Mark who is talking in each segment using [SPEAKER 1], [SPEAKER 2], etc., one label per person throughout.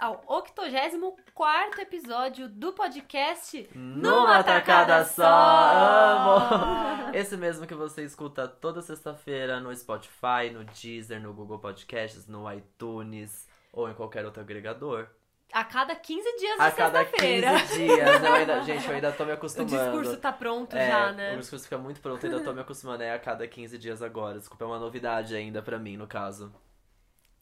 [SPEAKER 1] ao 84 episódio do podcast
[SPEAKER 2] Numa tacada só. Amo! Esse mesmo que você escuta toda sexta-feira no Spotify, no Deezer, no Google Podcasts, no iTunes ou em qualquer outro agregador.
[SPEAKER 1] A cada 15 dias de
[SPEAKER 2] A cada 15
[SPEAKER 1] sexta-feira.
[SPEAKER 2] dias. Eu ainda, gente, eu ainda tô me
[SPEAKER 1] O
[SPEAKER 2] acostumando.
[SPEAKER 1] discurso tá pronto
[SPEAKER 2] É,
[SPEAKER 1] já, né?
[SPEAKER 2] O discurso fica muito pronto, ainda tô me acostumando. É a cada 15 dias agora. Desculpa, é uma novidade ainda pra mim, no caso.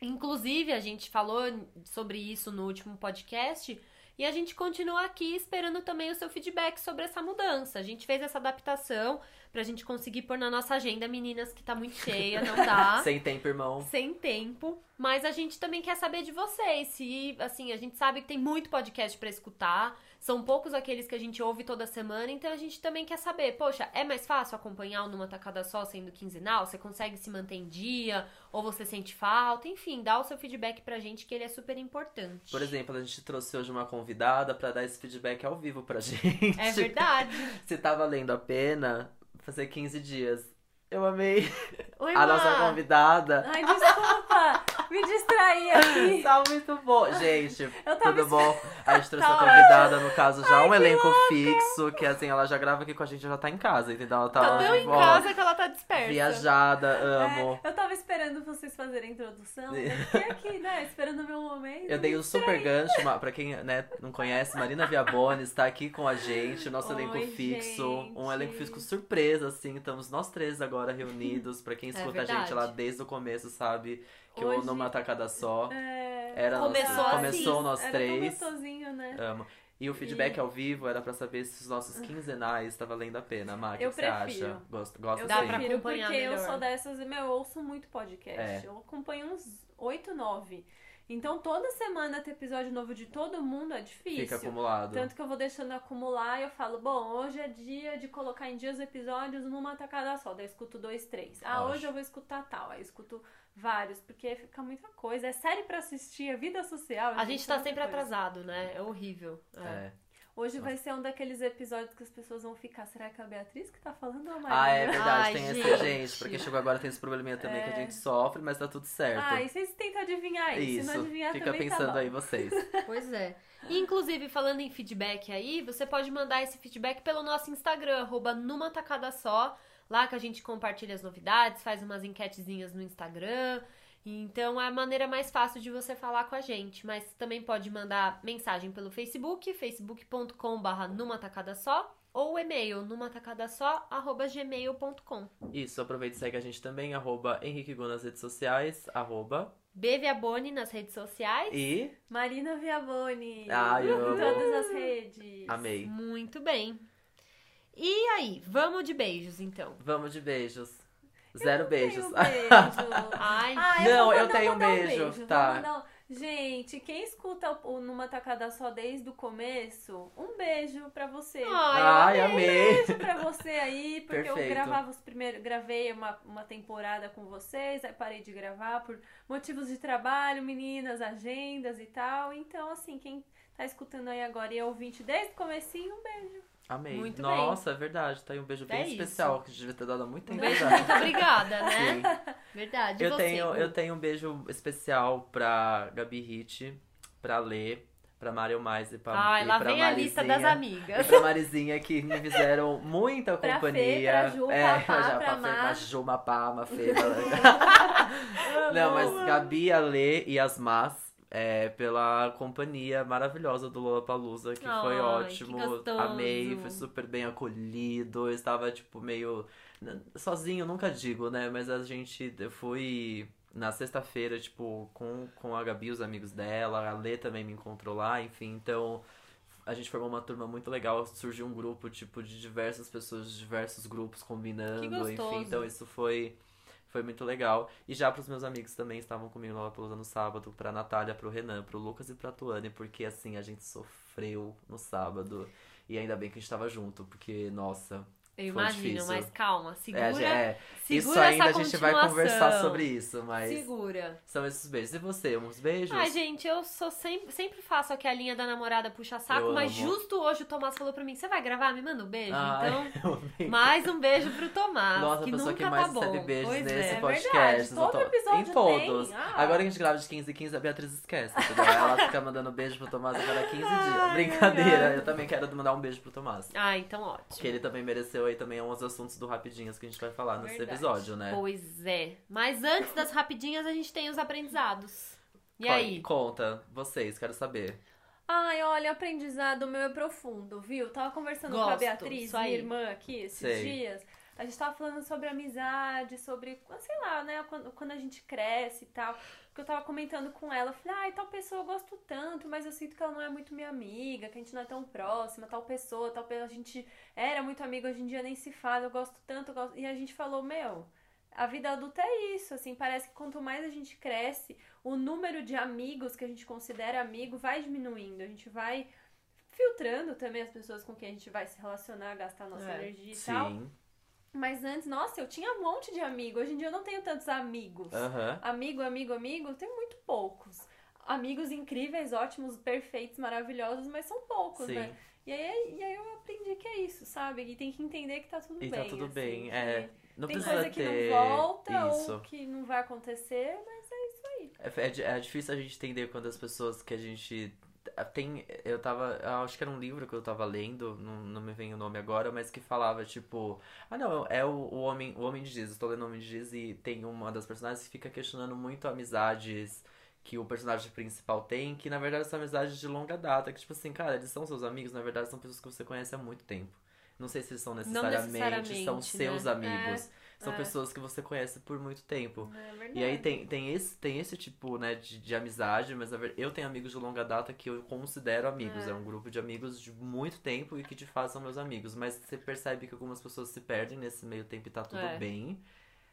[SPEAKER 1] Inclusive, a gente falou sobre isso no último podcast e a gente continua aqui esperando também o seu feedback sobre essa mudança. A gente fez essa adaptação pra gente conseguir pôr na nossa agenda, meninas, que tá muito cheia, não dá.
[SPEAKER 2] Sem tempo, irmão.
[SPEAKER 1] sem tempo, mas a gente também quer saber de vocês. Se, assim, a gente sabe que tem muito podcast pra escutar, são poucos aqueles que a gente ouve toda semana, então a gente também quer saber, poxa, é mais fácil acompanhar o numa tacada só sendo quinzenal? Você consegue se manter em dia ou você sente falta? Enfim, dá o seu feedback pra gente que ele é super importante.
[SPEAKER 2] Por exemplo, a gente trouxe hoje uma convidada pra dar esse feedback ao vivo pra gente.
[SPEAKER 1] É verdade.
[SPEAKER 2] Se tá valendo a pena fazer 15 dias. Eu amei
[SPEAKER 1] Oi,
[SPEAKER 2] a nossa convidada.
[SPEAKER 3] Ai, desculpa! Me distraí aqui.
[SPEAKER 2] Tá muito bom. Gente, tudo bom? A gente trouxe
[SPEAKER 3] Tá
[SPEAKER 2] a convidada, no caso, já um elenco fixo, que assim, ela já grava aqui com a gente, já tá em casa, entendeu? Ela tá,
[SPEAKER 1] Tá tão em casa que ela tá dispersa.
[SPEAKER 2] Viajada, amo.
[SPEAKER 3] É, eu tava esperando vocês fazerem a introdução. Eu fiquei aqui, né? Esperando o meu momento.
[SPEAKER 2] Eu dei um super gancho, pra quem né, não conhece, Marina Viabones tá aqui com a gente, o nosso
[SPEAKER 3] Oi,
[SPEAKER 2] elenco fixo. Um
[SPEAKER 3] gente.
[SPEAKER 2] elenco fixo surpresa, assim. Estamos nós três agora reunidos. Pra quem
[SPEAKER 1] É
[SPEAKER 2] escuta a gente lá desde o começo, sabe que
[SPEAKER 3] Hoje-
[SPEAKER 2] o Numa Tacada Só
[SPEAKER 3] É,
[SPEAKER 2] era
[SPEAKER 1] Começou
[SPEAKER 2] nosso,
[SPEAKER 1] assim,
[SPEAKER 2] começou nós
[SPEAKER 3] era
[SPEAKER 2] três.
[SPEAKER 3] né?
[SPEAKER 2] Amo. E o feedback ao vivo era pra saber se os nossos quinzenais tá valendo a pena, Má. O que
[SPEAKER 3] Eu
[SPEAKER 2] você
[SPEAKER 3] prefiro.
[SPEAKER 2] acha? Gosta, gosta
[SPEAKER 3] Eu
[SPEAKER 1] Dá pra acompanhar
[SPEAKER 3] porque eu
[SPEAKER 1] melhor.
[SPEAKER 3] sou dessas, meu, eu ouço muito podcast.
[SPEAKER 2] É.
[SPEAKER 3] Eu acompanho uns 8, 9. Então toda semana ter episódio novo de todo mundo é difícil.
[SPEAKER 2] Fica acumulado.
[SPEAKER 3] Tanto que eu vou deixando acumular e eu falo, bom, hoje é dia de colocar em dia os episódios numa tacada só. Daí eu escuto dois, três. Ah, hoje eu vou escutar tal. Aí eu escuto vários, porque fica muita coisa. É série pra assistir, é vida social.
[SPEAKER 1] A gente tá
[SPEAKER 3] é
[SPEAKER 1] sempre
[SPEAKER 3] coisa.
[SPEAKER 1] atrasado, né? É horrível. É.
[SPEAKER 2] É.
[SPEAKER 3] Hoje vai ser um daqueles episódios que as pessoas vão ficar. Será que é a Beatriz que tá falando ou a Maria?
[SPEAKER 2] Ah, é verdade,
[SPEAKER 1] Ai,
[SPEAKER 2] tem esse,
[SPEAKER 1] gente.
[SPEAKER 2] gente. Pra quem chegou agora tem esse probleminha também que a
[SPEAKER 3] É.
[SPEAKER 2] gente sofre, mas tá tudo certo.
[SPEAKER 3] Ah, e vocês tentam adivinhar. Se
[SPEAKER 2] Isso,
[SPEAKER 3] não adivinhar
[SPEAKER 2] fica
[SPEAKER 3] também
[SPEAKER 2] pensando
[SPEAKER 3] tá bom.
[SPEAKER 2] aí vocês.
[SPEAKER 1] Pois é. E, inclusive, falando em feedback aí, você pode mandar esse feedback pelo nosso Instagram, arroba numa tacada só. Lá que a gente compartilha as novidades, faz umas enquetezinhas no Instagram. Então é a maneira mais fácil de você falar com a gente. Mas também pode mandar mensagem pelo Facebook, facebook.com.br numa tacada só, ou o e-mail numatacadasó.gmail.com.
[SPEAKER 2] Isso, aproveita e segue a gente também, arroba Henrique Gu nas redes sociais, arroba
[SPEAKER 1] Beviabone nas redes sociais.
[SPEAKER 2] e
[SPEAKER 3] Marina Viaboni.
[SPEAKER 2] Ai, eu
[SPEAKER 3] Em
[SPEAKER 2] amo.
[SPEAKER 3] todas as redes.
[SPEAKER 2] amei.
[SPEAKER 1] Muito bem. E aí, vamos de beijos então.
[SPEAKER 2] Vamos de beijos. Zero beijos.
[SPEAKER 3] Tenho um beijo.
[SPEAKER 1] Ai,
[SPEAKER 3] Ah,
[SPEAKER 2] Não,
[SPEAKER 3] vou
[SPEAKER 2] eu tenho um beijo,
[SPEAKER 3] Vou
[SPEAKER 2] tá.
[SPEAKER 3] mandar um- Gente, quem escuta o Numa Tacada Só desde o começo, um beijo pra você.
[SPEAKER 1] Ai,
[SPEAKER 2] Ai,
[SPEAKER 1] eu
[SPEAKER 2] amei.
[SPEAKER 3] beijo pra você aí, porque eu
[SPEAKER 2] Perfeito.
[SPEAKER 3] gravava os primeiros, gravei uma, uma temporada com vocês, aí parei de gravar por motivos de trabalho, meninas, agendas e tal. Então, assim, quem tá escutando aí agora e é ouvinte desde o comecinho, um beijo.
[SPEAKER 2] Amei.
[SPEAKER 1] Muito
[SPEAKER 2] Nossa, é verdade. Tá aí um beijo bem
[SPEAKER 1] É isso.
[SPEAKER 2] especial que devia ter dado há muito tempo
[SPEAKER 1] Um beijo
[SPEAKER 2] já.
[SPEAKER 1] muito obrigada, né?
[SPEAKER 2] Sim.
[SPEAKER 1] Verdade.
[SPEAKER 2] Eu
[SPEAKER 1] você?
[SPEAKER 2] tenho, eu tenho um beijo especial pra Gabi Hit, pra Lê, pra Mario Mais e pra,
[SPEAKER 1] Ai,
[SPEAKER 2] e
[SPEAKER 1] lá
[SPEAKER 2] pra
[SPEAKER 1] vem a lista das
[SPEAKER 2] Marizinha. E
[SPEAKER 1] amigas.
[SPEAKER 2] pra Marizinha que me fizeram muita
[SPEAKER 3] Pra Fê,
[SPEAKER 2] companhia.
[SPEAKER 3] pra Ju,
[SPEAKER 2] é,
[SPEAKER 3] Papá,
[SPEAKER 2] já,
[SPEAKER 3] pra
[SPEAKER 2] Fê, pra Ju, Mapá, Mafê. Não, mas Gabi, a Lê e as Más. É, pela companhia maravilhosa do Lollapalooza, que foi ótimo.
[SPEAKER 1] que.
[SPEAKER 2] Amei, foi super bem acolhido. Eu estava, tipo, meio. Sozinho, nunca digo, né? Mas a gente. Eu fui na sexta-feira, tipo, com, com a Gabi, os amigos dela. A Lê também me encontrou lá, enfim. Então, a gente formou uma turma muito legal. Surgiu um grupo, tipo, de diversas pessoas, de diversos grupos combinando. Enfim, então isso foi. Foi muito legal. E já pros meus amigos também estavam comigo no Lollapalooza no sábado, pra Natália, pro Renan, pro Lucas e pra Tuane, porque assim, a gente sofreu no sábado. E ainda bem que a gente tava junto, porque, nossa,
[SPEAKER 1] Eu imagino,
[SPEAKER 2] difícil.
[SPEAKER 1] mas calma, segura.
[SPEAKER 2] É, é, isso
[SPEAKER 1] segura
[SPEAKER 2] ainda a gente vai conversar sobre isso, mas
[SPEAKER 1] Segura.
[SPEAKER 2] são esses beijos. E você, uns beijos?
[SPEAKER 1] Ai, gente, eu sou sempre, sempre faço aquela da namorada puxa saco,
[SPEAKER 2] Eu
[SPEAKER 1] mas
[SPEAKER 2] amo.
[SPEAKER 1] justo hoje o Tomás falou pra mim: você vai gravar? Me manda um beijo.
[SPEAKER 2] Ai,
[SPEAKER 1] Então, mais um beijo pro Tomás.
[SPEAKER 2] Nossa,
[SPEAKER 1] que
[SPEAKER 2] a pessoa
[SPEAKER 1] nunca
[SPEAKER 2] que mais
[SPEAKER 1] tá bom.
[SPEAKER 2] recebe beijos
[SPEAKER 1] pois
[SPEAKER 2] nesse
[SPEAKER 1] é.
[SPEAKER 2] podcast.
[SPEAKER 3] verdade, todo episódio
[SPEAKER 2] Em todos.
[SPEAKER 3] tem. Ah.
[SPEAKER 2] Agora que a gente grava de 15 em 15, a Beatriz esquece, entendeu? Ela fica mandando beijo pro Tomás a cada 15 dias.
[SPEAKER 1] Ai,
[SPEAKER 2] Brincadeira, eu também quero mandar um beijo pro Tomás.
[SPEAKER 1] Ah, então ótimo.
[SPEAKER 2] Que ele também mereceu aí também uns assuntos do Rapidinhas que a gente vai falar nesse
[SPEAKER 3] Verdade.
[SPEAKER 2] episódio, né?
[SPEAKER 1] Pois é. Mas antes das rapidinhas, a gente tem os aprendizados. E
[SPEAKER 2] Qual-
[SPEAKER 1] aí?
[SPEAKER 2] Conta, vocês, quero saber.
[SPEAKER 3] Ai, olha, o aprendizado meu é profundo, viu? Tava conversando com a
[SPEAKER 1] Gosto,
[SPEAKER 3] Beatriz, minha irmã, aqui, esses
[SPEAKER 2] Sei.
[SPEAKER 3] dias. A gente tava falando sobre amizade, sobre, sei lá, né, quando, quando a gente cresce e tal. Porque eu tava comentando com ela, eu falei, ai, tal pessoa eu gosto tanto, mas eu sinto que ela não é muito minha amiga, que a gente não é tão próxima, tal pessoa, tal pessoa, a gente era muito amiga, hoje em dia nem se fala, eu gosto tanto, eu gosto... E a gente falou, meu, a vida adulta é isso, assim, parece que quanto mais a gente cresce, o número de amigos que a gente considera amigo vai diminuindo. A gente vai filtrando também as pessoas com quem a gente vai se relacionar, gastar nossa
[SPEAKER 1] É,
[SPEAKER 3] energia e tal. Mas antes, nossa, eu tinha um monte de amigos. Hoje em dia eu não tenho tantos amigos.
[SPEAKER 2] Aham.
[SPEAKER 3] Amigo, amigo, amigo, eu tenho muito poucos. Amigos incríveis, ótimos, perfeitos, maravilhosos, mas são poucos,
[SPEAKER 2] Sim.
[SPEAKER 3] né? E aí, e aí eu aprendi que é isso, sabe? E tem que entender que tá tudo
[SPEAKER 2] E
[SPEAKER 3] bem.
[SPEAKER 2] tá tudo
[SPEAKER 3] assim,
[SPEAKER 2] bem, é. Não
[SPEAKER 3] tem
[SPEAKER 2] precisa
[SPEAKER 3] coisa que
[SPEAKER 2] ter
[SPEAKER 3] não volta
[SPEAKER 2] isso.
[SPEAKER 3] ou que não vai acontecer, mas é isso aí.
[SPEAKER 2] É, é é difícil a gente entender quando as pessoas que a gente tem. Eu tava. eu acho que era um livro que eu tava lendo, não, não me vem o nome agora, mas que falava, tipo. Ah, não, é o, o homem, o homem de Giz. Estou lendo o Homem de Giz e tem uma das personagens que fica questionando muito amizades que o personagem principal tem, que na verdade são amizades de longa data. Que, tipo assim, cara, eles são seus amigos, na verdade são pessoas que você conhece há muito tempo. Não sei se eles são necessariamente,
[SPEAKER 1] necessariamente,
[SPEAKER 2] são
[SPEAKER 1] né?
[SPEAKER 2] seus amigos. São
[SPEAKER 3] é.
[SPEAKER 2] pessoas que você conhece por muito tempo.
[SPEAKER 3] É verdade.
[SPEAKER 2] E aí tem, tem, esse, tem esse tipo, né, de, de amizade, mas eu tenho amigos de longa data que eu considero amigos.
[SPEAKER 3] É.
[SPEAKER 2] É. um grupo de amigos de muito tempo e que de fato são meus amigos. Mas você percebe que algumas pessoas se perdem nesse meio tempo e tá tudo
[SPEAKER 1] É.
[SPEAKER 2] bem.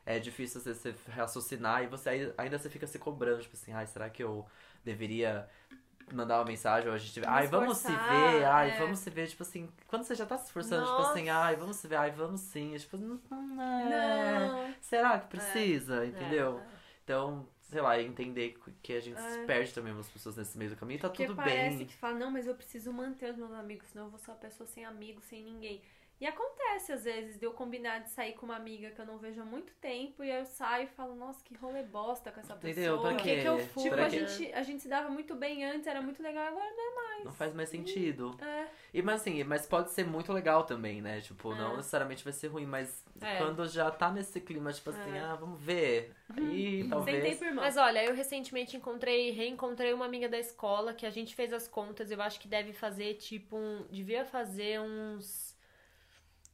[SPEAKER 2] É difícil você se raciocinar e você ainda você fica se cobrando, tipo assim, ai, será que eu deveria mandar uma mensagem ou a gente.
[SPEAKER 3] Me
[SPEAKER 2] Ai, vamos se ver, ai,
[SPEAKER 3] é.
[SPEAKER 2] vamos se ver, tipo assim, quando você já tá se esforçando, tipo assim,
[SPEAKER 1] Nossa.
[SPEAKER 2] ai, vamos se ver, ai, vamos sim. Tipo, não, não, é.
[SPEAKER 3] Não.
[SPEAKER 2] Será que precisa? Entendeu?
[SPEAKER 3] É.
[SPEAKER 2] Então, sei lá, entender que a gente se
[SPEAKER 3] É.
[SPEAKER 2] perde também umas pessoas nesse meio do caminho, tá
[SPEAKER 3] Porque
[SPEAKER 2] tudo
[SPEAKER 3] parece
[SPEAKER 2] bem.
[SPEAKER 3] que fala, não, mas eu preciso manter os meus amigos, senão eu vou ser uma pessoa sem amigos, sem ninguém. E acontece, às vezes, de eu combinar de sair com uma amiga que eu não vejo há muito tempo, e aí eu saio e falo, nossa, que rolê bosta com essa
[SPEAKER 2] Entendeu?
[SPEAKER 3] pessoa.
[SPEAKER 2] Pra
[SPEAKER 1] que
[SPEAKER 2] quê?
[SPEAKER 1] que eu fui?
[SPEAKER 3] Tipo,
[SPEAKER 2] Pra
[SPEAKER 3] a
[SPEAKER 2] quê?
[SPEAKER 3] gente, a gente se dava muito bem antes, era muito legal, agora não
[SPEAKER 2] Não faz mais sentido.
[SPEAKER 3] é.
[SPEAKER 2] E, mas assim, mas pode ser muito legal também, né? Tipo,
[SPEAKER 3] É.
[SPEAKER 2] não necessariamente vai ser ruim, mas
[SPEAKER 1] É.
[SPEAKER 2] quando já tá nesse clima, tipo assim,
[SPEAKER 3] É.
[SPEAKER 2] ah, vamos ver. Aí
[SPEAKER 3] Sentei
[SPEAKER 2] talvez.
[SPEAKER 3] por irmão.
[SPEAKER 1] Mas olha, eu recentemente encontrei, reencontrei uma amiga da escola que a gente fez as contas. Eu acho que deve fazer tipo um. Devia fazer uns.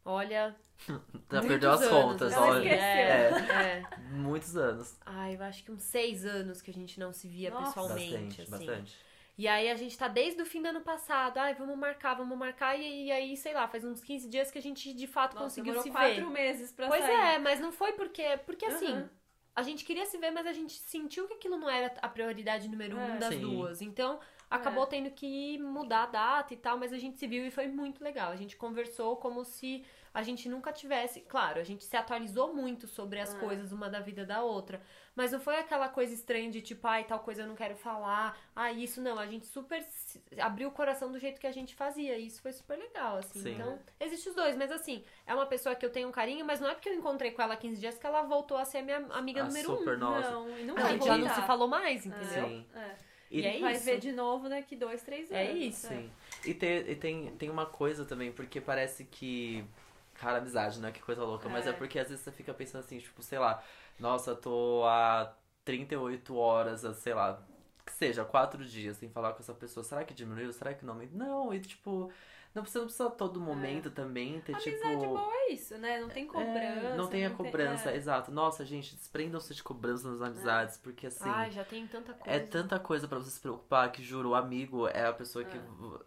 [SPEAKER 1] Olha.
[SPEAKER 2] Já perdeu as
[SPEAKER 1] anos,
[SPEAKER 2] contas,
[SPEAKER 1] assim,
[SPEAKER 3] Ela
[SPEAKER 2] olha.
[SPEAKER 3] esqueceu.
[SPEAKER 1] É, é.
[SPEAKER 2] Muitos anos.
[SPEAKER 1] Ai, eu acho que uns seis anos que a gente não se via
[SPEAKER 3] Nossa.
[SPEAKER 1] pessoalmente.
[SPEAKER 2] Bastante,
[SPEAKER 1] assim.
[SPEAKER 2] bastante.
[SPEAKER 1] E aí a gente tá desde o fim do ano passado. Ai, vamos marcar, vamos marcar. E, e aí, sei lá, faz uns 15 dias que a gente de fato
[SPEAKER 3] Nossa,
[SPEAKER 1] conseguiu se
[SPEAKER 3] quatro
[SPEAKER 1] ver.
[SPEAKER 3] meses pra
[SPEAKER 1] Pois
[SPEAKER 3] sair.
[SPEAKER 1] é, mas não foi porque. Porque assim,
[SPEAKER 3] Uhum.
[SPEAKER 1] a gente queria se ver, mas a gente sentiu que aquilo não era a prioridade número um
[SPEAKER 3] É.
[SPEAKER 1] das
[SPEAKER 2] Sim.
[SPEAKER 1] duas. Então, acabou tendo que mudar a data e tal, mas a gente se viu e foi muito legal. A gente conversou como se a gente nunca tivesse. Claro, a gente se atualizou muito sobre as
[SPEAKER 3] É.
[SPEAKER 1] coisas uma da vida da outra. Mas não foi aquela coisa estranha de tipo, ai, tal coisa eu não quero falar. Ah, isso não. A gente super abriu o coração do jeito que a gente fazia. E isso foi super legal, assim.
[SPEAKER 2] Sim.
[SPEAKER 1] Então, existe os dois. Mas assim, é uma pessoa que eu tenho um carinho, mas não é porque eu encontrei com ela há 15 dias que ela voltou a ser minha amiga
[SPEAKER 2] Ah,
[SPEAKER 1] número
[SPEAKER 2] super
[SPEAKER 1] um.
[SPEAKER 2] nossa.
[SPEAKER 3] Não, e não
[SPEAKER 1] A gente já não se falou mais, entendeu?
[SPEAKER 2] Sim.
[SPEAKER 3] É.
[SPEAKER 1] E é
[SPEAKER 3] vai
[SPEAKER 1] isso.
[SPEAKER 3] ver de novo daqui dois, três anos.
[SPEAKER 1] É isso.
[SPEAKER 2] Sim. E, tem, e tem, tem uma coisa também, porque parece que. Cara, amizade, né? Que coisa louca. Mas
[SPEAKER 3] É.
[SPEAKER 2] é porque às vezes você fica pensando assim, tipo, sei lá, nossa, tô há 38 horas, sei lá, que seja, quatro dias sem falar com essa pessoa. Será que diminuiu? Será que não? Não, e tipo, não precisa, não precisa todo momento também ter,
[SPEAKER 3] Amizade
[SPEAKER 2] tipo.
[SPEAKER 3] boa é isso, né? Não tem cobrança.
[SPEAKER 2] É, não tem a cobrança,
[SPEAKER 3] é.
[SPEAKER 2] exato. Nossa, gente, desprendam-se de cobrança nas amizades, porque assim.
[SPEAKER 1] Ai, já tem tanta coisa.
[SPEAKER 2] É tanta coisa pra você se preocupar que, juro, o amigo é a pessoa que.
[SPEAKER 3] É.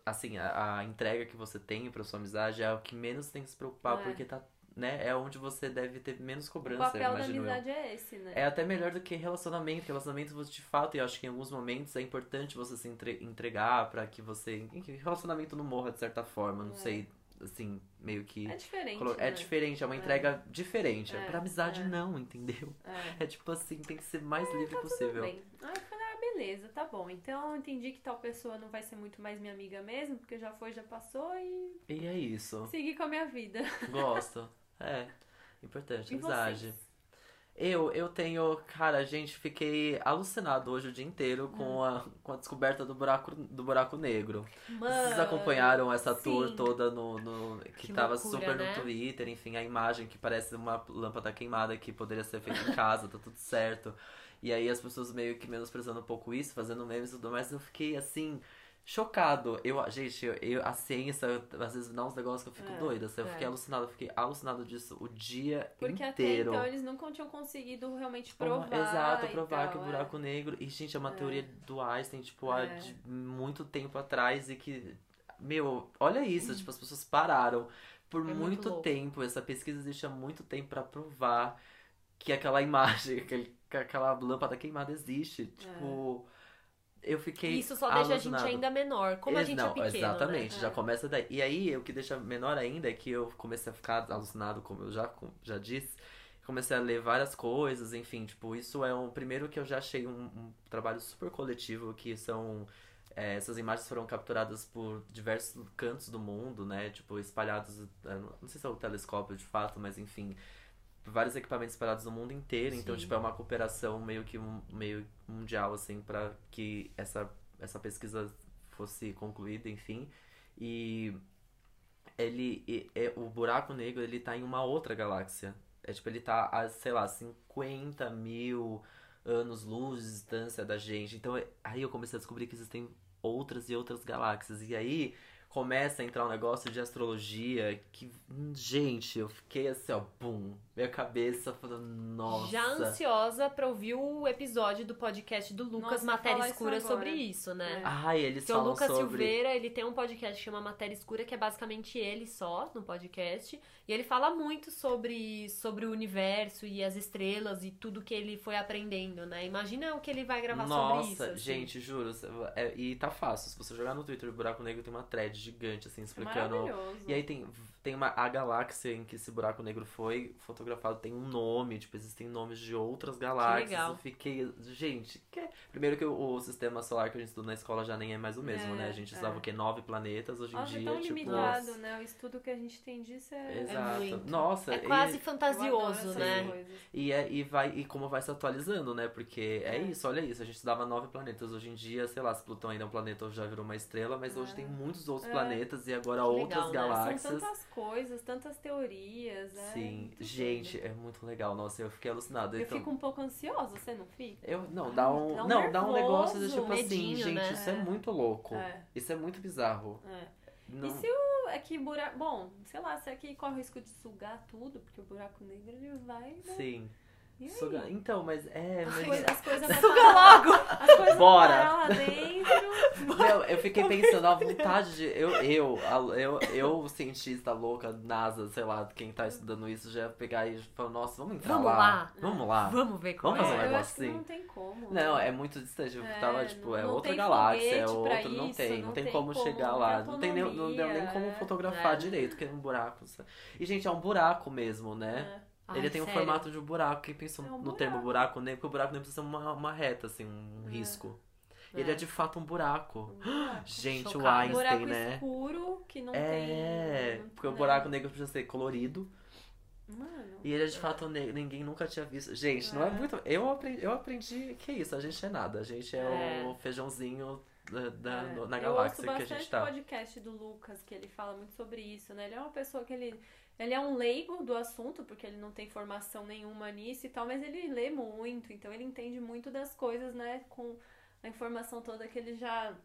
[SPEAKER 2] Assim, a, a entrega que você tem pra sua amizade é o que menos tem que se preocupar,
[SPEAKER 3] É.
[SPEAKER 2] porque tá. Né, é onde você deve ter menos
[SPEAKER 3] O
[SPEAKER 2] cobrança,
[SPEAKER 3] papel da
[SPEAKER 2] imagino eu.
[SPEAKER 3] amizade é esse, né?
[SPEAKER 2] É até melhor do que relacionamento. Relacionamento, você, de fato, eu acho que em alguns momentos é importante você se entre- entregar pra que você. enfim, relacionamento não morra de certa forma, não
[SPEAKER 3] É.
[SPEAKER 2] sei. assim, meio que.
[SPEAKER 3] É diferente.
[SPEAKER 2] colo-
[SPEAKER 3] né?
[SPEAKER 2] É diferente, é uma
[SPEAKER 3] É.
[SPEAKER 2] entrega diferente.
[SPEAKER 3] É,
[SPEAKER 2] Pra amizade,
[SPEAKER 3] é.
[SPEAKER 2] não, entendeu?
[SPEAKER 3] É.
[SPEAKER 2] É tipo assim, tem que ser mais livre
[SPEAKER 3] Tudo
[SPEAKER 2] possível.
[SPEAKER 3] bem. Aí eu falei, ah, beleza, tá bom. Então eu entendi que tal pessoa não vai ser muito mais minha amiga mesmo, porque já foi, já passou e
[SPEAKER 2] E é isso.
[SPEAKER 3] segui com a minha vida.
[SPEAKER 2] Gosto. É. Importante,
[SPEAKER 3] E
[SPEAKER 2] amizade.
[SPEAKER 3] vocês?
[SPEAKER 2] Eu, eu tenho, cara, gente, fiquei alucinado hoje o dia inteiro com,
[SPEAKER 3] Hum.
[SPEAKER 2] a, com a descoberta do buraco, do buraco negro.
[SPEAKER 3] Mano,
[SPEAKER 2] Vocês acompanharam essa tour
[SPEAKER 3] sim.
[SPEAKER 2] toda no, no- que,
[SPEAKER 1] Que
[SPEAKER 2] tava
[SPEAKER 1] loucura,
[SPEAKER 2] super
[SPEAKER 1] né?
[SPEAKER 2] no Twitter, enfim, a imagem que parece uma lâmpada queimada que poderia ser feita em casa, tá tudo certo. E aí as pessoas meio que menosprezando um pouco isso, fazendo memes e tudo mais, eu fiquei assim, chocado. Eu, gente, eu, eu- a ciência às vezes dá uns negócios que eu fico
[SPEAKER 3] É,
[SPEAKER 2] doida. assim, eu
[SPEAKER 1] é.
[SPEAKER 2] fiquei alucinado, eu fiquei alucinado disso o dia
[SPEAKER 3] Porque
[SPEAKER 2] inteiro.
[SPEAKER 3] até então eles nunca tinham conseguido realmente
[SPEAKER 2] Uma-
[SPEAKER 3] provar.
[SPEAKER 2] Exato, provar
[SPEAKER 3] tal,
[SPEAKER 2] que o
[SPEAKER 3] é.
[SPEAKER 2] buraco negro. E, gente, é uma
[SPEAKER 3] É.
[SPEAKER 2] teoria do Einstein, tipo, há
[SPEAKER 3] É.
[SPEAKER 2] de muito tempo atrás e que. Meu, olha isso, tipo, as pessoas pararam por
[SPEAKER 1] É muito
[SPEAKER 2] muito, tempo. Essa pesquisa existe há muito tempo pra provar que aquela imagem, aquele, que aquela lâmpada queimada existe. Tipo, eu fiquei.
[SPEAKER 1] Isso só deixa a gente ainda menor. Como a
[SPEAKER 2] Ex-
[SPEAKER 1] gente
[SPEAKER 2] não,
[SPEAKER 1] é pequeno,
[SPEAKER 2] Exatamente,
[SPEAKER 1] né?
[SPEAKER 2] já
[SPEAKER 3] É.
[SPEAKER 2] começa daí. E aí, o que deixa menor ainda é que eu comecei a ficar alucinado, como eu já, já disse. Comecei a ler várias coisas, enfim, tipo, isso é um. Primeiro que eu já achei um, um trabalho super coletivo, que são. é, essas imagens foram capturadas por diversos cantos do mundo, né? Tipo, espalhados. é, Não sei se é o telescópio de fato, mas enfim. Vários equipamentos espalhados no mundo inteiro. Então,
[SPEAKER 1] Sim.
[SPEAKER 2] tipo, é uma cooperação meio que meio mundial, assim, pra que essa, essa pesquisa fosse concluída, enfim. E ele e- é, o buraco negro ele tá em uma outra galáxia. É tipo, ele tá a, sei lá, 50 mil anos luz de distância da gente. Então aí eu comecei a descobrir que existem outras e outras galáxias. E aí começa a entrar um negócio de astrologia que, gente, eu fiquei assim, ó, bum, minha cabeça falando, nossa.
[SPEAKER 1] Já ansiosa pra ouvir o episódio do podcast do Lucas
[SPEAKER 3] Nossa,
[SPEAKER 1] Matéria
[SPEAKER 3] isso
[SPEAKER 1] Escura
[SPEAKER 3] agora.
[SPEAKER 1] sobre isso, né?
[SPEAKER 3] É.
[SPEAKER 2] Ai, eles
[SPEAKER 1] Porque o
[SPEAKER 2] falam
[SPEAKER 1] Lucas
[SPEAKER 2] sobre
[SPEAKER 1] Silveira, ele tem um podcast que chama Matéria Escura, que é basicamente ele só no podcast. E ele fala muito sobre, sobre o universo e as estrelas e tudo que ele foi aprendendo, né? Imagina o que ele vai gravar
[SPEAKER 2] Nossa,
[SPEAKER 1] sobre isso. assim.
[SPEAKER 2] gente, juro. é- e tá fácil. Se você jogar no Twitter o Buraco Negro tem uma thread gigante, assim, explicando.
[SPEAKER 3] Maravilhoso.
[SPEAKER 2] E aí tem, tem uma, a galáxia em que esse buraco negro foi fotografado, tem um nome, tipo, existem nomes de outras galáxias.
[SPEAKER 1] legal.
[SPEAKER 2] Eu fiquei, gente, que... primeiro que o, o sistema solar que a gente estuda na escola já nem é mais o mesmo,
[SPEAKER 3] É,
[SPEAKER 2] né? A gente
[SPEAKER 3] é.
[SPEAKER 2] usava o quê? Nove planetas, hoje em
[SPEAKER 3] Nossa, é
[SPEAKER 2] dia,
[SPEAKER 3] tão
[SPEAKER 2] tipo.
[SPEAKER 3] limitado,
[SPEAKER 1] Nossa.
[SPEAKER 3] né? O estudo que a gente tem disso é.
[SPEAKER 2] Exato.
[SPEAKER 1] muito.
[SPEAKER 2] Nossa,
[SPEAKER 1] É
[SPEAKER 2] e-
[SPEAKER 1] quase
[SPEAKER 3] Eu
[SPEAKER 1] fantasioso, né?
[SPEAKER 2] E, é, e, vai, e como vai se atualizando, né? Porque é.
[SPEAKER 3] É.
[SPEAKER 2] isso, olha isso. A gente estudava nove planetas. Hoje em dia, sei lá, se Plutão ainda é um planeta ou já virou uma estrela, mas hoje
[SPEAKER 3] É.
[SPEAKER 2] tem muitos outros
[SPEAKER 3] É.
[SPEAKER 2] planetas e agora
[SPEAKER 1] Que
[SPEAKER 2] outras
[SPEAKER 1] legal, né?
[SPEAKER 2] galáxias.
[SPEAKER 3] São tantas coisas, tantas teorias, né?
[SPEAKER 2] Sim, gente,
[SPEAKER 3] doido.
[SPEAKER 2] é muito legal. Nossa, eu fiquei alucinado.
[SPEAKER 3] Eu
[SPEAKER 2] então,
[SPEAKER 3] fico um pouco ansiosa, você não fica?
[SPEAKER 2] eu não, dá um,
[SPEAKER 3] dá um
[SPEAKER 2] não, dá um negócio de
[SPEAKER 3] nervoso,
[SPEAKER 2] tipo assim,
[SPEAKER 1] medinho,
[SPEAKER 2] gente,
[SPEAKER 1] né?
[SPEAKER 2] isso é.
[SPEAKER 3] É.
[SPEAKER 2] muito louco.
[SPEAKER 3] É,
[SPEAKER 2] Isso é muito bizarro.
[SPEAKER 3] é.
[SPEAKER 2] Não,
[SPEAKER 3] E se o. É que buraco. Bom, sei lá, será que corre o risco de sugar tudo? Porque o buraco negro ele vai. Né?
[SPEAKER 2] Sim. Suga- Então, mas é.
[SPEAKER 3] As
[SPEAKER 2] Mas...
[SPEAKER 3] coisas, as coisas
[SPEAKER 1] Suga logo!
[SPEAKER 3] As coisas
[SPEAKER 2] Bora.
[SPEAKER 3] lá dentro.
[SPEAKER 2] Meu, eu fiquei pensando, a vontade de. Eu, eu, a- eu, eu, cientista louca, NASA, sei lá, quem tá estudando isso, já ia pegar e falar, nossa, vamos entrar
[SPEAKER 1] Vamos
[SPEAKER 2] lá.
[SPEAKER 1] lá.
[SPEAKER 2] Vamos lá.
[SPEAKER 1] Vamos ver como
[SPEAKER 2] Vamos fazer um
[SPEAKER 1] é.
[SPEAKER 3] eu
[SPEAKER 2] negócio assim.
[SPEAKER 3] não tem como.
[SPEAKER 2] Não,
[SPEAKER 3] né?
[SPEAKER 2] é muito distante. Eu
[SPEAKER 3] É,
[SPEAKER 2] tava, tipo, é
[SPEAKER 3] não
[SPEAKER 2] outra galáxia, é outro. Não
[SPEAKER 3] isso,
[SPEAKER 2] tem, não,
[SPEAKER 3] não
[SPEAKER 2] tem
[SPEAKER 3] tem
[SPEAKER 2] como
[SPEAKER 3] como
[SPEAKER 2] chegar lá. Não, tem nem, não deu nem como fotografar
[SPEAKER 1] é.
[SPEAKER 2] direito, que é um buraco. sabe? E, gente, é um buraco mesmo, né?
[SPEAKER 3] É.
[SPEAKER 1] Ai,
[SPEAKER 2] Ele tem o
[SPEAKER 1] sério.
[SPEAKER 2] formato de um buraco. Quem pensou
[SPEAKER 3] É um
[SPEAKER 2] no termo buraco negro? Porque o buraco negro precisa ser uma, uma reta, assim, um
[SPEAKER 3] É.
[SPEAKER 2] risco.
[SPEAKER 1] É.
[SPEAKER 2] Ele é de fato um buraco.
[SPEAKER 3] Um buraco.
[SPEAKER 2] Gente, o
[SPEAKER 1] Chocada.
[SPEAKER 3] Um
[SPEAKER 2] Einstein,
[SPEAKER 3] buraco
[SPEAKER 2] né?
[SPEAKER 3] escuro que não
[SPEAKER 2] É,
[SPEAKER 3] tem.
[SPEAKER 2] porque o
[SPEAKER 3] né?
[SPEAKER 2] buraco negro precisa ser colorido.
[SPEAKER 3] Mano.
[SPEAKER 2] E ele é de fato negro, ninguém nunca tinha visto. Gente, não é
[SPEAKER 3] É.
[SPEAKER 2] muito. Eu aprendi, eu aprendi que é isso, a gente é nada. A gente é,
[SPEAKER 1] É.
[SPEAKER 2] o feijãozinho da, da-
[SPEAKER 3] É.
[SPEAKER 2] na
[SPEAKER 3] eu
[SPEAKER 2] galáxia que a
[SPEAKER 3] bastante
[SPEAKER 2] gente tá.
[SPEAKER 3] podcast do Lucas, que ele fala muito sobre isso, né? Ele é uma pessoa que ele. Ele é um leigo do assunto, porque ele não tem formação nenhuma nisso e tal, mas ele lê muito, então ele entende muito das coisas, né? Com a informação toda que ele já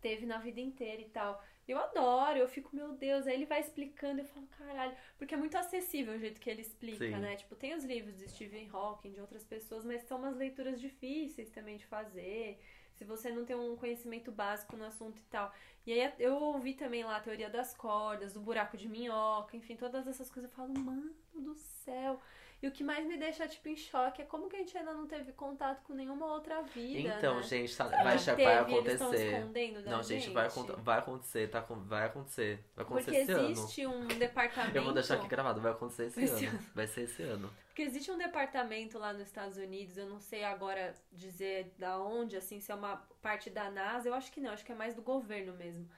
[SPEAKER 3] teve na vida inteira e tal. Eu adoro, eu fico, meu Deus, aí ele vai explicando, eu falo, caralho, porque é muito acessível o jeito que ele explica,
[SPEAKER 2] Sim.
[SPEAKER 3] né? Tipo, tem os livros de Stephen Hawking, de outras pessoas, mas são umas leituras difíceis também de fazer, se você não tem um conhecimento básico no assunto e tal. E aí eu ouvi também lá a teoria das cordas, do buraco de minhoca, enfim, todas essas coisas. Eu falo, mano do céu. E o que mais me deixa, tipo, em choque é como que a gente ainda não teve contato com nenhuma outra vida,
[SPEAKER 2] Então,
[SPEAKER 3] né?
[SPEAKER 2] gente, tá- vai,
[SPEAKER 3] gente
[SPEAKER 2] vai
[SPEAKER 3] teve, tão
[SPEAKER 2] acontecer. Não, gente, vai, acon- vai acontecer, tá? Vai acontecer. Vai acontecer
[SPEAKER 3] Porque
[SPEAKER 2] esse ano.
[SPEAKER 3] existe um departamento...
[SPEAKER 2] Eu vou deixar aqui gravado, vai acontecer esse,
[SPEAKER 3] Esse
[SPEAKER 2] ano. Vai ser esse ano.
[SPEAKER 3] Porque existe um departamento lá nos Estados Unidos, eu não sei agora dizer da onde, assim, se é uma parte da NASA, eu acho que não, acho que é mais do governo mesmo.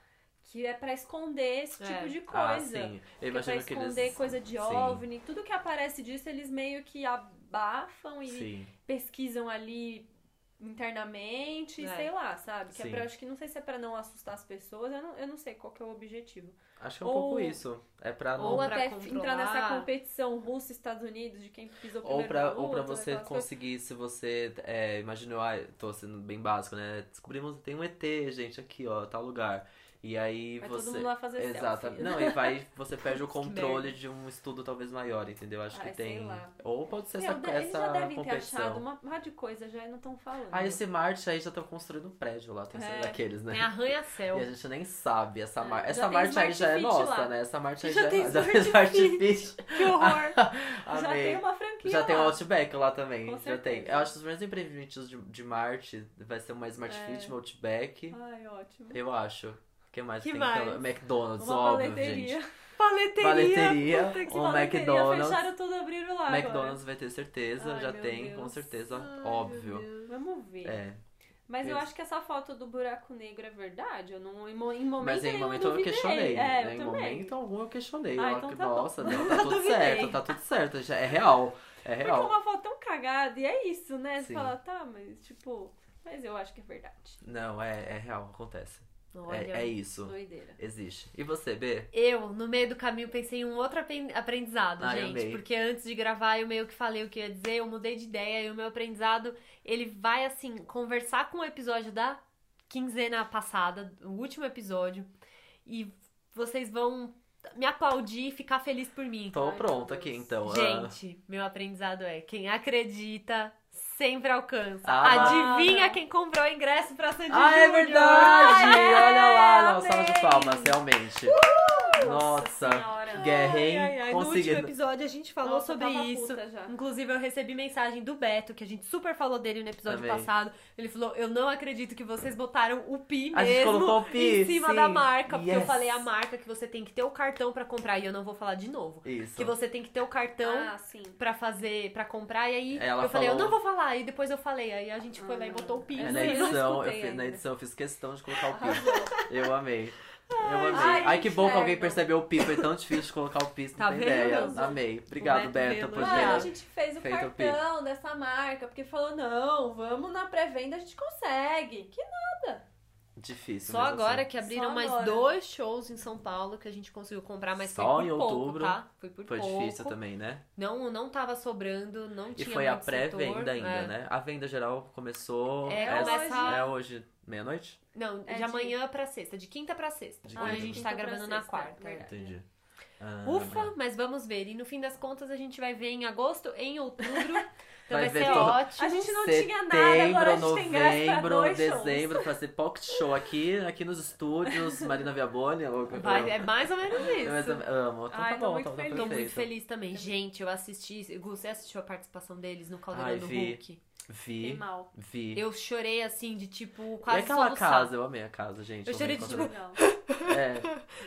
[SPEAKER 3] Que é pra esconder esse
[SPEAKER 1] É.
[SPEAKER 3] tipo de
[SPEAKER 2] Ah,
[SPEAKER 3] coisa.
[SPEAKER 2] sim. Eu
[SPEAKER 3] Que é pra esconder
[SPEAKER 2] eles.
[SPEAKER 3] coisa de
[SPEAKER 2] Sim.
[SPEAKER 3] OVNI, tudo que aparece disso eles meio que abafam e
[SPEAKER 2] Sim.
[SPEAKER 3] pesquisam ali internamente,
[SPEAKER 1] É.
[SPEAKER 3] sei lá, sabe? Que é
[SPEAKER 2] Sim.
[SPEAKER 3] pra, acho que não sei se é pra não assustar as pessoas, eu não, eu não sei qual que é o objetivo.
[SPEAKER 2] Acho que é um
[SPEAKER 3] Ou-
[SPEAKER 2] pouco isso. É pra não.
[SPEAKER 3] Ou
[SPEAKER 1] pra
[SPEAKER 3] até
[SPEAKER 1] controlar.
[SPEAKER 3] entrar nessa competição Rússia-Estados Unidos de quem pisou
[SPEAKER 2] Ou
[SPEAKER 3] primeiro
[SPEAKER 2] pra,
[SPEAKER 3] na
[SPEAKER 2] ou pra você
[SPEAKER 3] aquelas coisas.
[SPEAKER 2] conseguir, se você. É, imagina, eu ah, tô sendo bem básico, né? Descobrimos tem um ET, gente, aqui, ó, tal lugar. E aí
[SPEAKER 3] Vai
[SPEAKER 2] você.
[SPEAKER 3] todo mundo lá fazer
[SPEAKER 2] Exato.
[SPEAKER 3] selfie.
[SPEAKER 2] Não, e vai, você perde o controle de um estudo talvez maior, entendeu? Acho
[SPEAKER 3] Ai,
[SPEAKER 2] que
[SPEAKER 3] sei
[SPEAKER 2] tem.
[SPEAKER 3] lá.
[SPEAKER 2] Ou pode ser
[SPEAKER 3] Meu,
[SPEAKER 2] essa,
[SPEAKER 3] eles
[SPEAKER 2] essa
[SPEAKER 3] já devem ter
[SPEAKER 2] competição.
[SPEAKER 3] achado uma uma de coisa, já não estão falando.
[SPEAKER 2] Ah, esse Marte aí já estão construindo um prédio lá, tem
[SPEAKER 3] É.
[SPEAKER 2] daqueles, né?
[SPEAKER 1] Tem arranha-céu.
[SPEAKER 2] E a gente nem sabe. Essa,
[SPEAKER 3] É,
[SPEAKER 2] mar...
[SPEAKER 3] já
[SPEAKER 2] essa Marte aí já é nossa,
[SPEAKER 3] lá.
[SPEAKER 2] né? Essa Marte aí
[SPEAKER 3] Já
[SPEAKER 2] já,
[SPEAKER 3] tem
[SPEAKER 2] é já
[SPEAKER 3] Smart Fit. Que horror! já tem uma franquia
[SPEAKER 2] Já tem o
[SPEAKER 3] lá.
[SPEAKER 2] Outback lá também.
[SPEAKER 3] Com
[SPEAKER 2] já tem. Eu acho que os primeiros empreendimentos de, de Marte vai ser uma Smart
[SPEAKER 3] É.
[SPEAKER 2] Fit, uma Outback.
[SPEAKER 3] Ai, ótimo.
[SPEAKER 2] Eu acho. Que mais
[SPEAKER 1] Que
[SPEAKER 2] tem?
[SPEAKER 1] mais?
[SPEAKER 2] Pelo- McDonald's,
[SPEAKER 3] Uma
[SPEAKER 2] óbvio,
[SPEAKER 3] paleteria.
[SPEAKER 2] gente.
[SPEAKER 1] Paleteria.
[SPEAKER 2] Paleteria,
[SPEAKER 3] Puta que paleteria.
[SPEAKER 2] McDonald's.
[SPEAKER 3] Fecharam tudo, abriram lá
[SPEAKER 2] McDonald's vai ter certeza,
[SPEAKER 3] Ai,
[SPEAKER 2] já tem,
[SPEAKER 3] Deus.
[SPEAKER 2] com certeza,
[SPEAKER 3] agora. Ai,
[SPEAKER 2] óbvio.
[SPEAKER 3] Vamos ver.
[SPEAKER 2] É.
[SPEAKER 3] Mas eu acho que essa foto do buraco negro é verdade. Eu não, em, mo- em momento
[SPEAKER 2] Mas em momento eu
[SPEAKER 3] duvidei.
[SPEAKER 2] questionei.
[SPEAKER 3] É,
[SPEAKER 2] né?
[SPEAKER 3] eu
[SPEAKER 2] Em
[SPEAKER 3] também.
[SPEAKER 2] momento algum eu questionei.
[SPEAKER 3] Ah,
[SPEAKER 2] Eu,
[SPEAKER 3] então
[SPEAKER 2] que,
[SPEAKER 3] tá bom.
[SPEAKER 2] nossa, não, tá
[SPEAKER 1] Eu
[SPEAKER 2] tudo certo, tá tudo certo. Já é real. É
[SPEAKER 3] Porque
[SPEAKER 2] real.
[SPEAKER 3] uma foto tão cagada, e é isso, né? Você
[SPEAKER 2] Sim.
[SPEAKER 3] fala, tá, mas tipo... Mas eu acho que é verdade.
[SPEAKER 2] Não, é, é real, acontece.
[SPEAKER 1] Olha,
[SPEAKER 2] É, é isso.
[SPEAKER 3] Doideira.
[SPEAKER 2] Existe. E você, B?
[SPEAKER 1] Eu, no meio do caminho, pensei em um outro apren- aprendizado,
[SPEAKER 2] Ai,
[SPEAKER 1] gente. Porque antes de gravar, eu meio que falei o que eu ia dizer, eu mudei de ideia e o meu aprendizado, ele vai, assim, conversar com o episódio da quinzena passada, o último episódio, e vocês vão me aplaudir e ficar feliz por mim.
[SPEAKER 2] Tô
[SPEAKER 3] Ai,
[SPEAKER 2] pronto aqui então. Ah,
[SPEAKER 1] Gente, meu aprendizado é: quem acredita sempre alcança.
[SPEAKER 2] Ah,
[SPEAKER 1] Adivinha quem comprou o ingresso pra Sandy
[SPEAKER 2] Ah, é
[SPEAKER 1] Júnior?
[SPEAKER 2] verdade!
[SPEAKER 3] Ah, é,
[SPEAKER 2] Olha lá, não, salva de palmas, realmente. Nossa,
[SPEAKER 3] Senhora.
[SPEAKER 2] guerra, hein?
[SPEAKER 1] Ai, ai, ai, No último episódio a gente falou
[SPEAKER 3] Nossa,
[SPEAKER 1] sobre isso. Inclusive, eu recebi mensagem do Beto, que a gente super falou dele no episódio
[SPEAKER 2] Amei.
[SPEAKER 1] passado. Ele falou: Eu não acredito que vocês botaram o Pi
[SPEAKER 2] A gente
[SPEAKER 1] mesmo
[SPEAKER 2] colocou o Pi,
[SPEAKER 1] em cima
[SPEAKER 2] sim.
[SPEAKER 1] da marca. Porque eu
[SPEAKER 2] Yes.
[SPEAKER 1] falei a marca que você tem que ter o cartão pra comprar. E eu não vou falar de novo.
[SPEAKER 2] Isso.
[SPEAKER 1] Que você tem que ter o cartão
[SPEAKER 3] Ah,
[SPEAKER 1] pra fazer, pra comprar. E aí
[SPEAKER 2] Ela
[SPEAKER 1] eu falei: Eu
[SPEAKER 2] falou-
[SPEAKER 1] não vou falar. E depois eu falei. Aí a gente foi lá e
[SPEAKER 3] Ah.
[SPEAKER 1] botou o Pi.
[SPEAKER 2] É, na edição, eu fiz, na edição eu fiz questão de colocar o pi. Eu amei. Eu amei.
[SPEAKER 3] Ai,
[SPEAKER 2] Ai, que bom que alguém percebeu o pi. Foi tão difícil de colocar o pi, você
[SPEAKER 1] Tá
[SPEAKER 2] não tem
[SPEAKER 1] vendo?
[SPEAKER 2] ideia. Amei. Obrigado,
[SPEAKER 1] O
[SPEAKER 2] Beto,
[SPEAKER 1] Beto
[SPEAKER 2] por
[SPEAKER 1] veio
[SPEAKER 3] Mano, a gente fez o
[SPEAKER 2] Feito o
[SPEAKER 3] cartão dessa marca, porque falou, não, vamos na pré-venda, a gente consegue. Que
[SPEAKER 2] Difícil.
[SPEAKER 1] Só
[SPEAKER 2] mesmo
[SPEAKER 1] agora
[SPEAKER 2] assim.
[SPEAKER 1] que abriram
[SPEAKER 3] Só
[SPEAKER 1] mais
[SPEAKER 3] agora.
[SPEAKER 1] dois shows em São Paulo que a gente conseguiu comprar, mas
[SPEAKER 2] Só
[SPEAKER 1] foi
[SPEAKER 2] em
[SPEAKER 1] por pouco,
[SPEAKER 2] outubro.
[SPEAKER 1] tá? Foi por
[SPEAKER 2] Foi
[SPEAKER 1] pouco.
[SPEAKER 2] difícil também, né?
[SPEAKER 1] Não, não tava sobrando, não
[SPEAKER 2] E
[SPEAKER 1] tinha
[SPEAKER 2] foi a pré-venda ainda,
[SPEAKER 1] É.
[SPEAKER 2] né? A venda geral começou.
[SPEAKER 1] É,
[SPEAKER 2] essa-
[SPEAKER 1] começa-
[SPEAKER 2] é hoje, meia-noite?
[SPEAKER 1] Não,
[SPEAKER 3] É
[SPEAKER 1] de
[SPEAKER 3] de-
[SPEAKER 1] amanhã pra sexta, de quinta pra sexta.
[SPEAKER 2] De
[SPEAKER 1] Hoje a gente tá gravando na
[SPEAKER 3] sexta,
[SPEAKER 1] quarta.
[SPEAKER 3] verdade.
[SPEAKER 2] Entendi. Ah,
[SPEAKER 1] Ufa, mas vamos ver. E no fim das contas a gente vai ver em agosto, em outubro. Então
[SPEAKER 2] Vai
[SPEAKER 1] vai, ser
[SPEAKER 2] todo-
[SPEAKER 1] ótimo.
[SPEAKER 3] A gente não
[SPEAKER 2] Setembro,
[SPEAKER 3] tinha nada, agora a gente tem graça pra
[SPEAKER 2] novembro,
[SPEAKER 3] dois shows.
[SPEAKER 2] dezembro, fazer pocket show aqui, aqui nos estúdios, Marina Viaboni, louca.
[SPEAKER 1] Vai- é mais ou menos
[SPEAKER 2] Mas
[SPEAKER 1] isso.
[SPEAKER 2] eu amo, então
[SPEAKER 3] Ai,
[SPEAKER 2] tá
[SPEAKER 3] tô
[SPEAKER 2] bom,
[SPEAKER 3] muito
[SPEAKER 2] tá, tá
[SPEAKER 3] feliz.
[SPEAKER 1] Tô muito feliz também. Gente, eu assisti. Gu, Você assistiu a participação deles no Caldeirão
[SPEAKER 2] Ai,
[SPEAKER 1] do
[SPEAKER 2] vi.
[SPEAKER 1] Hulk?
[SPEAKER 2] Vi,
[SPEAKER 3] mal.
[SPEAKER 2] vi.
[SPEAKER 1] Eu chorei assim, de tipo,
[SPEAKER 2] E
[SPEAKER 1] quase
[SPEAKER 2] aquela
[SPEAKER 1] soluçar.
[SPEAKER 2] casa, eu amei a casa, gente.
[SPEAKER 1] Eu chorei de
[SPEAKER 2] quando- É,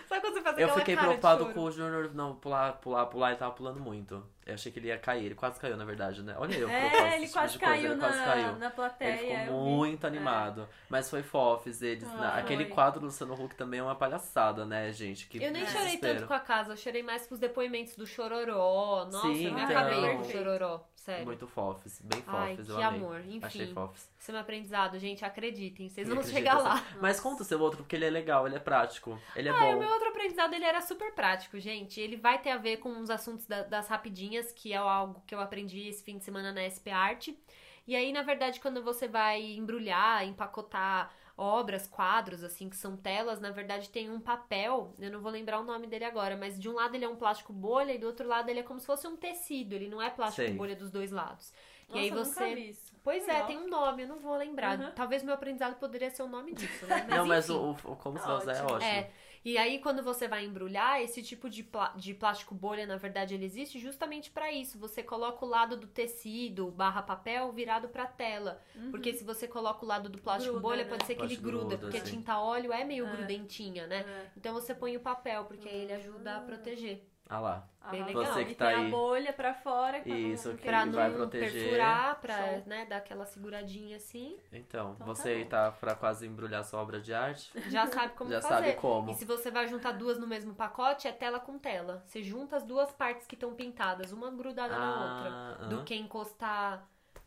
[SPEAKER 1] Sabe quando você faz
[SPEAKER 2] eu
[SPEAKER 1] aquela
[SPEAKER 2] fiquei preocupado com o Junior não pular, pular, pular, ele tava pulando muito. Eu achei que ele ia cair, ele quase caiu, na verdade, né? Olha eu,
[SPEAKER 3] É, ele
[SPEAKER 2] tipo
[SPEAKER 3] quase
[SPEAKER 2] coisa,
[SPEAKER 3] caiu
[SPEAKER 2] ele quase
[SPEAKER 3] na,
[SPEAKER 2] caiu.
[SPEAKER 3] na plateia.
[SPEAKER 2] Ele ficou
[SPEAKER 3] eu vi.
[SPEAKER 2] muito animado. Mas foi fofes eles. na-
[SPEAKER 3] Ah,
[SPEAKER 2] aquele
[SPEAKER 3] foi.
[SPEAKER 2] quadro do Luciano Huck também é uma palhaçada, né, gente? Que
[SPEAKER 1] Eu nem
[SPEAKER 3] É.
[SPEAKER 1] chorei
[SPEAKER 2] desespero.
[SPEAKER 1] tanto com a casa, eu chorei mais com os depoimentos do Chororó. Nossa,
[SPEAKER 2] Sim,
[SPEAKER 1] eu me
[SPEAKER 3] então.
[SPEAKER 1] acabei com o. Chororó, sério.
[SPEAKER 2] Muito fofes, bem
[SPEAKER 1] Ai,
[SPEAKER 2] fofes,
[SPEAKER 1] que
[SPEAKER 2] amei.
[SPEAKER 1] amor.
[SPEAKER 2] Achei
[SPEAKER 1] Enfim,
[SPEAKER 2] fofes.
[SPEAKER 1] esse é meu aprendizado, gente, acreditem, vocês vão
[SPEAKER 2] acredita,
[SPEAKER 1] chegar lá.
[SPEAKER 2] Mas conta o seu outro, porque ele é legal, ele é prático. Ele é
[SPEAKER 1] Ah, e o
[SPEAKER 2] bom.
[SPEAKER 1] meu outro aprendizado, ele era super prático, gente. Ele vai ter a ver com os assuntos da- das rapidinhas, que é algo que eu aprendi esse fim de semana na SP Arte. E aí, na verdade, quando você vai embrulhar, empacotar obras, quadros, assim, que são telas, na verdade tem um papel, eu não vou lembrar o nome dele agora, mas de um lado ele é um plástico bolha e do outro lado ele é como se fosse um tecido, ele não é plástico
[SPEAKER 2] Sei.
[SPEAKER 1] bolha dos dois lados.
[SPEAKER 3] Nossa,
[SPEAKER 1] e aí você
[SPEAKER 3] vi isso.
[SPEAKER 1] Pois é,
[SPEAKER 3] Legal.
[SPEAKER 1] tem um nome, eu não vou lembrar.
[SPEAKER 3] Uhum.
[SPEAKER 1] Talvez meu aprendizado poderia ser o nome disso, né?
[SPEAKER 2] não, mas
[SPEAKER 1] enfim.
[SPEAKER 2] o, o- como você vai usar é
[SPEAKER 3] Ótimo.
[SPEAKER 2] ótimo.
[SPEAKER 1] É. E aí, quando você vai embrulhar, esse tipo de, plá- de plástico bolha, na verdade, ele existe justamente pra isso. Você coloca o lado do tecido barra papel virado pra tela. Porque se você coloca o lado do plástico
[SPEAKER 3] Gruda,
[SPEAKER 1] bolha,
[SPEAKER 3] né?
[SPEAKER 1] pode ser que ele gruda,
[SPEAKER 2] gruda,
[SPEAKER 1] porque
[SPEAKER 2] sim.
[SPEAKER 1] tinta óleo é meio
[SPEAKER 3] É.
[SPEAKER 1] grudentinha, né?
[SPEAKER 3] É.
[SPEAKER 1] Então você põe o papel, porque aí ele ajuda a proteger.
[SPEAKER 2] Ah lá.
[SPEAKER 1] Bem
[SPEAKER 3] Aham.
[SPEAKER 1] legal.
[SPEAKER 2] Você que
[SPEAKER 3] e
[SPEAKER 2] tá
[SPEAKER 3] tem
[SPEAKER 2] aí.
[SPEAKER 3] a bolha pra fora. pra não-
[SPEAKER 2] Isso,
[SPEAKER 3] não
[SPEAKER 2] que
[SPEAKER 1] Pra
[SPEAKER 2] vai
[SPEAKER 1] não
[SPEAKER 2] proteger.
[SPEAKER 1] perfurar, pra
[SPEAKER 3] Show.
[SPEAKER 1] né, dar aquela seguradinha assim.
[SPEAKER 2] Então,
[SPEAKER 3] Então tá
[SPEAKER 2] você aí
[SPEAKER 3] bom.
[SPEAKER 2] tá pra quase embrulhar sua obra de arte,
[SPEAKER 1] Já sabe como
[SPEAKER 2] já
[SPEAKER 1] fazer.
[SPEAKER 2] sabe como.
[SPEAKER 1] E se você vai juntar duas no mesmo pacote, é tela com tela. Você junta as duas partes que estão pintadas, uma grudada na outra.
[SPEAKER 2] Ah,
[SPEAKER 1] Do
[SPEAKER 2] aham.
[SPEAKER 1] que encostar.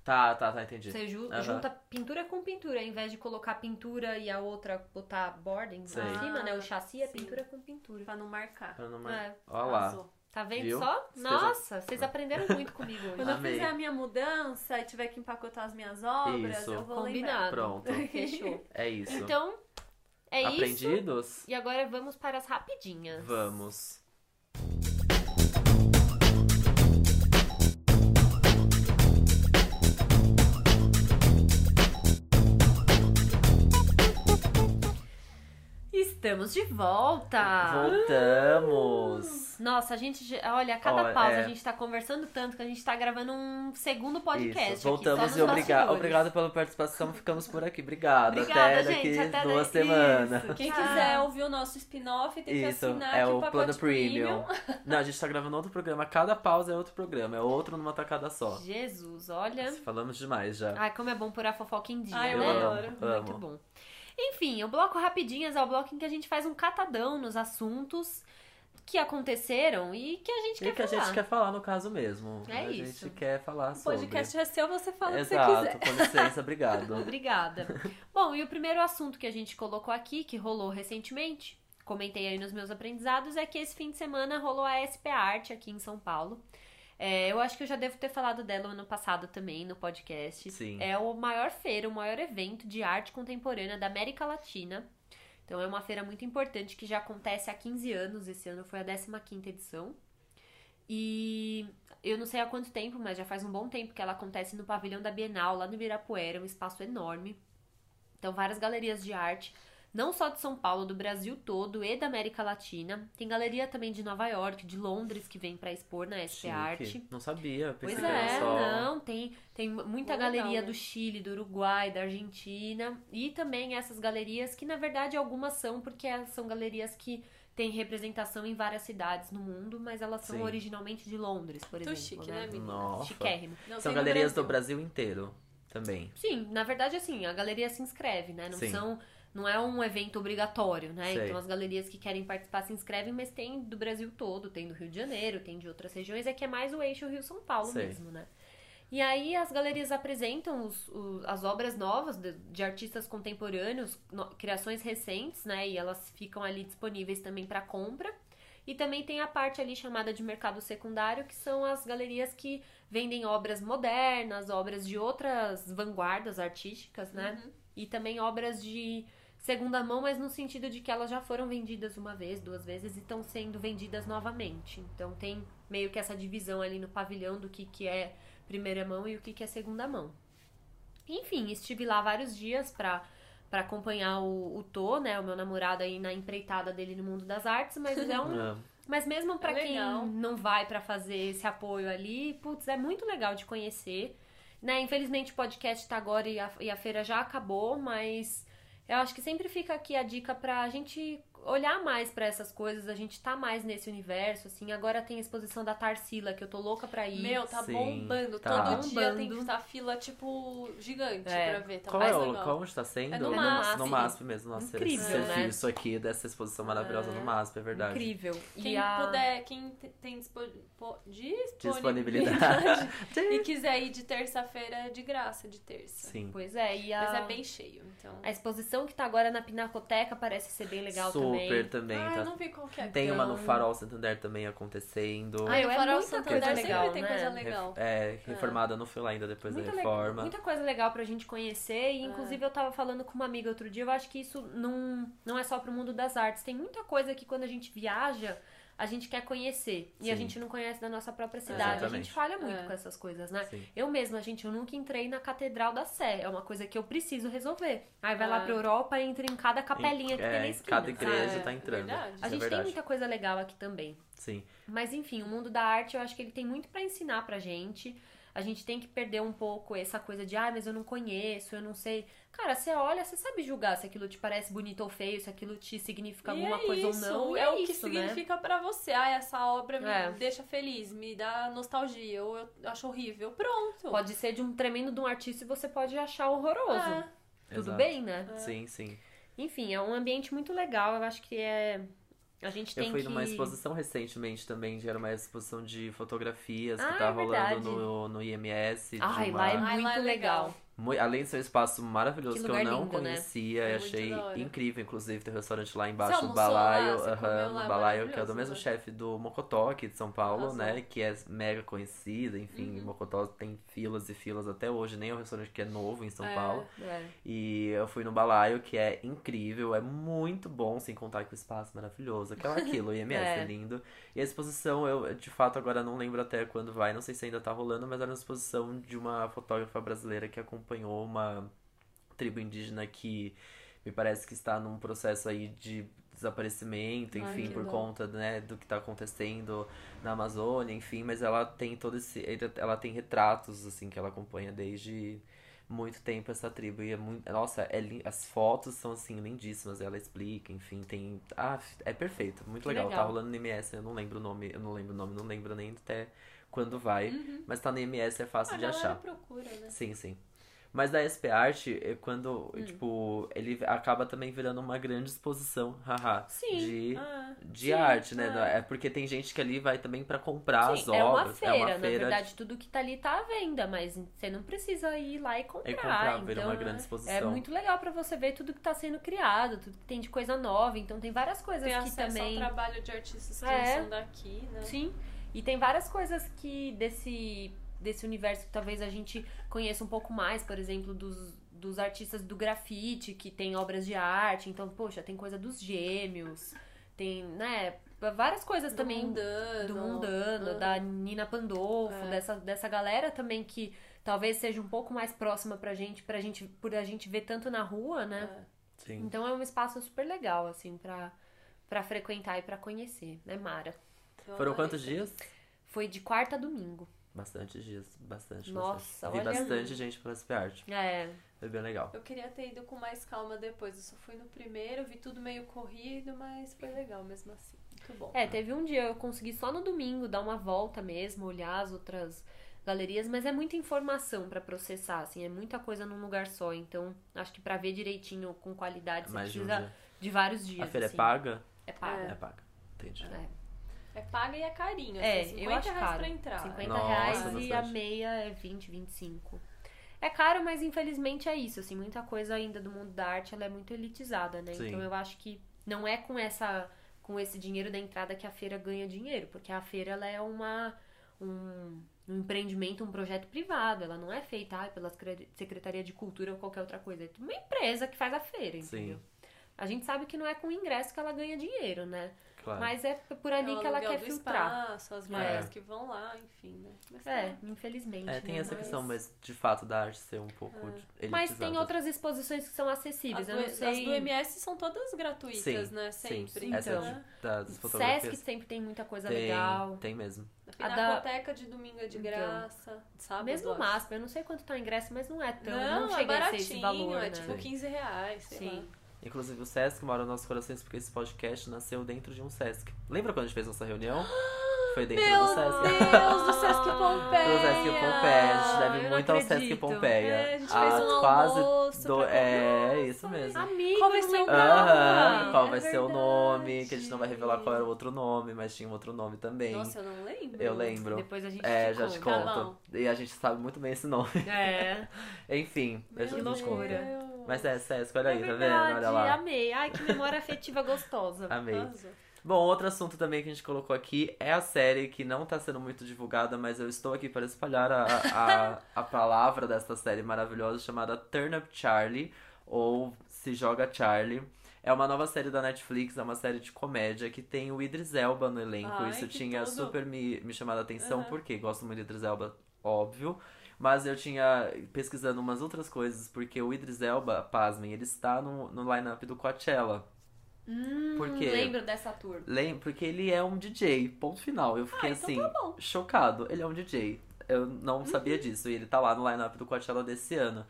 [SPEAKER 2] Tá, tá, tá, entendi.
[SPEAKER 1] Você ju-
[SPEAKER 2] Aham.
[SPEAKER 1] junta pintura com pintura, ao invés de colocar pintura e a outra botar boarding
[SPEAKER 2] Sei.
[SPEAKER 1] em cima, né? O chassi é
[SPEAKER 3] Sim.
[SPEAKER 1] pintura com pintura.
[SPEAKER 3] Pra não marcar.
[SPEAKER 2] Pra não mar-
[SPEAKER 1] É.
[SPEAKER 2] Ó lá.
[SPEAKER 1] Tá vendo
[SPEAKER 2] Viu?
[SPEAKER 1] só?
[SPEAKER 2] Você
[SPEAKER 1] Nossa, vocês aprenderam muito comigo hoje.
[SPEAKER 3] Quando eu
[SPEAKER 2] Amei.
[SPEAKER 3] fizer a minha mudança e tiver que empacotar as minhas obras,
[SPEAKER 2] Isso.
[SPEAKER 3] eu vou lembrar.
[SPEAKER 1] Combinado.
[SPEAKER 2] Pronto.
[SPEAKER 1] Fechou.
[SPEAKER 2] É isso.
[SPEAKER 1] Então, é isso.
[SPEAKER 2] Aprendidos?
[SPEAKER 1] E agora vamos para as rapidinhas.
[SPEAKER 2] Vamos.
[SPEAKER 1] Estamos de volta!
[SPEAKER 2] Voltamos!
[SPEAKER 1] Nossa, a gente. já- Olha, a cada
[SPEAKER 2] Olha,
[SPEAKER 1] pausa
[SPEAKER 2] é.
[SPEAKER 1] a gente tá conversando tanto que a gente tá gravando um segundo podcast.
[SPEAKER 2] Isso,
[SPEAKER 1] aqui,
[SPEAKER 2] voltamos
[SPEAKER 1] só
[SPEAKER 2] e obriga
[SPEAKER 1] bastidores.
[SPEAKER 2] obrigado pela participação. Ficamos por aqui. Obrigado.
[SPEAKER 1] Obrigada,
[SPEAKER 2] até
[SPEAKER 1] gente,
[SPEAKER 2] daqui
[SPEAKER 1] até
[SPEAKER 2] duas
[SPEAKER 1] daqui.
[SPEAKER 2] semanas.
[SPEAKER 1] Isso.
[SPEAKER 3] Quem
[SPEAKER 1] Tchau.
[SPEAKER 3] quiser ouvir o nosso spin-off tem que
[SPEAKER 2] Isso,
[SPEAKER 3] assinar
[SPEAKER 2] é
[SPEAKER 3] aqui
[SPEAKER 2] o
[SPEAKER 3] pacote
[SPEAKER 2] plano premium. Não, a gente tá gravando outro programa. Cada pausa é outro programa. É outro numa tacada só.
[SPEAKER 1] Jesus, olha.
[SPEAKER 2] Falamos demais já.
[SPEAKER 1] Ai, como é bom pôr a fofoca em dia,
[SPEAKER 3] Ai, eu
[SPEAKER 1] né?
[SPEAKER 3] adoro.
[SPEAKER 1] Muito
[SPEAKER 2] Amo.
[SPEAKER 1] bom. Enfim, o bloco Rapidinhas é o bloco em que a gente faz um catadão nos assuntos que aconteceram e que a gente
[SPEAKER 2] E
[SPEAKER 1] quer
[SPEAKER 2] que a
[SPEAKER 1] falar.
[SPEAKER 2] gente quer falar no caso mesmo.
[SPEAKER 1] É
[SPEAKER 2] a
[SPEAKER 1] isso.
[SPEAKER 2] gente quer falar
[SPEAKER 3] O
[SPEAKER 2] sobre.
[SPEAKER 3] podcast é seu, você fala o que você
[SPEAKER 2] Exato,
[SPEAKER 3] quiser.
[SPEAKER 2] com licença, obrigado.
[SPEAKER 1] Obrigada. Bom, e o primeiro assunto que a gente colocou aqui, que rolou recentemente, comentei aí nos meus aprendizados, é que esse fim de semana rolou a SP Arte aqui em São Paulo. É, eu acho que eu já devo ter falado dela ano passado também no podcast.
[SPEAKER 2] Sim.
[SPEAKER 1] É o maior feira, o maior evento de arte contemporânea da América Latina. Então é uma feira muito importante que já acontece há 15 anos. Esse ano foi a 15ª edição. E eu não sei há quanto tempo, mas já faz um bom tempo que ela acontece no pavilhão da Bienal, lá no Ibirapuera, um espaço enorme. Então várias galerias de arte, não só de São Paulo, do Brasil todo e da América Latina. Tem galeria também de Nova York, de Londres que vem pra expor na SP
[SPEAKER 2] Chique.
[SPEAKER 1] Arte.
[SPEAKER 2] Não sabia,
[SPEAKER 1] Pois
[SPEAKER 2] pensei que era
[SPEAKER 1] é,
[SPEAKER 2] só.
[SPEAKER 1] não, tem, tem muita
[SPEAKER 3] Legal,
[SPEAKER 1] galeria
[SPEAKER 3] né?
[SPEAKER 1] do Chile, do Uruguai, da Argentina e também essas galerias que na verdade algumas são porque elas são galerias que têm representação em várias cidades no mundo, mas elas são
[SPEAKER 2] Sim.
[SPEAKER 1] originalmente de Londres, por
[SPEAKER 3] Muito
[SPEAKER 1] exemplo,
[SPEAKER 3] chique,
[SPEAKER 1] né?
[SPEAKER 3] né, menina?
[SPEAKER 2] Nossa.
[SPEAKER 1] Chiquérrimo.
[SPEAKER 3] Não
[SPEAKER 2] São
[SPEAKER 3] tem
[SPEAKER 2] galerias do Brasil inteiro também.
[SPEAKER 1] Sim, na verdade assim, a galeria se inscreve, né? Não
[SPEAKER 2] Sim.
[SPEAKER 1] são não é um evento obrigatório, né?
[SPEAKER 2] Sei.
[SPEAKER 1] Então as galerias que querem participar se inscrevem, mas tem do Brasil todo, tem do Rio de Janeiro, tem de outras regiões, é que é mais o eixo Rio-São Paulo
[SPEAKER 2] Sei.
[SPEAKER 1] mesmo, né? E aí as galerias apresentam os- os- as obras novas de, de artistas contemporâneos, no- criações recentes, né? E elas ficam ali disponíveis também para compra. E também tem a parte ali chamada de mercado secundário, que são as galerias que vendem obras modernas, obras de outras vanguardas artísticas, né?
[SPEAKER 3] Uhum.
[SPEAKER 1] E também obras de segunda mão, mas no sentido de que elas já foram vendidas uma vez, duas vezes e estão sendo vendidas novamente. Então tem meio que essa divisão ali no pavilhão do que, que é primeira mão e o que, que é segunda mão. Enfim, estive lá vários dias pra, pra acompanhar o, o Tô, né? O meu namorado aí na empreitada dele no mundo das artes, mas é um
[SPEAKER 2] Ah,
[SPEAKER 1] mas mesmo pra
[SPEAKER 3] É
[SPEAKER 1] quem não vai pra fazer esse apoio ali, putz, é muito legal de conhecer. Né? Infelizmente o podcast tá agora e a, e a feira já acabou, mas eu acho que sempre fica aqui a dica pra gente olhar mais pra essas coisas, a gente tá mais nesse universo, assim. Agora tem a exposição da Tarsila, que eu tô louca pra ir.
[SPEAKER 3] Meu, tá
[SPEAKER 2] Sim,
[SPEAKER 3] bombando.
[SPEAKER 2] tá.
[SPEAKER 3] Todo dia
[SPEAKER 1] Bombando.
[SPEAKER 3] tem que estar fila, tipo, gigante
[SPEAKER 1] É.
[SPEAKER 3] pra ver. Tá
[SPEAKER 2] Qual
[SPEAKER 3] mais
[SPEAKER 2] é o
[SPEAKER 3] legal.
[SPEAKER 2] qual onde tá sendo?
[SPEAKER 3] É no
[SPEAKER 1] É
[SPEAKER 3] MASP.
[SPEAKER 2] No MASP mesmo. Nossa,
[SPEAKER 1] Incrível,
[SPEAKER 2] esse
[SPEAKER 1] né?
[SPEAKER 2] serviço aqui dessa exposição maravilhosa no MASP, é verdade.
[SPEAKER 1] Incrível.
[SPEAKER 3] Quem
[SPEAKER 1] e a...
[SPEAKER 3] puder, quem te- tem dispo- po-
[SPEAKER 2] Disponibilidade.
[SPEAKER 3] e quiser ir de terça-feira é de graça, de terça.
[SPEAKER 2] Sim.
[SPEAKER 1] Pois é, e a...
[SPEAKER 3] Mas é bem cheio, então.
[SPEAKER 1] a exposição que tá agora na Pinacoteca parece ser bem legal
[SPEAKER 2] Super
[SPEAKER 1] também.
[SPEAKER 2] Também.
[SPEAKER 3] ah,
[SPEAKER 2] tá-
[SPEAKER 3] eu não vi qual que é.
[SPEAKER 2] Tem uma no Farol Santander também acontecendo.
[SPEAKER 1] Ai,
[SPEAKER 3] no
[SPEAKER 1] é
[SPEAKER 3] Farol
[SPEAKER 1] muita
[SPEAKER 3] Santander
[SPEAKER 1] coisa
[SPEAKER 3] sempre
[SPEAKER 1] legal,
[SPEAKER 3] tem
[SPEAKER 1] né?
[SPEAKER 3] coisa
[SPEAKER 2] Ref-
[SPEAKER 3] legal.
[SPEAKER 2] É, reformada, não fui lá ainda depois
[SPEAKER 1] Muita
[SPEAKER 2] da
[SPEAKER 1] le-
[SPEAKER 2] reforma.
[SPEAKER 1] Muita coisa legal pra gente conhecer. E, inclusive, eu tava falando com uma amiga outro dia. Eu acho que isso não, não é só pro mundo das artes. Tem muita coisa que quando a gente viaja, a gente quer conhecer. E a gente não conhece da nossa própria cidade. A gente falha muito
[SPEAKER 3] É.
[SPEAKER 1] com essas coisas, né?
[SPEAKER 2] Sim.
[SPEAKER 1] Eu mesma, gente, eu nunca entrei na Catedral da Sé. É uma coisa que eu preciso resolver. Aí vai lá
[SPEAKER 3] Ah.
[SPEAKER 1] pra Europa e entra em cada capelinha que
[SPEAKER 2] É,
[SPEAKER 1] tem na
[SPEAKER 2] em
[SPEAKER 1] esquina.
[SPEAKER 2] cada igreja
[SPEAKER 3] É,
[SPEAKER 2] tá entrando.
[SPEAKER 3] verdade.
[SPEAKER 2] Isso
[SPEAKER 1] A
[SPEAKER 2] é
[SPEAKER 1] gente tem
[SPEAKER 2] verdade.
[SPEAKER 1] muita coisa legal aqui também.
[SPEAKER 2] Sim.
[SPEAKER 1] Mas enfim, o mundo da arte eu acho que ele tem muito pra ensinar pra gente. A gente tem que perder um pouco essa coisa de, ah, mas eu não conheço, eu não sei. Cara, você olha, você sabe julgar se aquilo te parece bonito ou feio, se aquilo te significa
[SPEAKER 3] E
[SPEAKER 1] alguma
[SPEAKER 3] é
[SPEAKER 1] coisa
[SPEAKER 3] isso,
[SPEAKER 1] ou não. E
[SPEAKER 3] é, o que
[SPEAKER 1] isso, né?
[SPEAKER 3] significa pra você. Ah, essa obra me
[SPEAKER 1] É.
[SPEAKER 3] deixa feliz, me dá nostalgia, ou eu acho horrível. Pronto.
[SPEAKER 1] Pode ser de um tremendo de um artista e você pode achar horroroso.
[SPEAKER 3] É.
[SPEAKER 1] Tudo
[SPEAKER 2] Exato.
[SPEAKER 1] bem, né?
[SPEAKER 2] Sim, sim.
[SPEAKER 1] Enfim, é um ambiente muito legal. Eu acho que é. A gente tem
[SPEAKER 2] Eu fui
[SPEAKER 1] que.
[SPEAKER 2] numa exposição recentemente também, que era uma exposição de fotografias
[SPEAKER 1] Ah,
[SPEAKER 2] que tá
[SPEAKER 1] é
[SPEAKER 2] rolando
[SPEAKER 1] verdade.
[SPEAKER 2] no, no IMS.
[SPEAKER 1] Ai,
[SPEAKER 2] uma-
[SPEAKER 1] lá é
[SPEAKER 3] Ai,
[SPEAKER 1] muito
[SPEAKER 3] lá é
[SPEAKER 1] legal.
[SPEAKER 3] legal.
[SPEAKER 2] Além de ser um espaço maravilhoso
[SPEAKER 1] Que
[SPEAKER 2] que, eu não
[SPEAKER 1] lindo, né?
[SPEAKER 2] conhecia,
[SPEAKER 3] É muito
[SPEAKER 2] achei incrível. Inclusive, tem um restaurante lá embaixo
[SPEAKER 3] lá?
[SPEAKER 2] Balaio, aham,
[SPEAKER 3] comeu
[SPEAKER 2] no
[SPEAKER 3] lá?
[SPEAKER 2] Balaio, que é do mesmo
[SPEAKER 3] né?
[SPEAKER 2] chefe do Mocotó aqui de São Paulo,
[SPEAKER 3] Arrasou.
[SPEAKER 2] né? Que é mega conhecida, enfim,
[SPEAKER 3] Uhum.
[SPEAKER 2] Mocotó tem filas e filas até hoje, nem é um restaurante que é novo em São
[SPEAKER 3] É.
[SPEAKER 2] Paulo.
[SPEAKER 1] É.
[SPEAKER 2] E eu fui no Balaio, que é incrível, é muito bom, sem contar que o espaço é maravilhoso. Aquela aquilo, o IMS é.
[SPEAKER 1] É.
[SPEAKER 2] lindo. E a exposição, eu de fato agora não lembro até quando vai, não sei se ainda tá rolando, mas era uma exposição de uma fotógrafa brasileira que acompanhou uma tribo indígena que me parece que está num processo aí de desaparecimento,
[SPEAKER 3] Ai,
[SPEAKER 2] enfim,
[SPEAKER 3] que
[SPEAKER 2] por
[SPEAKER 3] dó.
[SPEAKER 2] conta, né, do que tá acontecendo na Amazônia, enfim, mas ela tem todo esse ela tem retratos assim que ela acompanha desde muito tempo essa tribo e é muito, nossa, é lin- as fotos são assim lindíssimas, ela explica, enfim, tem, ah, é perfeito, muito legal.
[SPEAKER 1] legal.
[SPEAKER 2] Tá rolando no MS, eu não lembro o nome, eu não lembro o nome, não lembro nem até quando vai,
[SPEAKER 3] Uhum.
[SPEAKER 2] mas tá no MS é fácil
[SPEAKER 3] A
[SPEAKER 2] de achar.
[SPEAKER 3] procura, né?
[SPEAKER 2] Sim, sim. Mas da SP Art, é quando,
[SPEAKER 1] Hum.
[SPEAKER 2] tipo, ele acaba também virando uma grande exposição, haha,
[SPEAKER 1] Sim.
[SPEAKER 2] de,
[SPEAKER 3] Ah,
[SPEAKER 2] de
[SPEAKER 3] sim,
[SPEAKER 2] arte, né?
[SPEAKER 3] é.
[SPEAKER 2] É porque tem gente que ali vai também pra comprar as
[SPEAKER 1] Sim, é uma
[SPEAKER 2] obras.
[SPEAKER 1] feira, na verdade, tudo que tá ali tá à venda, mas você não precisa ir lá e comprar.
[SPEAKER 2] E comprar,
[SPEAKER 1] então,
[SPEAKER 2] vira uma grande exposição.
[SPEAKER 1] É muito legal pra você ver tudo que tá sendo criado, tudo que tem de coisa nova. Então tem várias coisas
[SPEAKER 3] Tem
[SPEAKER 1] que
[SPEAKER 3] acesso
[SPEAKER 1] também.
[SPEAKER 3] ao trabalho de artistas que
[SPEAKER 1] É.
[SPEAKER 3] são daqui, né?
[SPEAKER 1] Sim. E tem várias coisas que desse, desse universo que talvez a gente conheça um pouco mais, por exemplo, dos, dos artistas do grafite, que tem obras de arte. Então, poxa, tem coisa dos gêmeos, tem, né, várias coisas
[SPEAKER 3] Do
[SPEAKER 1] também
[SPEAKER 3] mundano.
[SPEAKER 1] do Mundano,
[SPEAKER 3] Ah.
[SPEAKER 1] da Nina Pandolfo,
[SPEAKER 3] É.
[SPEAKER 1] dessa, dessa galera também que talvez seja um pouco mais próxima pra gente, pra gente, por a gente ver tanto na rua, né?
[SPEAKER 3] É.
[SPEAKER 2] Sim.
[SPEAKER 1] Então é um espaço super legal, assim, pra, pra frequentar e pra conhecer, né, Mara?
[SPEAKER 2] Foram quantos dias?
[SPEAKER 1] Foi de quarta a domingo.
[SPEAKER 2] Bastante dias, bastante.
[SPEAKER 1] Nossa,
[SPEAKER 2] bastante. Vi
[SPEAKER 1] olha-
[SPEAKER 2] bastante gente pela SP Art.
[SPEAKER 1] É,
[SPEAKER 2] Foi bem legal.
[SPEAKER 3] Eu queria ter ido com mais calma depois. Eu só fui no primeiro, vi tudo meio corrido, mas foi legal mesmo assim. Muito bom.
[SPEAKER 1] é, teve um dia eu consegui só no domingo dar uma volta mesmo, olhar as outras galerias, mas é muita informação pra processar, assim, é muita coisa num lugar só. Então, acho que pra ver direitinho com qualidade, você
[SPEAKER 2] Mais de um
[SPEAKER 1] precisa de vários dias.
[SPEAKER 2] A feira
[SPEAKER 1] assim.
[SPEAKER 2] é paga?
[SPEAKER 1] É paga.
[SPEAKER 2] É paga. Entendi.
[SPEAKER 1] É.
[SPEAKER 3] É paga e é carinho.
[SPEAKER 1] É,
[SPEAKER 3] assim, 50
[SPEAKER 1] eu acho
[SPEAKER 3] reais
[SPEAKER 1] caro.
[SPEAKER 3] pra entrar.
[SPEAKER 1] 50
[SPEAKER 2] Nossa,
[SPEAKER 1] reais e
[SPEAKER 2] bastante.
[SPEAKER 1] a meia é 20, 25. É caro, mas infelizmente é isso, assim, muita coisa ainda do mundo da arte, ela é muito elitizada, né?
[SPEAKER 2] Sim.
[SPEAKER 1] Então eu acho que não é com essa com esse dinheiro da entrada que a feira ganha dinheiro, porque a feira ela é uma um, um empreendimento, um projeto privado, ela não é feita ai, pela Secre- Secretaria de Cultura ou qualquer outra coisa, é uma empresa que faz a feira,
[SPEAKER 2] Sim.
[SPEAKER 1] entendeu? A gente sabe que não é com o ingresso que ela ganha dinheiro, né?
[SPEAKER 2] Claro.
[SPEAKER 1] Mas é por ali
[SPEAKER 3] É
[SPEAKER 1] que ela quer
[SPEAKER 3] do
[SPEAKER 1] filtrar.
[SPEAKER 3] Espaço, as marcas
[SPEAKER 2] É.
[SPEAKER 3] que vão lá, enfim, né? Mas
[SPEAKER 1] É,
[SPEAKER 3] tá.
[SPEAKER 1] infelizmente.
[SPEAKER 2] É, tem
[SPEAKER 1] né?
[SPEAKER 2] essa
[SPEAKER 1] Mas-
[SPEAKER 2] questão, mas de fato da arte ser um pouco elitizada.
[SPEAKER 1] Mas tem outras exposições que são acessíveis.
[SPEAKER 3] As
[SPEAKER 1] eu
[SPEAKER 3] do,
[SPEAKER 1] não sei.
[SPEAKER 3] as do MS são todas gratuitas,
[SPEAKER 2] Sim,
[SPEAKER 3] né?
[SPEAKER 2] sim.
[SPEAKER 3] Sempre.
[SPEAKER 2] Essa
[SPEAKER 1] Então.
[SPEAKER 3] né?
[SPEAKER 2] de, das
[SPEAKER 1] Sesc sempre tem muita coisa
[SPEAKER 2] tem,
[SPEAKER 1] legal.
[SPEAKER 2] tem mesmo.
[SPEAKER 3] A
[SPEAKER 1] A da-
[SPEAKER 3] de domingo é de
[SPEAKER 1] Então.
[SPEAKER 3] graça. Sábado,
[SPEAKER 1] Mesmo o. MASP, eu não sei quanto tá o ingresso, mas não é tão.
[SPEAKER 3] Não,
[SPEAKER 1] Não,
[SPEAKER 3] é
[SPEAKER 1] chega a ser
[SPEAKER 3] baratinho,
[SPEAKER 1] esse valor,
[SPEAKER 3] é
[SPEAKER 1] né?
[SPEAKER 3] tipo
[SPEAKER 2] Sim.
[SPEAKER 3] 15 reais, sei
[SPEAKER 1] Sim.
[SPEAKER 3] lá.
[SPEAKER 2] Inclusive o Sesc mora nos nossos corações porque esse podcast nasceu dentro de um Sesc. Lembra quando a gente fez nossa reunião? Foi dentro
[SPEAKER 3] Meu
[SPEAKER 2] do Sesc.
[SPEAKER 3] Deus, do Sesc Pompeia!
[SPEAKER 2] Do Sesc Pompeia. A gente deve muito ao Sesc. Pompeia.
[SPEAKER 3] É, a gente fez um
[SPEAKER 2] quase
[SPEAKER 3] almoço
[SPEAKER 2] do...
[SPEAKER 3] pra-
[SPEAKER 2] É,
[SPEAKER 3] Nossa,
[SPEAKER 2] isso mesmo.
[SPEAKER 1] Amigo,
[SPEAKER 3] Qual vai ser o.
[SPEAKER 2] Aham, qual
[SPEAKER 3] É
[SPEAKER 2] vai ser o nome, que a gente não vai
[SPEAKER 3] verdade.
[SPEAKER 2] revelar qual era o outro nome, mas tinha um outro nome também.
[SPEAKER 3] Nossa, eu não lembro.
[SPEAKER 2] eu lembro.
[SPEAKER 1] Depois a gente
[SPEAKER 2] É,
[SPEAKER 1] te
[SPEAKER 2] já te
[SPEAKER 1] conta.
[SPEAKER 3] Tá
[SPEAKER 2] conto. E a gente sabe muito bem esse nome.
[SPEAKER 1] É,
[SPEAKER 2] Enfim,
[SPEAKER 3] Meu
[SPEAKER 2] a gente
[SPEAKER 1] Deus.
[SPEAKER 2] conta. Mas é, Sesc, olha aí,
[SPEAKER 1] é
[SPEAKER 2] tá vendo?
[SPEAKER 1] verdade,
[SPEAKER 2] Olha lá.
[SPEAKER 1] amei. Ai, que memória afetiva gostosa.
[SPEAKER 2] Amei.
[SPEAKER 3] Arrasou.
[SPEAKER 2] Bom, outro assunto também que a gente colocou aqui é a série que não tá sendo muito divulgada, mas eu estou aqui para espalhar a, a, a palavra desta série maravilhosa chamada Turn Up Charlie, ou Se Joga Charlie. É uma nova série da Netflix, é uma série de comédia que tem o Idris Elba no elenco.
[SPEAKER 3] Ai,
[SPEAKER 2] Isso tinha
[SPEAKER 3] tudo.
[SPEAKER 2] super me, me chamado a atenção,
[SPEAKER 3] Aham.
[SPEAKER 2] porque gosto muito do Idris Elba, óbvio. Mas eu tinha pesquisando umas outras coisas, porque o Idris Elba, pasmem, ele está no, no line-up do Coachella.
[SPEAKER 1] Hum,
[SPEAKER 2] Por quê?
[SPEAKER 1] Lembro dessa tour.
[SPEAKER 2] Lembro, porque ele é um DJ, ponto final. Eu fiquei
[SPEAKER 3] Ah, então
[SPEAKER 2] assim,
[SPEAKER 3] tá
[SPEAKER 2] chocado. Ele é um DJ. Eu não sabia disso. E ele tá lá no line-up do Coachella desse ano.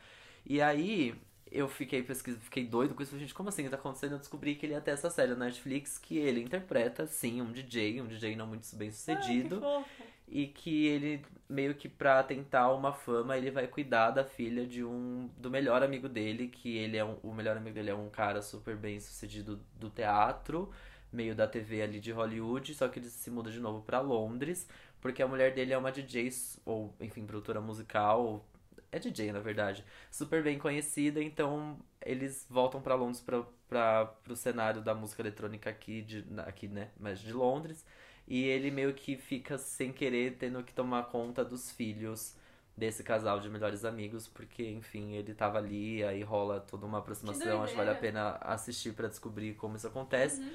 [SPEAKER 2] E aí, eu fiquei pesquisando, fiquei doido com isso. Gente, como assim? Tá acontecendo? Eu descobri que ele ia ter essa série na Netflix que ele interpreta, sim, um DJ, um DJ não muito bem
[SPEAKER 3] Ai,
[SPEAKER 2] sucedido.
[SPEAKER 3] fofo.
[SPEAKER 2] E que ele, meio que pra tentar uma fama, ele vai cuidar da filha de um. do melhor amigo dele, que ele é um, o melhor amigo dele é um cara super bem sucedido do teatro, meio da TV ali de Hollywood, só que ele se muda de novo pra Londres, porque a mulher dele é uma DJ, ou enfim, produtora musical, é DJ na verdade, super bem conhecida, então eles voltam pra Londres pra, pra, pro cenário da música eletrônica aqui, de, aqui, né, mas de Londres. E ele meio que fica sem querer tendo que tomar conta dos filhos desse casal de melhores amigos, porque, enfim, ele tava ali, aí rola toda uma aproximação. Acho que vale a pena assistir pra descobrir como isso acontece.
[SPEAKER 3] Uhum.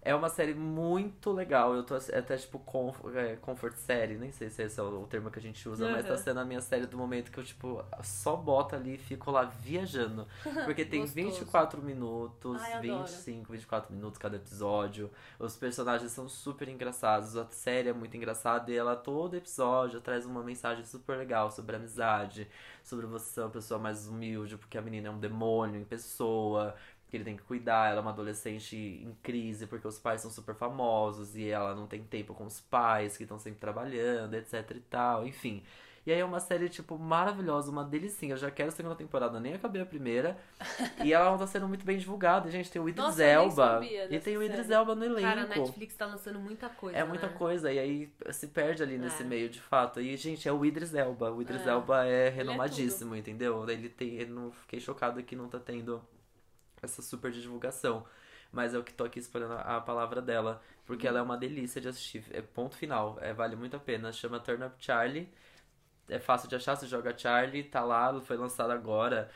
[SPEAKER 2] É uma série muito legal. Eu tô até tipo é, comfort série, nem sei se esse é o termo que a gente usa, mas tá
[SPEAKER 1] Uhum.
[SPEAKER 2] sendo a minha série do momento que eu, tipo, só boto ali e fico lá viajando. Porque tem
[SPEAKER 1] Gostoso.
[SPEAKER 2] 24 minutos,
[SPEAKER 3] Ai, adoro.
[SPEAKER 2] 25, 24 minutos cada episódio. Os personagens são super engraçados, a série é muito engraçada e ela todo episódio traz uma mensagem super legal sobre amizade, sobre você ser uma pessoa mais humilde, porque a menina é um demônio em pessoa, que ele tem que cuidar, ela é uma adolescente em crise porque os pais são super famosos e ela não tem tempo com os pais que estão sempre trabalhando, etc e tal, enfim. E aí é uma série, tipo, maravilhosa, uma delicinha. Eu já quero a segunda temporada, nem acabei a primeira. e ela tá sendo muito bem divulgada. Gente, tem o Idris
[SPEAKER 3] Nossa, eu
[SPEAKER 2] Elba. E tem o Idris
[SPEAKER 3] série.
[SPEAKER 2] Elba no elenco.
[SPEAKER 1] Cara, a Netflix tá lançando muita coisa.
[SPEAKER 2] É muita
[SPEAKER 1] né?
[SPEAKER 2] coisa, e aí se perde ali nesse
[SPEAKER 1] É.
[SPEAKER 2] meio de fato. E, gente, é o Idris Elba. O Idris
[SPEAKER 3] É.
[SPEAKER 2] Elba é
[SPEAKER 3] é
[SPEAKER 2] renomadíssimo, entendeu? Ele tem. Ele não fiquei chocado que não tá tendo essa super divulgação. Mas eu que tô aqui esperando a palavra dela. Porque ela é uma delícia de assistir. É ponto final. É, vale muito a pena. Chama Turn Up Charlie. É fácil de achar, você joga Charlie, tá lá, foi lançado agora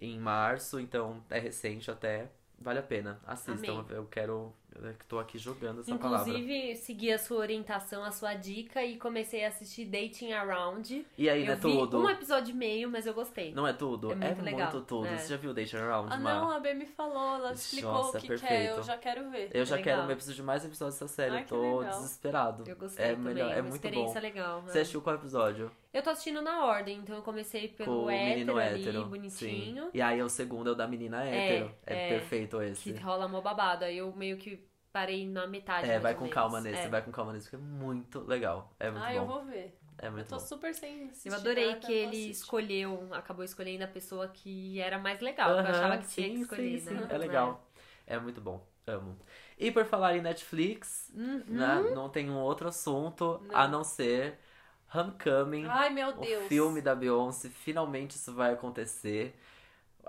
[SPEAKER 2] em março, então é recente até. Vale a pena. Assistam.
[SPEAKER 1] Amei.
[SPEAKER 2] Eu quero. Eu que tô aqui jogando essa palavra.
[SPEAKER 1] Inclusive, segui a sua orientação, a sua dica e comecei a assistir Dating Around.
[SPEAKER 2] E aí,
[SPEAKER 1] eu
[SPEAKER 2] não é tudo?
[SPEAKER 1] um episódio e meio, mas eu gostei.
[SPEAKER 2] Não é tudo?
[SPEAKER 1] É muito legal.
[SPEAKER 2] tudo.
[SPEAKER 1] É.
[SPEAKER 2] Você já viu Dating Around,
[SPEAKER 3] Ah,
[SPEAKER 2] Mar?
[SPEAKER 3] não, a B me falou, ela explicou
[SPEAKER 2] Nossa,
[SPEAKER 3] o que, é,
[SPEAKER 2] perfeito.
[SPEAKER 3] eu já quero ver.
[SPEAKER 2] Eu já
[SPEAKER 1] É
[SPEAKER 2] quero,
[SPEAKER 1] legal.
[SPEAKER 2] eu preciso de mais episódios dessa série.
[SPEAKER 3] Ai,
[SPEAKER 2] eu tô
[SPEAKER 3] legal.
[SPEAKER 2] desesperado.
[SPEAKER 1] Eu gostei
[SPEAKER 2] É
[SPEAKER 1] também,
[SPEAKER 2] melhor, é
[SPEAKER 1] uma
[SPEAKER 2] muito
[SPEAKER 1] experiência
[SPEAKER 2] bom.
[SPEAKER 1] legal.
[SPEAKER 2] Você
[SPEAKER 1] né?
[SPEAKER 2] assistiu qual episódio?
[SPEAKER 1] Eu tô assistindo na ordem, então eu comecei
[SPEAKER 2] Com
[SPEAKER 1] pelo
[SPEAKER 2] o
[SPEAKER 1] hétero
[SPEAKER 2] menino
[SPEAKER 1] ali,
[SPEAKER 2] hétero.
[SPEAKER 1] bonitinho.
[SPEAKER 2] Sim. E aí o segundo é o da menina hétero. É,
[SPEAKER 1] é,
[SPEAKER 2] perfeito esse.
[SPEAKER 1] Que rola mó babado. Aí eu meio que parei na metade.
[SPEAKER 2] É, vai com
[SPEAKER 1] menos.
[SPEAKER 2] calma nesse,
[SPEAKER 1] É.
[SPEAKER 2] vai com calma nesse, porque é muito legal. É muito
[SPEAKER 3] Ah,
[SPEAKER 2] bom.
[SPEAKER 3] eu vou ver.
[SPEAKER 2] É
[SPEAKER 3] Eu
[SPEAKER 2] muito
[SPEAKER 3] tô
[SPEAKER 2] bom.
[SPEAKER 3] super sem assistir
[SPEAKER 1] Eu adorei que ele
[SPEAKER 3] assistir.
[SPEAKER 1] escolheu, acabou escolhendo a pessoa que era mais legal. que eu
[SPEAKER 2] Aham,
[SPEAKER 1] achava que
[SPEAKER 2] sim,
[SPEAKER 1] tinha que escolher,
[SPEAKER 2] sim,
[SPEAKER 1] né?
[SPEAKER 2] sim. É legal. É muito bom. Amo. E por falar em Netflix,
[SPEAKER 1] Uhum.
[SPEAKER 2] né, não tem um outro assunto
[SPEAKER 3] Não.
[SPEAKER 2] a não ser Homecoming.
[SPEAKER 3] Ai, meu
[SPEAKER 2] O
[SPEAKER 3] Deus.
[SPEAKER 2] filme da Beyoncé, finalmente isso vai acontecer.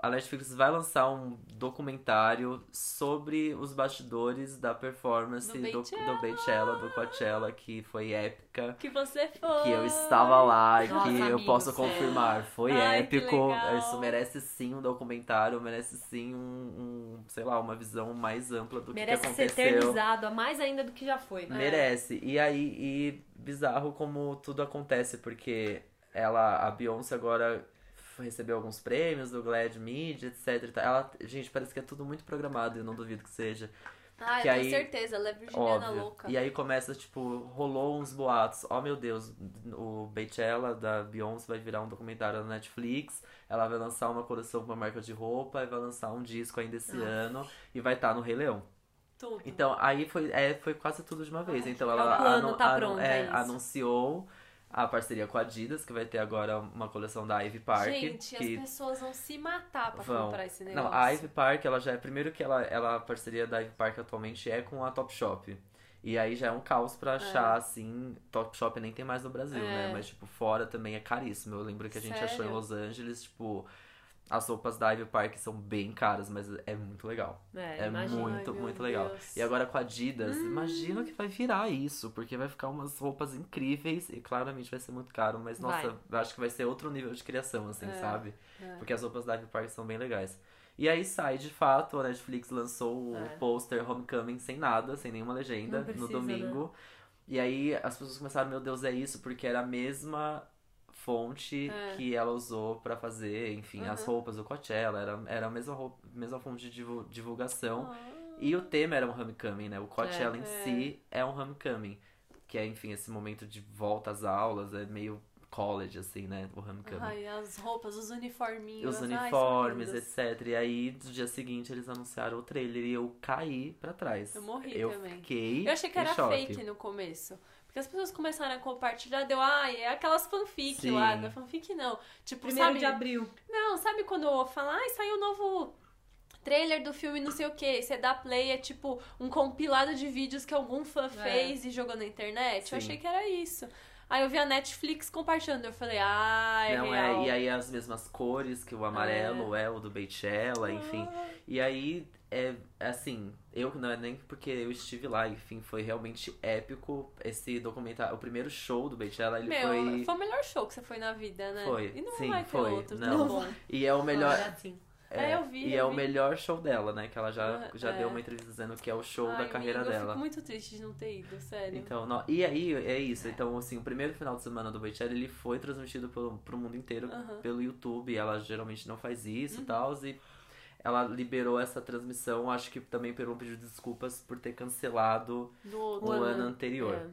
[SPEAKER 2] A Netflix vai lançar um documentário sobre os bastidores da performance
[SPEAKER 3] Do Beychella.
[SPEAKER 2] do Beychella, do Coachella, que foi épica.
[SPEAKER 3] Que você foi.
[SPEAKER 2] Que eu estava lá e que eu
[SPEAKER 1] amigo,
[SPEAKER 2] posso confirmar. Foi
[SPEAKER 3] Ai,
[SPEAKER 2] épico. Isso merece sim um documentário, merece sim um, um, sei lá, uma visão mais ampla do que, que
[SPEAKER 1] Merece ser
[SPEAKER 2] aconteceu.
[SPEAKER 1] eternizado, mais ainda do que já foi.
[SPEAKER 2] Merece. E aí, e bizarro como tudo acontece, porque ela, a Beyoncé agora recebeu alguns prêmios do Glad Media, etc. Ela, gente, parece que é tudo muito programado, e eu não duvido que seja.
[SPEAKER 3] Ah, eu
[SPEAKER 2] que
[SPEAKER 3] tenho
[SPEAKER 2] aí-
[SPEAKER 3] certeza, ela é virginiana
[SPEAKER 2] Óbvio.
[SPEAKER 3] louca.
[SPEAKER 2] E aí começa, tipo, rolou uns boatos. Oh meu Deus, o Beychella da Beyoncé vai virar um documentário na Netflix. Ela vai lançar uma coleção com uma marca de roupa e vai lançar um disco ainda esse
[SPEAKER 1] Nossa.
[SPEAKER 2] ano e vai estar no Rei Leão.
[SPEAKER 3] Tudo.
[SPEAKER 2] Então, aí foi, é, foi quase tudo de uma vez.
[SPEAKER 3] Ai,
[SPEAKER 2] então
[SPEAKER 3] que
[SPEAKER 2] ela
[SPEAKER 1] plano
[SPEAKER 2] anu-
[SPEAKER 1] tá
[SPEAKER 2] anu-
[SPEAKER 1] pronto,
[SPEAKER 2] é,
[SPEAKER 1] é
[SPEAKER 2] anunciou a parceria com a Adidas, que vai ter agora uma coleção da Ivy Park.
[SPEAKER 3] Gente,
[SPEAKER 2] que
[SPEAKER 3] as pessoas vão se matar pra
[SPEAKER 2] vão.
[SPEAKER 3] comprar esse negócio.
[SPEAKER 2] Não, a Ivy Park, ela já é. Primeiro que ela, ela, a parceria da Ivy Park atualmente é com a Topshop. E aí já é um caos pra achar, assim. Topshop nem tem mais no Brasil, né?
[SPEAKER 3] É.
[SPEAKER 2] Mas, tipo, fora também é caríssimo. Eu lembro que a gente achou em
[SPEAKER 3] Sério?
[SPEAKER 2] Los Angeles, tipo. As roupas da Ivy Park são bem caras, mas é muito legal.
[SPEAKER 1] É,
[SPEAKER 2] É
[SPEAKER 1] imagina.
[SPEAKER 2] muito,
[SPEAKER 3] Ai,
[SPEAKER 2] muito legal.
[SPEAKER 3] Deus.
[SPEAKER 2] E agora com a Adidas,
[SPEAKER 1] Hum.
[SPEAKER 2] imagina que vai virar isso, porque vai ficar umas roupas incríveis e claramente vai ser muito caro, mas nossa,
[SPEAKER 1] Vai.
[SPEAKER 2] acho que vai ser outro nível de criação, assim,
[SPEAKER 3] É,
[SPEAKER 2] sabe?
[SPEAKER 3] é.
[SPEAKER 2] Porque as roupas da Ivy Park são bem legais. E aí sai de fato, a Netflix lançou o
[SPEAKER 1] É.
[SPEAKER 2] pôster Homecoming sem nada, sem nenhuma legenda,
[SPEAKER 1] precisa,
[SPEAKER 2] no domingo. E aí as pessoas começaram, meu Deus, é isso, porque era a mesma fonte
[SPEAKER 3] É.
[SPEAKER 2] que ela usou pra fazer, enfim, as
[SPEAKER 3] Uhum.
[SPEAKER 2] roupas do Coachella, era, era a mesma, roupa, mesma fonte de divu- divulgação.
[SPEAKER 3] Ah.
[SPEAKER 2] E o tema era um homecoming, né? O Coachella
[SPEAKER 1] É.
[SPEAKER 2] em
[SPEAKER 3] É.
[SPEAKER 2] si é um homecoming. Que é, enfim, esse momento de volta às aulas, é meio college, assim, né? O homecoming.
[SPEAKER 3] Ai, as roupas, os uniforminhos.
[SPEAKER 2] Os
[SPEAKER 3] ai,
[SPEAKER 2] uniformes,
[SPEAKER 3] lindos.
[SPEAKER 2] etc. E aí, no dia seguinte, eles anunciaram o trailer e eu caí pra trás.
[SPEAKER 3] Eu morri
[SPEAKER 2] eu
[SPEAKER 3] também.
[SPEAKER 2] Fiquei
[SPEAKER 3] Eu achei que era
[SPEAKER 2] choque.
[SPEAKER 3] fake no começo. Porque as pessoas começaram a compartilhar, deu, ai, é aquelas fanfic
[SPEAKER 2] Sim.
[SPEAKER 3] lá. Da fanfic não. Tipo,
[SPEAKER 1] Primeiro
[SPEAKER 3] sabe?
[SPEAKER 1] de abril.
[SPEAKER 3] Não, sabe quando eu falo, ai, saiu o novo trailer do filme não sei o que, você dá play, é tipo um compilado de vídeos que algum fã fez e jogou na internet? Eu
[SPEAKER 2] Sim.
[SPEAKER 3] achei que era isso. Aí eu vi a Netflix compartilhando, eu falei, ah, é
[SPEAKER 2] Não,
[SPEAKER 3] real.
[SPEAKER 2] é, e aí as mesmas cores que o amarelo é, o do Beychella, enfim.
[SPEAKER 3] Ah,
[SPEAKER 2] E aí, é assim, eu não é nem porque eu estive lá, enfim, foi realmente épico esse documentário. O primeiro show do Beychella, ele
[SPEAKER 3] Meu,
[SPEAKER 2] foi.
[SPEAKER 3] foi... o melhor show que você foi na vida, né?
[SPEAKER 2] Foi,
[SPEAKER 3] E não
[SPEAKER 2] sim,
[SPEAKER 3] vai ter
[SPEAKER 2] foi.
[SPEAKER 3] outro,
[SPEAKER 2] Não.
[SPEAKER 3] tá bom.
[SPEAKER 2] E é o melhor.
[SPEAKER 1] Assim.
[SPEAKER 3] É, eu vi,
[SPEAKER 2] E
[SPEAKER 3] eu
[SPEAKER 2] é o
[SPEAKER 3] vi.
[SPEAKER 2] melhor show dela, né? Que ela já, já
[SPEAKER 3] é.
[SPEAKER 2] deu uma entrevista dizendo que é o show
[SPEAKER 3] Ai,
[SPEAKER 2] da carreira
[SPEAKER 3] amigo, Eu
[SPEAKER 2] dela.
[SPEAKER 3] fico muito triste de não ter ido, sério.
[SPEAKER 2] Então, no- e aí, é isso. Então, assim, o primeiro final de semana do Beychella, ele foi transmitido pelo, pro mundo inteiro
[SPEAKER 3] Aham.
[SPEAKER 2] pelo YouTube. Ela geralmente não faz isso e tal. E ela liberou essa transmissão, acho que também por um pedido de desculpas por ter cancelado
[SPEAKER 3] Do
[SPEAKER 2] o
[SPEAKER 3] outro.
[SPEAKER 2] ano anterior.
[SPEAKER 1] É.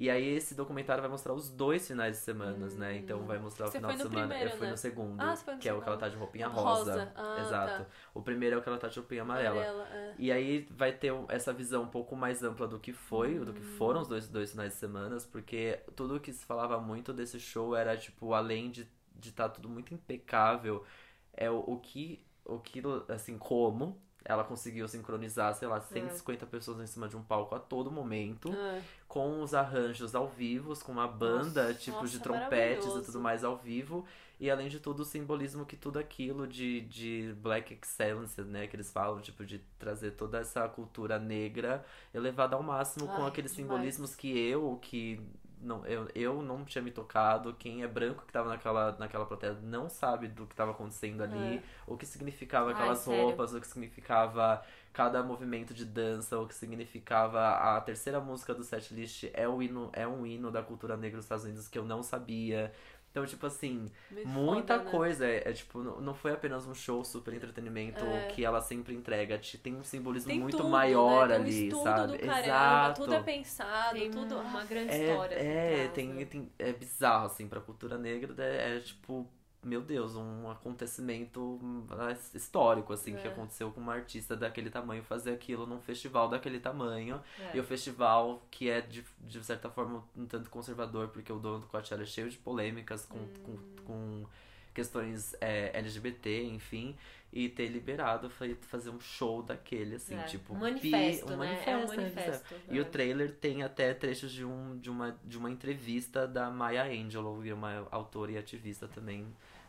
[SPEAKER 2] E aí esse documentário vai mostrar os dois finais de semanas, né? Então vai mostrar o
[SPEAKER 3] Hum. Você
[SPEAKER 2] final de
[SPEAKER 3] no
[SPEAKER 2] semana.
[SPEAKER 3] primeiro,
[SPEAKER 2] eu fui
[SPEAKER 3] né?
[SPEAKER 2] no segundo,
[SPEAKER 3] Ah, no
[SPEAKER 2] que é o que ela tá de roupinha
[SPEAKER 3] Rosa.
[SPEAKER 2] rosa.
[SPEAKER 3] Ah,
[SPEAKER 2] Exato.
[SPEAKER 3] tá.
[SPEAKER 2] O primeiro é o que ela tá de roupinha amarela.
[SPEAKER 3] Amarela, é.
[SPEAKER 2] E aí vai ter essa visão um pouco mais ampla do que foi, do que
[SPEAKER 3] Hum.
[SPEAKER 2] foram os dois, dois finais de semana, porque tudo que se falava muito desse show era, tipo, além de estar de tá tudo muito impecável, é o, o que, o que, assim, como ela conseguiu sincronizar, sei
[SPEAKER 3] É.
[SPEAKER 2] lá, 150 pessoas em cima de um palco a todo momento,
[SPEAKER 3] Ah,
[SPEAKER 2] com os arranjos ao vivo, com uma banda,
[SPEAKER 3] Nossa,
[SPEAKER 2] tipo,
[SPEAKER 3] nossa,
[SPEAKER 2] de trompetes e tudo mais ao vivo. E além de tudo, o simbolismo que tudo aquilo de, de Black Excellence, né, que eles falam, tipo, de trazer toda essa cultura negra elevada ao máximo com
[SPEAKER 3] Ai,
[SPEAKER 2] aqueles
[SPEAKER 3] demais.
[SPEAKER 2] simbolismos que eu, que não, eu, eu não tinha me tocado, quem é branco que tava naquela, naquela plateia não sabe do que tava acontecendo ali,
[SPEAKER 3] É.
[SPEAKER 2] o que significava
[SPEAKER 1] Ai,
[SPEAKER 2] aquelas
[SPEAKER 1] sério.
[SPEAKER 2] roupas, o que significava cada movimento de dança, o que significava a terceira música do setlist é o hino, é um hino da cultura negra dos Estados Unidos que eu não sabia. Então, tipo assim,
[SPEAKER 3] muito
[SPEAKER 2] muita
[SPEAKER 3] foda, né?
[SPEAKER 2] coisa. É, é, tipo, não não foi apenas um show super entretenimento
[SPEAKER 3] É.
[SPEAKER 2] que ela sempre entrega. Te- Tem um simbolismo
[SPEAKER 3] Tem
[SPEAKER 2] muito
[SPEAKER 3] tudo,
[SPEAKER 2] maior
[SPEAKER 3] né? Tem um
[SPEAKER 2] ali, sabe?
[SPEAKER 3] do caramba,
[SPEAKER 2] Exato.
[SPEAKER 3] tudo é pensado,
[SPEAKER 1] Tem
[SPEAKER 3] tudo.
[SPEAKER 1] uma grande
[SPEAKER 2] É,
[SPEAKER 1] história. por
[SPEAKER 2] é, tem,
[SPEAKER 1] né?
[SPEAKER 2] tem, é bizarro, assim, pra cultura negra, é, é, tipo, meu Deus, um acontecimento hum, histórico, assim, que
[SPEAKER 3] É.
[SPEAKER 2] aconteceu com uma artista daquele tamanho fazer aquilo num festival daquele tamanho.
[SPEAKER 1] É.
[SPEAKER 2] E o festival, que é de, de certa forma um tanto conservador, porque o dono do Coachella é cheio de polêmicas com, com, com questões é, LGBT, enfim, e ter liberado foi fazer um show daquele, assim,
[SPEAKER 1] É.
[SPEAKER 2] tipo,
[SPEAKER 1] um
[SPEAKER 2] pi-
[SPEAKER 1] manifesto,
[SPEAKER 2] um
[SPEAKER 1] né? É um
[SPEAKER 2] manifesto, né,
[SPEAKER 1] manifesto.
[SPEAKER 2] e
[SPEAKER 1] é.
[SPEAKER 2] o trailer tem até trechos de, um, de, uma, de uma entrevista da Maya Angelou, que é uma autora e ativista também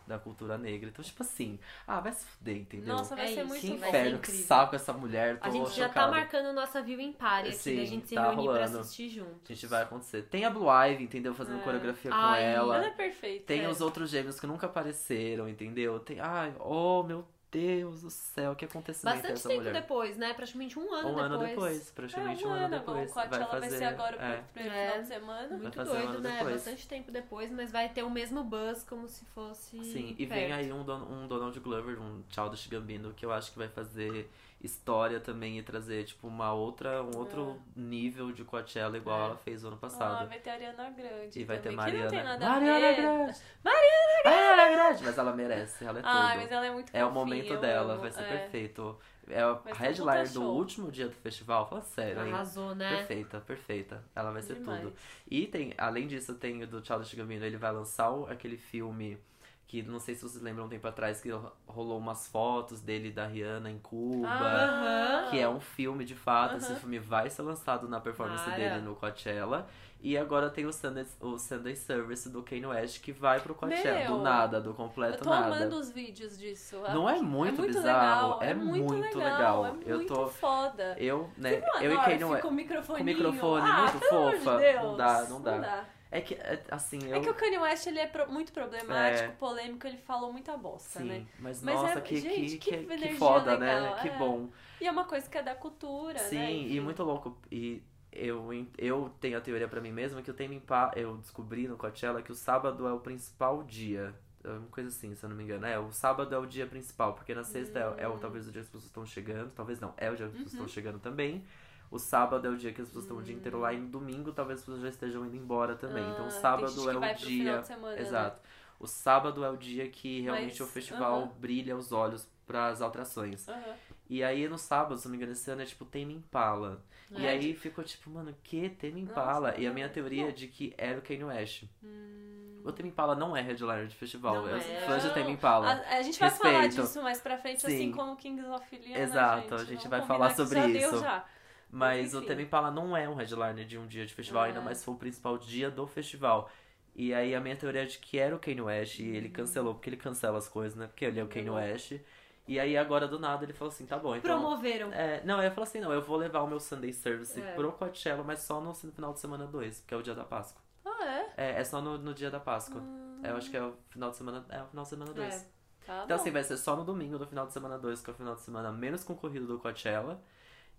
[SPEAKER 2] da cultura negra. Então, tipo assim, ah, vai se fuder, entendeu?
[SPEAKER 3] Nossa, vai
[SPEAKER 1] É
[SPEAKER 3] ser
[SPEAKER 1] isso.
[SPEAKER 3] muito
[SPEAKER 2] que inferno, que saco essa mulher. Tô
[SPEAKER 1] A gente já tá marcando nossa view em pare aqui,
[SPEAKER 2] Sim,
[SPEAKER 1] da gente se
[SPEAKER 2] tá
[SPEAKER 1] reunir pra
[SPEAKER 2] rolando.
[SPEAKER 1] assistir junto.
[SPEAKER 2] A gente vai acontecer. Tem a Blue Ivy, entendeu? Fazendo
[SPEAKER 3] É.
[SPEAKER 2] coreografia com
[SPEAKER 1] Ai,
[SPEAKER 2] ela.
[SPEAKER 3] Ela é perfeita.
[SPEAKER 2] Tem
[SPEAKER 3] é.
[SPEAKER 2] os outros gêmeos que nunca apareceram, entendeu? Tem. Ai, oh meu Deus do céu, que acontecimento é
[SPEAKER 1] Bastante
[SPEAKER 2] essa
[SPEAKER 1] tempo
[SPEAKER 2] mulher?
[SPEAKER 1] depois, né? Praticamente um ano
[SPEAKER 2] um
[SPEAKER 1] depois.
[SPEAKER 2] ano depois,
[SPEAKER 3] É,
[SPEAKER 2] praticamente
[SPEAKER 3] um
[SPEAKER 2] um ano
[SPEAKER 3] ano,
[SPEAKER 2] depois.
[SPEAKER 3] o Coachella vai,
[SPEAKER 2] fazer,
[SPEAKER 3] ser agora
[SPEAKER 2] é.
[SPEAKER 3] pro primeiro
[SPEAKER 1] É.
[SPEAKER 3] final de semana.
[SPEAKER 1] Muito
[SPEAKER 2] fazer um
[SPEAKER 1] doido,
[SPEAKER 2] ano
[SPEAKER 1] né?
[SPEAKER 2] depois.
[SPEAKER 1] Bastante tempo depois, mas vai ter o mesmo buzz como se fosse.
[SPEAKER 2] Sim, e
[SPEAKER 1] perto.
[SPEAKER 2] vem aí um, Don- um Donald Glover, um Childish Gambino, que eu acho que vai fazer história também e trazer, tipo, uma outra, um outro nível de Coachella igual
[SPEAKER 1] É.
[SPEAKER 2] ela fez ano
[SPEAKER 3] Ah,
[SPEAKER 2] passado.
[SPEAKER 3] vai ter a Ariana Grande.
[SPEAKER 2] e vai ter Mariana.
[SPEAKER 3] Que não tem nada
[SPEAKER 2] Mariana
[SPEAKER 3] a ver.
[SPEAKER 2] Grande! Mariana Grande! Mas ela merece, ela é
[SPEAKER 3] Ah,
[SPEAKER 2] tudo.
[SPEAKER 3] mas ela é muito
[SPEAKER 2] É o momento
[SPEAKER 3] eu
[SPEAKER 2] dela,
[SPEAKER 3] amo,
[SPEAKER 2] vai ser
[SPEAKER 3] é.
[SPEAKER 2] perfeito. É a
[SPEAKER 3] puta
[SPEAKER 2] do último dia do festival, fala sério, hein?
[SPEAKER 1] Arrasou, né?
[SPEAKER 2] Perfeita, perfeita. Ela vai ser
[SPEAKER 3] Demais.
[SPEAKER 2] tudo. E tem, além disso, tem o do Childish Gambino, ele vai lançar o- aquele filme que não sei se vocês lembram um tempo atrás que rolou umas fotos dele da Rihanna em Cuba.
[SPEAKER 3] Ah,
[SPEAKER 2] Que é um filme de fato, esse
[SPEAKER 3] Aham.
[SPEAKER 2] filme vai ser lançado na performance dele no Coachella. E agora tem o Sunday, o Sunday Service do Kanye West que vai pro Coachella.
[SPEAKER 3] Meu,
[SPEAKER 2] do nada, do
[SPEAKER 3] Eu
[SPEAKER 2] completo
[SPEAKER 3] tô
[SPEAKER 2] nada.
[SPEAKER 3] amando os vídeos disso.
[SPEAKER 2] Não é muito,
[SPEAKER 3] é muito
[SPEAKER 2] bizarro,
[SPEAKER 3] legal.
[SPEAKER 2] é,
[SPEAKER 3] muito, legal.
[SPEAKER 2] legal.
[SPEAKER 3] É
[SPEAKER 2] eu
[SPEAKER 3] muito
[SPEAKER 2] tô.
[SPEAKER 3] foda.
[SPEAKER 2] Eu, né? Eu e Kanye West.
[SPEAKER 3] com o microfone ah,
[SPEAKER 2] muito
[SPEAKER 3] de
[SPEAKER 2] fofa.
[SPEAKER 3] Deus.
[SPEAKER 2] Não dá, não dá. É que, é, assim, eu...
[SPEAKER 3] É que o Kanye West ele é pro- muito problemático,
[SPEAKER 2] É.
[SPEAKER 3] polêmico, ele falou muita bosta,
[SPEAKER 2] Sim,
[SPEAKER 3] né?
[SPEAKER 2] mas,
[SPEAKER 3] Mas
[SPEAKER 2] nossa,
[SPEAKER 3] é-
[SPEAKER 2] que,
[SPEAKER 3] gente,
[SPEAKER 2] que,
[SPEAKER 3] que
[SPEAKER 2] que, foda, né?
[SPEAKER 3] legal,
[SPEAKER 2] Que
[SPEAKER 3] é.
[SPEAKER 2] bom.
[SPEAKER 3] E é uma coisa que é da cultura, né?
[SPEAKER 2] Sim, e muito louco. E eu, eu tenho a teoria pra mim mesma que o Tame Impala, eu descobri no Coachella que o sábado é o principal dia. É uma coisa assim, se eu não me engano. É, o sábado é o dia principal, porque na sexta é, é o, talvez o dia que as pessoas estão chegando. Talvez não, é o dia que as pessoas estão
[SPEAKER 3] Uhum.
[SPEAKER 2] chegando também. O sábado é o dia que as pessoas estão o dia inteiro lá e no domingo talvez as pessoas já estejam indo embora também. então
[SPEAKER 3] Ah,
[SPEAKER 2] o
[SPEAKER 3] tem
[SPEAKER 2] sábado
[SPEAKER 3] gente
[SPEAKER 2] é o dia.
[SPEAKER 3] de semana, né?
[SPEAKER 2] Exato. O sábado é o dia que realmente
[SPEAKER 3] Mas,
[SPEAKER 2] o festival
[SPEAKER 3] aham.
[SPEAKER 2] brilha os olhos pras atrações.
[SPEAKER 3] Aham.
[SPEAKER 2] E aí no sábado, se não me engano, esse ano é tipo Tame Impala. E
[SPEAKER 3] É.
[SPEAKER 2] aí ficou tipo, mano, que Tame Impala?
[SPEAKER 3] Nossa,
[SPEAKER 2] e a minha teoria é
[SPEAKER 3] bom.
[SPEAKER 2] de que era o Kanye West.
[SPEAKER 3] Hum.
[SPEAKER 2] O Tame Impala não é headliner de festival.
[SPEAKER 1] Não
[SPEAKER 2] eu
[SPEAKER 1] é.
[SPEAKER 2] sou fã de
[SPEAKER 3] Não,
[SPEAKER 2] Impala.
[SPEAKER 3] A, a gente vai falar
[SPEAKER 2] Respeito.
[SPEAKER 3] disso mais pra frente, assim
[SPEAKER 2] Sim.
[SPEAKER 3] como Kings of Leon,
[SPEAKER 2] Exato,
[SPEAKER 3] né,
[SPEAKER 2] a gente vai falar sobre
[SPEAKER 3] já
[SPEAKER 2] isso.
[SPEAKER 3] Deu já.
[SPEAKER 2] Mas o
[SPEAKER 3] enfim.
[SPEAKER 2] Tame Impala não é um headliner de um dia de festival, ainda
[SPEAKER 3] É.
[SPEAKER 2] mais foi o principal dia do festival. E aí a minha teoria é de que era o Kanye West e ele cancelou, porque ele cancela as coisas, né? Porque ele é o Kanye
[SPEAKER 3] Uhum.
[SPEAKER 2] West. E aí agora do nada ele falou assim, tá bom, então...
[SPEAKER 1] Promoveram.
[SPEAKER 2] É, não, eu falou assim, não, eu vou levar o meu Sunday Service
[SPEAKER 1] É.
[SPEAKER 2] pro Coachella, mas só no final de semana 2, que é o dia da Páscoa.
[SPEAKER 3] Ah, é?
[SPEAKER 2] É, é só no, no dia da Páscoa.
[SPEAKER 3] Hum,
[SPEAKER 2] Eu acho que é o final de semana. É o final de semana 2.
[SPEAKER 1] É.
[SPEAKER 3] tá
[SPEAKER 2] Então
[SPEAKER 3] bom.
[SPEAKER 2] assim, vai ser só no domingo do final de semana 2, que é o final de semana menos concorrido do Coachella.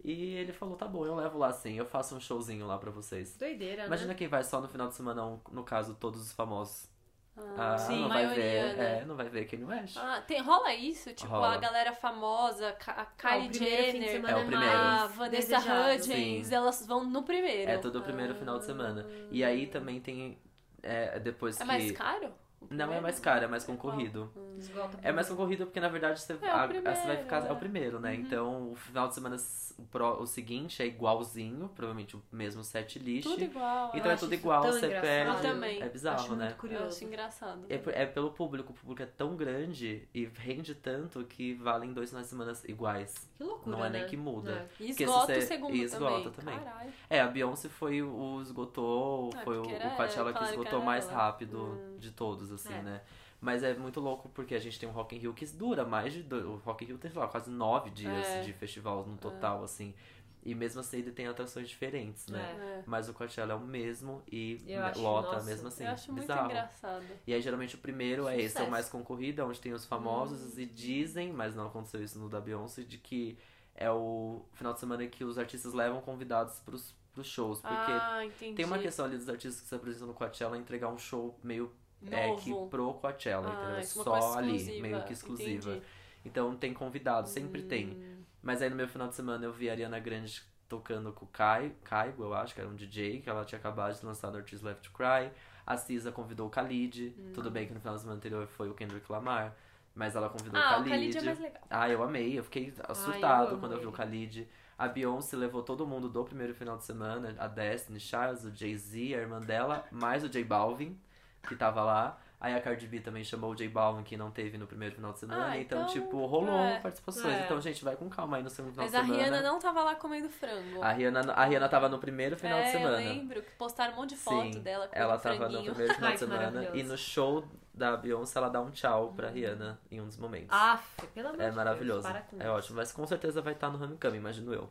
[SPEAKER 2] E ele falou, tá bom, eu levo lá sim, eu faço um showzinho lá pra vocês.
[SPEAKER 1] Doideira,
[SPEAKER 2] Imagina
[SPEAKER 1] né?
[SPEAKER 2] quem vai só no final de semana 1, no caso, todos os famosos.
[SPEAKER 3] Ah,
[SPEAKER 2] Ah,
[SPEAKER 1] sim,
[SPEAKER 2] não vai
[SPEAKER 3] maioria,
[SPEAKER 2] ver.
[SPEAKER 3] né?
[SPEAKER 2] É, não vai ver Kanye West.
[SPEAKER 3] Ah, tem, rola isso? Tipo,
[SPEAKER 2] Rola.
[SPEAKER 3] a galera famosa, a
[SPEAKER 1] Ah,
[SPEAKER 3] Kylie
[SPEAKER 1] de
[SPEAKER 3] Jenner,
[SPEAKER 2] É o primeiro.
[SPEAKER 3] a Vanessa. Hudgens,
[SPEAKER 2] Sim.
[SPEAKER 3] elas vão no primeiro.
[SPEAKER 2] É todo o primeiro final de semana. E aí também tem. É, depois
[SPEAKER 3] É
[SPEAKER 2] que.
[SPEAKER 3] mais caro?
[SPEAKER 2] Não é mais caro, é mais concorrido.
[SPEAKER 1] Esgota
[SPEAKER 2] É mais concorrido porque, na verdade, você,
[SPEAKER 3] É
[SPEAKER 2] a- você vai ficar. É o
[SPEAKER 3] é.
[SPEAKER 2] primeiro, né?
[SPEAKER 3] Uhum.
[SPEAKER 2] Então, o final de semana o, pro- o seguinte é igualzinho, provavelmente o mesmo set list.
[SPEAKER 3] Tudo igual.
[SPEAKER 2] Então
[SPEAKER 3] eu
[SPEAKER 2] é
[SPEAKER 3] acho
[SPEAKER 2] tudo igual, você
[SPEAKER 1] engraçado.
[SPEAKER 2] perde.
[SPEAKER 3] Eu também.
[SPEAKER 2] É
[SPEAKER 1] Acho
[SPEAKER 2] bizarro,
[SPEAKER 1] muito
[SPEAKER 2] né?
[SPEAKER 3] Eu
[SPEAKER 1] curioso.
[SPEAKER 3] acho engraçado.
[SPEAKER 2] É, é pelo público, o público é tão grande e rende tanto que valem dois finais de semana iguais.
[SPEAKER 1] Que loucura,
[SPEAKER 2] Não é
[SPEAKER 1] né?
[SPEAKER 2] nem que muda.
[SPEAKER 1] É.
[SPEAKER 3] E esgota
[SPEAKER 2] você-
[SPEAKER 3] o segundo
[SPEAKER 2] e esgota
[SPEAKER 3] também.
[SPEAKER 2] também. É, a Beyoncé foi o esgotou,
[SPEAKER 3] Ah,
[SPEAKER 2] foi o, o Coachella que esgotou mais
[SPEAKER 3] ela.
[SPEAKER 2] rápido
[SPEAKER 3] Hum.
[SPEAKER 2] de todos, assim,
[SPEAKER 1] É.
[SPEAKER 2] né? Mas é muito louco porque a gente tem um Rock in Rio que dura mais de... do- O Rock in Rio tem, sei lá, quase nove dias
[SPEAKER 3] É.
[SPEAKER 2] de festival no total, assim. E mesmo assim ele tem atrações diferentes, né?
[SPEAKER 3] É.
[SPEAKER 2] Mas o Coachella é o mesmo e
[SPEAKER 1] acho,
[SPEAKER 2] lota
[SPEAKER 1] nossa,
[SPEAKER 2] mesmo assim.
[SPEAKER 3] eu acho muito
[SPEAKER 2] bizarro.
[SPEAKER 3] engraçado.
[SPEAKER 2] E aí, geralmente, o primeiro é esse, é o
[SPEAKER 1] Sucesso.
[SPEAKER 2] mais concorrido, é onde tem os famosos,
[SPEAKER 3] Hum.
[SPEAKER 2] e dizem, mas não aconteceu isso no da Beyoncé, de que é o final de semana que os artistas levam convidados pros, pros shows. Porque
[SPEAKER 3] ah,
[SPEAKER 2] tem uma questão ali dos artistas que se apresentam no Coachella entregar um show meio é, que pro Coachella,
[SPEAKER 3] Ah,
[SPEAKER 2] entendeu? É só ali, meio que exclusiva.
[SPEAKER 3] entendi.
[SPEAKER 2] Então tem convidado, sempre tem.
[SPEAKER 3] Hum.
[SPEAKER 2] Mas aí no meu final de semana eu vi a Ariana Grande tocando com o Kai, Kaigo, eu acho, que era um DJ, que ela tinha acabado de lançar no Artist Left to Cry. A Cisa convidou o Khalid.
[SPEAKER 3] Hum.
[SPEAKER 2] Tudo bem que no final de semana anterior foi o Kendrick Lamar. Mas ela convidou
[SPEAKER 3] Ah,
[SPEAKER 2] o
[SPEAKER 3] o
[SPEAKER 2] Khalid.
[SPEAKER 3] Khalid é mais legal.
[SPEAKER 2] Ah, eu amei. Eu fiquei surtado
[SPEAKER 1] amo
[SPEAKER 2] quando eu vi o. Khalid. A Beyoncé levou todo mundo do primeiro final de semana. A Destiny Charles, o Jay-Z, a irmã dela, mais o J Balvin, que tava lá. Aí a Cardi B também chamou o J Balvin, que não teve no primeiro final de semana.
[SPEAKER 3] Ah,
[SPEAKER 2] então,
[SPEAKER 3] então,
[SPEAKER 2] tipo, rolou
[SPEAKER 3] é.
[SPEAKER 2] participações.
[SPEAKER 1] É.
[SPEAKER 2] Então, gente, vai com calma aí no segundo final
[SPEAKER 3] Mas
[SPEAKER 2] de
[SPEAKER 3] a
[SPEAKER 2] semana.
[SPEAKER 3] Rihanna não tava lá comendo frango.
[SPEAKER 2] A Rihanna, a Rihanna tava no primeiro final
[SPEAKER 3] é,
[SPEAKER 2] de semana.
[SPEAKER 3] eu lembro que postaram um monte de foto
[SPEAKER 2] Sim,
[SPEAKER 3] dela com
[SPEAKER 2] ela
[SPEAKER 3] um
[SPEAKER 2] tava no
[SPEAKER 3] franguinho.
[SPEAKER 2] primeiro final
[SPEAKER 1] Ai,
[SPEAKER 2] de semana. E no show da Beyoncé, ela dá um tchau pra Rihanna em um dos momentos.
[SPEAKER 1] Aff, pelo amor de
[SPEAKER 2] é
[SPEAKER 1] Deus,
[SPEAKER 2] maravilhoso.
[SPEAKER 1] com
[SPEAKER 2] É ótimo. Mas com certeza vai estar no Homecoming, imagino eu.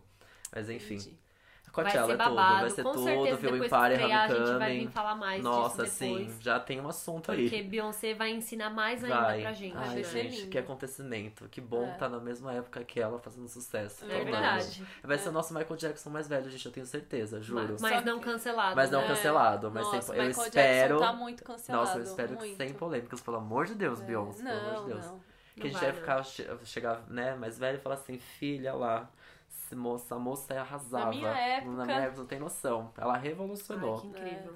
[SPEAKER 2] Mas enfim.
[SPEAKER 3] Entendi.
[SPEAKER 2] Coachella
[SPEAKER 1] vai
[SPEAKER 2] é
[SPEAKER 1] ser
[SPEAKER 2] tudo,
[SPEAKER 1] babado.
[SPEAKER 2] vai ser
[SPEAKER 1] Com
[SPEAKER 2] tudo,
[SPEAKER 1] certeza,
[SPEAKER 2] viu? Empire,
[SPEAKER 1] que estrear, a gente vai vir falar mais
[SPEAKER 2] Nossa,
[SPEAKER 1] disso depois.
[SPEAKER 2] sim, já tem um assunto
[SPEAKER 1] Porque
[SPEAKER 2] aí.
[SPEAKER 1] Beyoncé vai ensinar mais ainda
[SPEAKER 2] Vai.
[SPEAKER 1] pra gente.
[SPEAKER 3] Ai, ser
[SPEAKER 2] gente,
[SPEAKER 3] lindo.
[SPEAKER 2] que acontecimento. Que bom
[SPEAKER 3] É.
[SPEAKER 2] tá na mesma época que ela fazendo sucesso.
[SPEAKER 3] É
[SPEAKER 1] É verdade.
[SPEAKER 2] Vai ser o nosso Michael Jackson mais velho, gente, eu tenho certeza, juro.
[SPEAKER 1] Mas
[SPEAKER 3] Só
[SPEAKER 1] não
[SPEAKER 3] que-
[SPEAKER 1] cancelado.
[SPEAKER 2] Mas não
[SPEAKER 1] né?
[SPEAKER 2] cancelado, mas
[SPEAKER 3] Nossa,
[SPEAKER 2] sem, eu
[SPEAKER 3] Michael
[SPEAKER 2] espero.
[SPEAKER 3] Jackson tá muito cancelado.
[SPEAKER 2] Nossa, eu espero que
[SPEAKER 3] muito.
[SPEAKER 2] sem polêmicas, pelo amor de Deus,
[SPEAKER 3] É,
[SPEAKER 2] Beyoncé, pelo amor
[SPEAKER 3] Não,
[SPEAKER 2] de Deus.
[SPEAKER 3] não.
[SPEAKER 2] Que a gente
[SPEAKER 1] vai,
[SPEAKER 2] vai ficar, che- chegar, né, mais velho e falar assim, filha lá, moça, a moça arrasava.
[SPEAKER 3] Na minha época-
[SPEAKER 2] Na minha época, não tem noção. Ela
[SPEAKER 1] Ai,
[SPEAKER 2] revolucionou.
[SPEAKER 1] que incrível.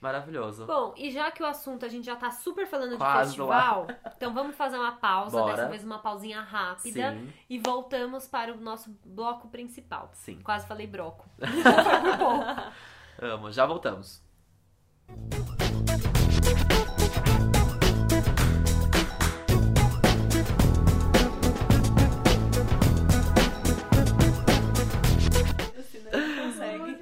[SPEAKER 2] Maravilhoso.
[SPEAKER 1] Bom, e já que o assunto a gente já tá super falando
[SPEAKER 2] Quase
[SPEAKER 1] de festival, então vamos fazer uma pausa,
[SPEAKER 2] Bora.
[SPEAKER 1] dessa vez uma pausinha rápida,
[SPEAKER 2] Sim,
[SPEAKER 1] e voltamos para o nosso bloco principal.
[SPEAKER 2] sim.
[SPEAKER 1] Quase falei broco.
[SPEAKER 2] Amo. Já voltamos.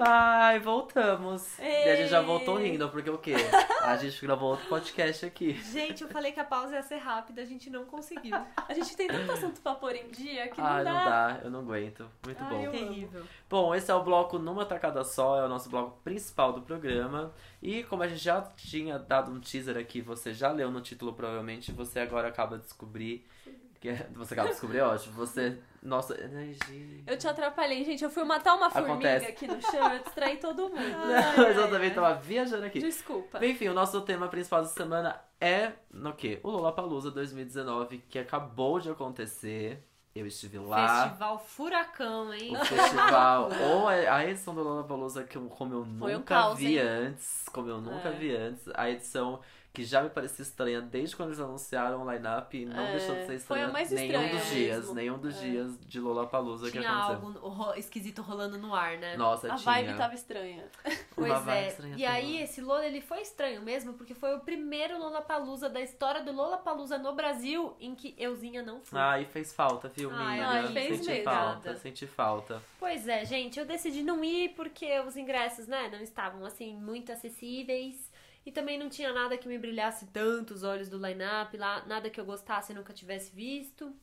[SPEAKER 2] Ai, voltamos. E a gente já voltou
[SPEAKER 3] Ei.
[SPEAKER 2] rindo, porque o quê? A gente gravou outro podcast aqui.
[SPEAKER 1] Gente, eu falei que a pausa ia ser rápida, a gente não conseguiu.
[SPEAKER 3] A gente tem tanto assunto pra pôr em dia que não
[SPEAKER 2] Ai,
[SPEAKER 3] dá.
[SPEAKER 2] não dá, eu não aguento. Muito
[SPEAKER 3] Ai,
[SPEAKER 2] bom.
[SPEAKER 1] Terrível.
[SPEAKER 2] Bom, esse é o bloco numa tacada só, é o nosso bloco principal do programa. E como a gente já tinha dado um teaser aqui, você já leu no título provavelmente, você agora acaba de descobrir. Que é- você acaba de descobrir, ótimo. Você. Nossa, energia.
[SPEAKER 3] Eu te atrapalhei, gente. Eu fui matar uma formiga
[SPEAKER 2] Acontece.
[SPEAKER 3] aqui no chão, eu distraí todo mundo.
[SPEAKER 2] Não, mas eu também tava viajando aqui.
[SPEAKER 3] Desculpa.
[SPEAKER 2] Enfim, o nosso tema principal da semana é no quê? O Lollapalooza 2019, que acabou de acontecer. Eu estive lá.
[SPEAKER 1] Festival Furacão, hein?
[SPEAKER 2] O festival, ou a edição do Lollapalooza que eu, como eu
[SPEAKER 3] Foi um
[SPEAKER 2] nunca
[SPEAKER 3] caos,
[SPEAKER 2] vi
[SPEAKER 3] hein?
[SPEAKER 2] antes, como eu nunca
[SPEAKER 3] É.
[SPEAKER 2] vi antes, a edição que já me parecia estranha desde quando eles anunciaram o line-up e não
[SPEAKER 3] É,
[SPEAKER 2] deixou de ser
[SPEAKER 3] foi a
[SPEAKER 2] estranha
[SPEAKER 3] mais
[SPEAKER 2] nenhum dos dias,
[SPEAKER 3] mesmo.
[SPEAKER 2] nenhum dos
[SPEAKER 3] É.
[SPEAKER 2] dias de Lollapalooza que
[SPEAKER 1] Tinha
[SPEAKER 2] aconteceu.
[SPEAKER 1] algo ro- esquisito rolando no ar, né?
[SPEAKER 2] Nossa,
[SPEAKER 3] A
[SPEAKER 2] tinha.
[SPEAKER 3] vibe tava estranha.
[SPEAKER 1] Pois
[SPEAKER 2] uma vibe
[SPEAKER 1] é.
[SPEAKER 2] estranha
[SPEAKER 1] E aí,
[SPEAKER 2] toda.
[SPEAKER 1] esse Lola, ele foi estranho mesmo, porque foi o primeiro Lollapalooza da história do Lollapalooza no Brasil em que euzinha não foi.
[SPEAKER 2] Ai, fez falta, viu,
[SPEAKER 1] Ai,
[SPEAKER 3] ai, fez
[SPEAKER 2] senti
[SPEAKER 3] mesmo.
[SPEAKER 2] falta, senti falta.
[SPEAKER 1] Pois é, gente, eu decidi não ir porque os ingressos, né, não estavam, assim, muito acessíveis. E também não tinha nada que me brilhasse tanto os olhos do line-up lá, nada que eu gostasse e nunca tivesse visto.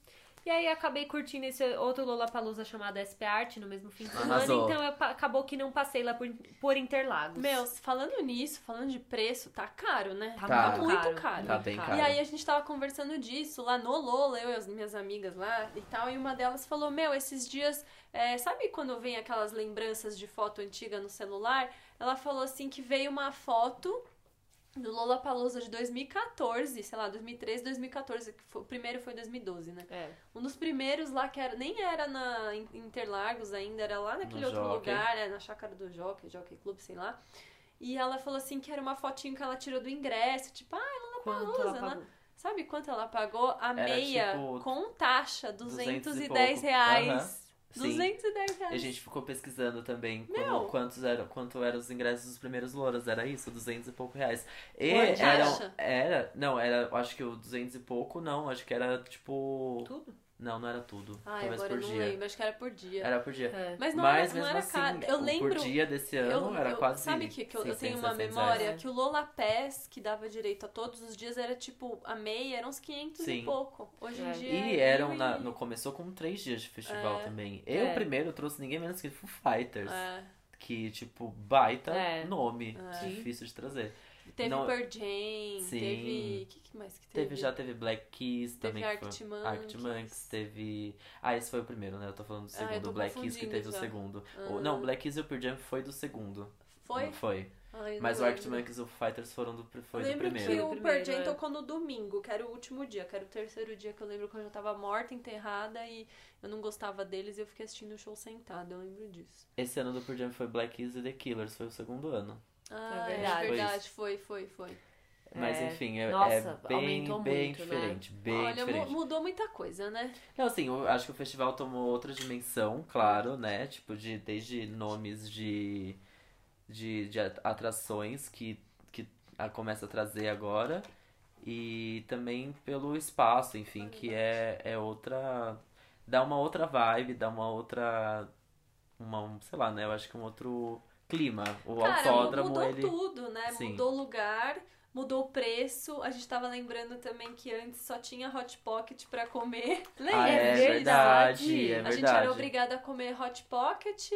[SPEAKER 1] E aí acabei curtindo esse outro Lollapalooza chamado SP Art no mesmo fim de semana,
[SPEAKER 2] Arrasou.
[SPEAKER 1] então eu acabou que não passei lá por, por Interlagos.
[SPEAKER 3] Meu, falando nisso, falando de preço, tá caro, né?
[SPEAKER 1] Tá,
[SPEAKER 2] Tá.
[SPEAKER 3] Muito caro.
[SPEAKER 2] Tá bem caro.
[SPEAKER 3] E aí a gente tava conversando disso lá no Lola, eu e as minhas amigas lá e tal, e uma delas falou, meu, esses dias, é, sabe quando vem aquelas lembranças de foto antiga no celular? Ela falou assim que veio uma foto do Lollapalooza de 2014, sei lá, 2013, 2014, que foi- o primeiro foi 2012, né?
[SPEAKER 1] É.
[SPEAKER 3] Um dos primeiros lá que era, nem era na Interlagos ainda, era lá naquele
[SPEAKER 2] No
[SPEAKER 3] outro
[SPEAKER 2] Jockey.
[SPEAKER 3] lugar, é, na chácara do Jockey, Jockey Club, sei lá. E ela falou assim que era uma fotinho que ela tirou do ingresso, tipo, ah,
[SPEAKER 1] Quanto
[SPEAKER 3] Lollapalooza, né? Sabe quanto ela pagou? A meia
[SPEAKER 2] tipo,
[SPEAKER 3] com taxa,
[SPEAKER 2] 200 e
[SPEAKER 3] 210
[SPEAKER 2] pouco.
[SPEAKER 3] reais.
[SPEAKER 2] Aham. Sim.
[SPEAKER 3] 210 reais.
[SPEAKER 2] E a gente ficou pesquisando também como- quantos eram, quanto eram os ingressos dos primeiros louros. Era isso, 200 e pouco reais. E
[SPEAKER 3] Pô, de
[SPEAKER 2] eram,
[SPEAKER 3] acha?
[SPEAKER 2] era, não, era, acho que o 200 e pouco, não, acho que era tipo,
[SPEAKER 1] Tudo?
[SPEAKER 2] Não, não era tudo, talvez
[SPEAKER 3] agora
[SPEAKER 2] por
[SPEAKER 3] eu não
[SPEAKER 2] dia.
[SPEAKER 3] lembro, acho que era por dia.
[SPEAKER 2] Era por dia.
[SPEAKER 1] É.
[SPEAKER 3] Mas não
[SPEAKER 2] Mas
[SPEAKER 3] era, não era
[SPEAKER 2] assim,
[SPEAKER 3] caro. Eu lembro.
[SPEAKER 2] por dia desse ano
[SPEAKER 3] Eu,
[SPEAKER 2] era
[SPEAKER 3] eu-
[SPEAKER 2] quase
[SPEAKER 3] sabe que, que eu, eu
[SPEAKER 2] 600,
[SPEAKER 3] tenho uma
[SPEAKER 2] 700
[SPEAKER 3] memória
[SPEAKER 2] reais.
[SPEAKER 3] que o Lola Pass, que dava direito a todos os dias, era tipo, a meia era uns 500
[SPEAKER 2] Sim.
[SPEAKER 3] e pouco. Hoje em
[SPEAKER 1] É.
[SPEAKER 3] dia.
[SPEAKER 2] E
[SPEAKER 3] é
[SPEAKER 2] eram na, no, começou com três dias de festival
[SPEAKER 3] É.
[SPEAKER 2] também. Eu
[SPEAKER 1] É.
[SPEAKER 2] primeiro trouxe ninguém menos que Foo Fighters.
[SPEAKER 3] É.
[SPEAKER 2] Que, tipo, baita
[SPEAKER 1] É.
[SPEAKER 2] nome.
[SPEAKER 3] É.
[SPEAKER 2] Difícil de trazer.
[SPEAKER 3] Teve
[SPEAKER 2] Não-
[SPEAKER 3] Pearl Jam,
[SPEAKER 2] Sim.
[SPEAKER 3] teve. O que, que mais que teve?
[SPEAKER 2] Teve, já teve Black Keys
[SPEAKER 3] Teve
[SPEAKER 2] também.
[SPEAKER 3] Arctic
[SPEAKER 2] foi...
[SPEAKER 3] Monkeys.
[SPEAKER 2] Arctic Monkeys, teve. Ah, esse foi o primeiro, né? Eu tô falando do
[SPEAKER 3] Ah,
[SPEAKER 2] segundo. o Black Keys que teve o
[SPEAKER 3] já.
[SPEAKER 2] segundo.
[SPEAKER 3] Ah.
[SPEAKER 2] O- não, Black Keys e o Pearl Jam foi do segundo.
[SPEAKER 3] Foi?
[SPEAKER 2] Não foi.
[SPEAKER 3] Ai,
[SPEAKER 2] Mas o
[SPEAKER 3] lembro.
[SPEAKER 2] Monkeys e o Fighters foram do, foi
[SPEAKER 3] Eu
[SPEAKER 2] do
[SPEAKER 3] lembro
[SPEAKER 2] primeiro.
[SPEAKER 3] que o Pearl Jam
[SPEAKER 1] é.
[SPEAKER 3] tocou no domingo, que era o último dia, que era o terceiro dia que eu lembro que eu já tava morta, enterrada e eu não gostava deles e eu fiquei assistindo o show sentada, eu lembro disso.
[SPEAKER 2] Esse ano do Pearl Jam foi Black Keys e The Killers, foi o segundo ano.
[SPEAKER 3] Ah,
[SPEAKER 1] É
[SPEAKER 3] é
[SPEAKER 1] verdade.
[SPEAKER 3] verdade, foi, foi, foi.
[SPEAKER 2] Mas
[SPEAKER 1] É.
[SPEAKER 2] enfim, é,
[SPEAKER 1] Nossa,
[SPEAKER 2] é bem,
[SPEAKER 1] aumentou
[SPEAKER 2] bem
[SPEAKER 1] muito, né?
[SPEAKER 2] diferente. Bem
[SPEAKER 3] Olha,
[SPEAKER 2] diferente.
[SPEAKER 3] mudou muita coisa, né?
[SPEAKER 2] Não, assim, eu acho que o festival tomou outra dimensão, claro, né? Tipo, de, desde nomes de, de, de at- atrações que, que a, começa a trazer agora. E também pelo espaço, enfim, que é, é outra. Dá uma outra vibe, dá uma outra. Uma, um, sei lá, né? Eu acho que um outro clima. O
[SPEAKER 3] Cara,
[SPEAKER 2] autódromo,
[SPEAKER 3] mudou
[SPEAKER 2] ele.
[SPEAKER 3] tudo, né?
[SPEAKER 2] Sim.
[SPEAKER 3] Mudou o lugar, mudou o preço. A gente tava lembrando também que antes só tinha Hot Pocket pra comer. Lembra?
[SPEAKER 2] Ah, é
[SPEAKER 1] É
[SPEAKER 2] verdade,
[SPEAKER 1] verdade.
[SPEAKER 3] A gente era obrigada a comer Hot Pocket,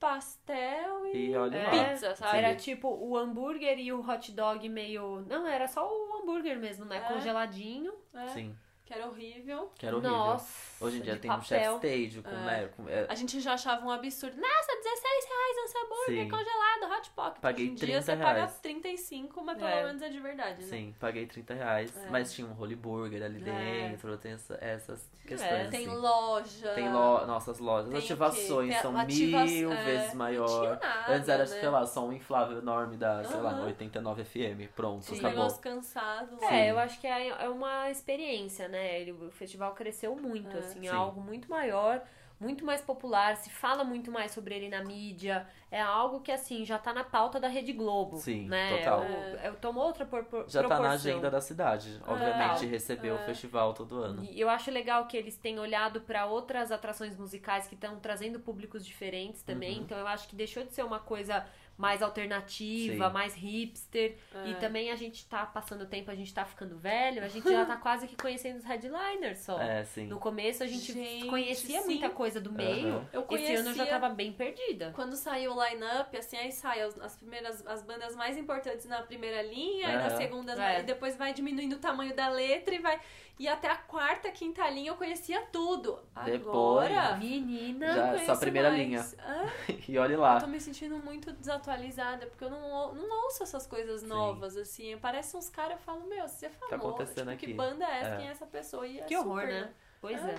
[SPEAKER 3] pastel e,
[SPEAKER 2] E olha
[SPEAKER 1] É.
[SPEAKER 3] pizza, sabe?
[SPEAKER 1] Era tipo o hambúrguer e o hot dog meio. Não, era só o hambúrguer mesmo, né?
[SPEAKER 3] É.
[SPEAKER 1] Congeladinho.
[SPEAKER 3] É,
[SPEAKER 2] Sim,
[SPEAKER 3] Que era horrível.
[SPEAKER 2] que era horrível.
[SPEAKER 1] Nossa.
[SPEAKER 2] Hoje em dia tem um chef stage com,
[SPEAKER 3] É.
[SPEAKER 2] né? Com, é,
[SPEAKER 3] A gente já achava um absurdo. Nossa, 16 reais esse hambúrguer
[SPEAKER 2] Sim.
[SPEAKER 3] congelado, Hot Pocket.
[SPEAKER 2] Paguei
[SPEAKER 3] Hoje em dia
[SPEAKER 2] 30
[SPEAKER 3] você paga
[SPEAKER 2] reais.
[SPEAKER 3] 35, mas pelo
[SPEAKER 1] É.
[SPEAKER 3] menos é de verdade, né?
[SPEAKER 2] Sim, paguei 30 reais.
[SPEAKER 3] É.
[SPEAKER 2] Mas tinha um Holy Burger ali
[SPEAKER 3] É.
[SPEAKER 2] dentro, tem essa- essas questões.
[SPEAKER 3] Tem
[SPEAKER 2] assim.
[SPEAKER 3] loja.
[SPEAKER 2] Tem lo... nossas lojas.
[SPEAKER 3] tem
[SPEAKER 2] ativações são
[SPEAKER 3] ativa-
[SPEAKER 2] mil
[SPEAKER 3] é,
[SPEAKER 2] vezes
[SPEAKER 3] não
[SPEAKER 2] maior.
[SPEAKER 3] tinha nada,
[SPEAKER 2] Antes era,
[SPEAKER 3] né?
[SPEAKER 2] sei lá, só um inflável enorme da, sei lá,
[SPEAKER 3] Aham.
[SPEAKER 2] 89 FM. Pronto,
[SPEAKER 3] Esse
[SPEAKER 2] acabou.
[SPEAKER 3] negócio cansado.
[SPEAKER 2] Sim.
[SPEAKER 1] É, eu acho que é, é uma experiência, né? O festival cresceu muito,
[SPEAKER 3] É.
[SPEAKER 1] assim, é
[SPEAKER 2] Sim.
[SPEAKER 1] algo muito maior, muito mais popular, se fala muito mais sobre ele na mídia. É algo que, assim, já tá na pauta da Rede Globo.
[SPEAKER 2] Sim,
[SPEAKER 1] né?
[SPEAKER 2] total.
[SPEAKER 1] É, é, tomou outra por, por,
[SPEAKER 2] Já tá na
[SPEAKER 1] proporção.
[SPEAKER 2] agenda da cidade. Obviamente,
[SPEAKER 1] É.
[SPEAKER 2] receber o festival todo ano.
[SPEAKER 1] E eu acho legal que eles têm olhado pra outras atrações musicais que estão trazendo públicos diferentes também.
[SPEAKER 2] Uhum.
[SPEAKER 1] Então eu acho que deixou de ser uma coisa mais alternativa,
[SPEAKER 2] Sim.
[SPEAKER 1] mais hipster.
[SPEAKER 3] É.
[SPEAKER 1] E também a gente tá passando tempo, a gente tá ficando velho, a gente já tá quase que conhecendo os headliners só.
[SPEAKER 2] É, sim.
[SPEAKER 1] No começo a gente,
[SPEAKER 3] Gente,
[SPEAKER 1] conhecia
[SPEAKER 3] sim.
[SPEAKER 1] muita coisa do meio.
[SPEAKER 2] Aham.
[SPEAKER 3] Eu
[SPEAKER 1] Esse ano eu já
[SPEAKER 3] conhecia-
[SPEAKER 1] tava bem perdida.
[SPEAKER 3] Quando saiu o line-up, assim, aí sai as, as primeiras, as bandas mais importantes na primeira linha, aí na
[SPEAKER 2] Aham.
[SPEAKER 3] segunda,
[SPEAKER 1] É.
[SPEAKER 3] e depois vai diminuindo o tamanho da letra e vai. E até a quarta, quinta linha eu conhecia tudo.
[SPEAKER 2] Depois-
[SPEAKER 3] Agora.
[SPEAKER 1] Menina,
[SPEAKER 2] Já-
[SPEAKER 3] não
[SPEAKER 2] só a
[SPEAKER 3] conheço
[SPEAKER 2] primeira
[SPEAKER 3] mais.
[SPEAKER 2] linha.
[SPEAKER 3] Ah,
[SPEAKER 2] E olhe
[SPEAKER 3] eu
[SPEAKER 2] lá.
[SPEAKER 3] tô me sentindo muito desatualizada, porque eu não, ou- não ouço essas coisas novas, assim. Aparecem uns caras e falo, meu, você é famoso.
[SPEAKER 2] acontecendo
[SPEAKER 3] tipo, que
[SPEAKER 2] aqui?
[SPEAKER 3] banda é essa?
[SPEAKER 2] É.
[SPEAKER 3] Quem é essa pessoa? E é
[SPEAKER 1] que horror,
[SPEAKER 3] super,
[SPEAKER 1] né? Pois é.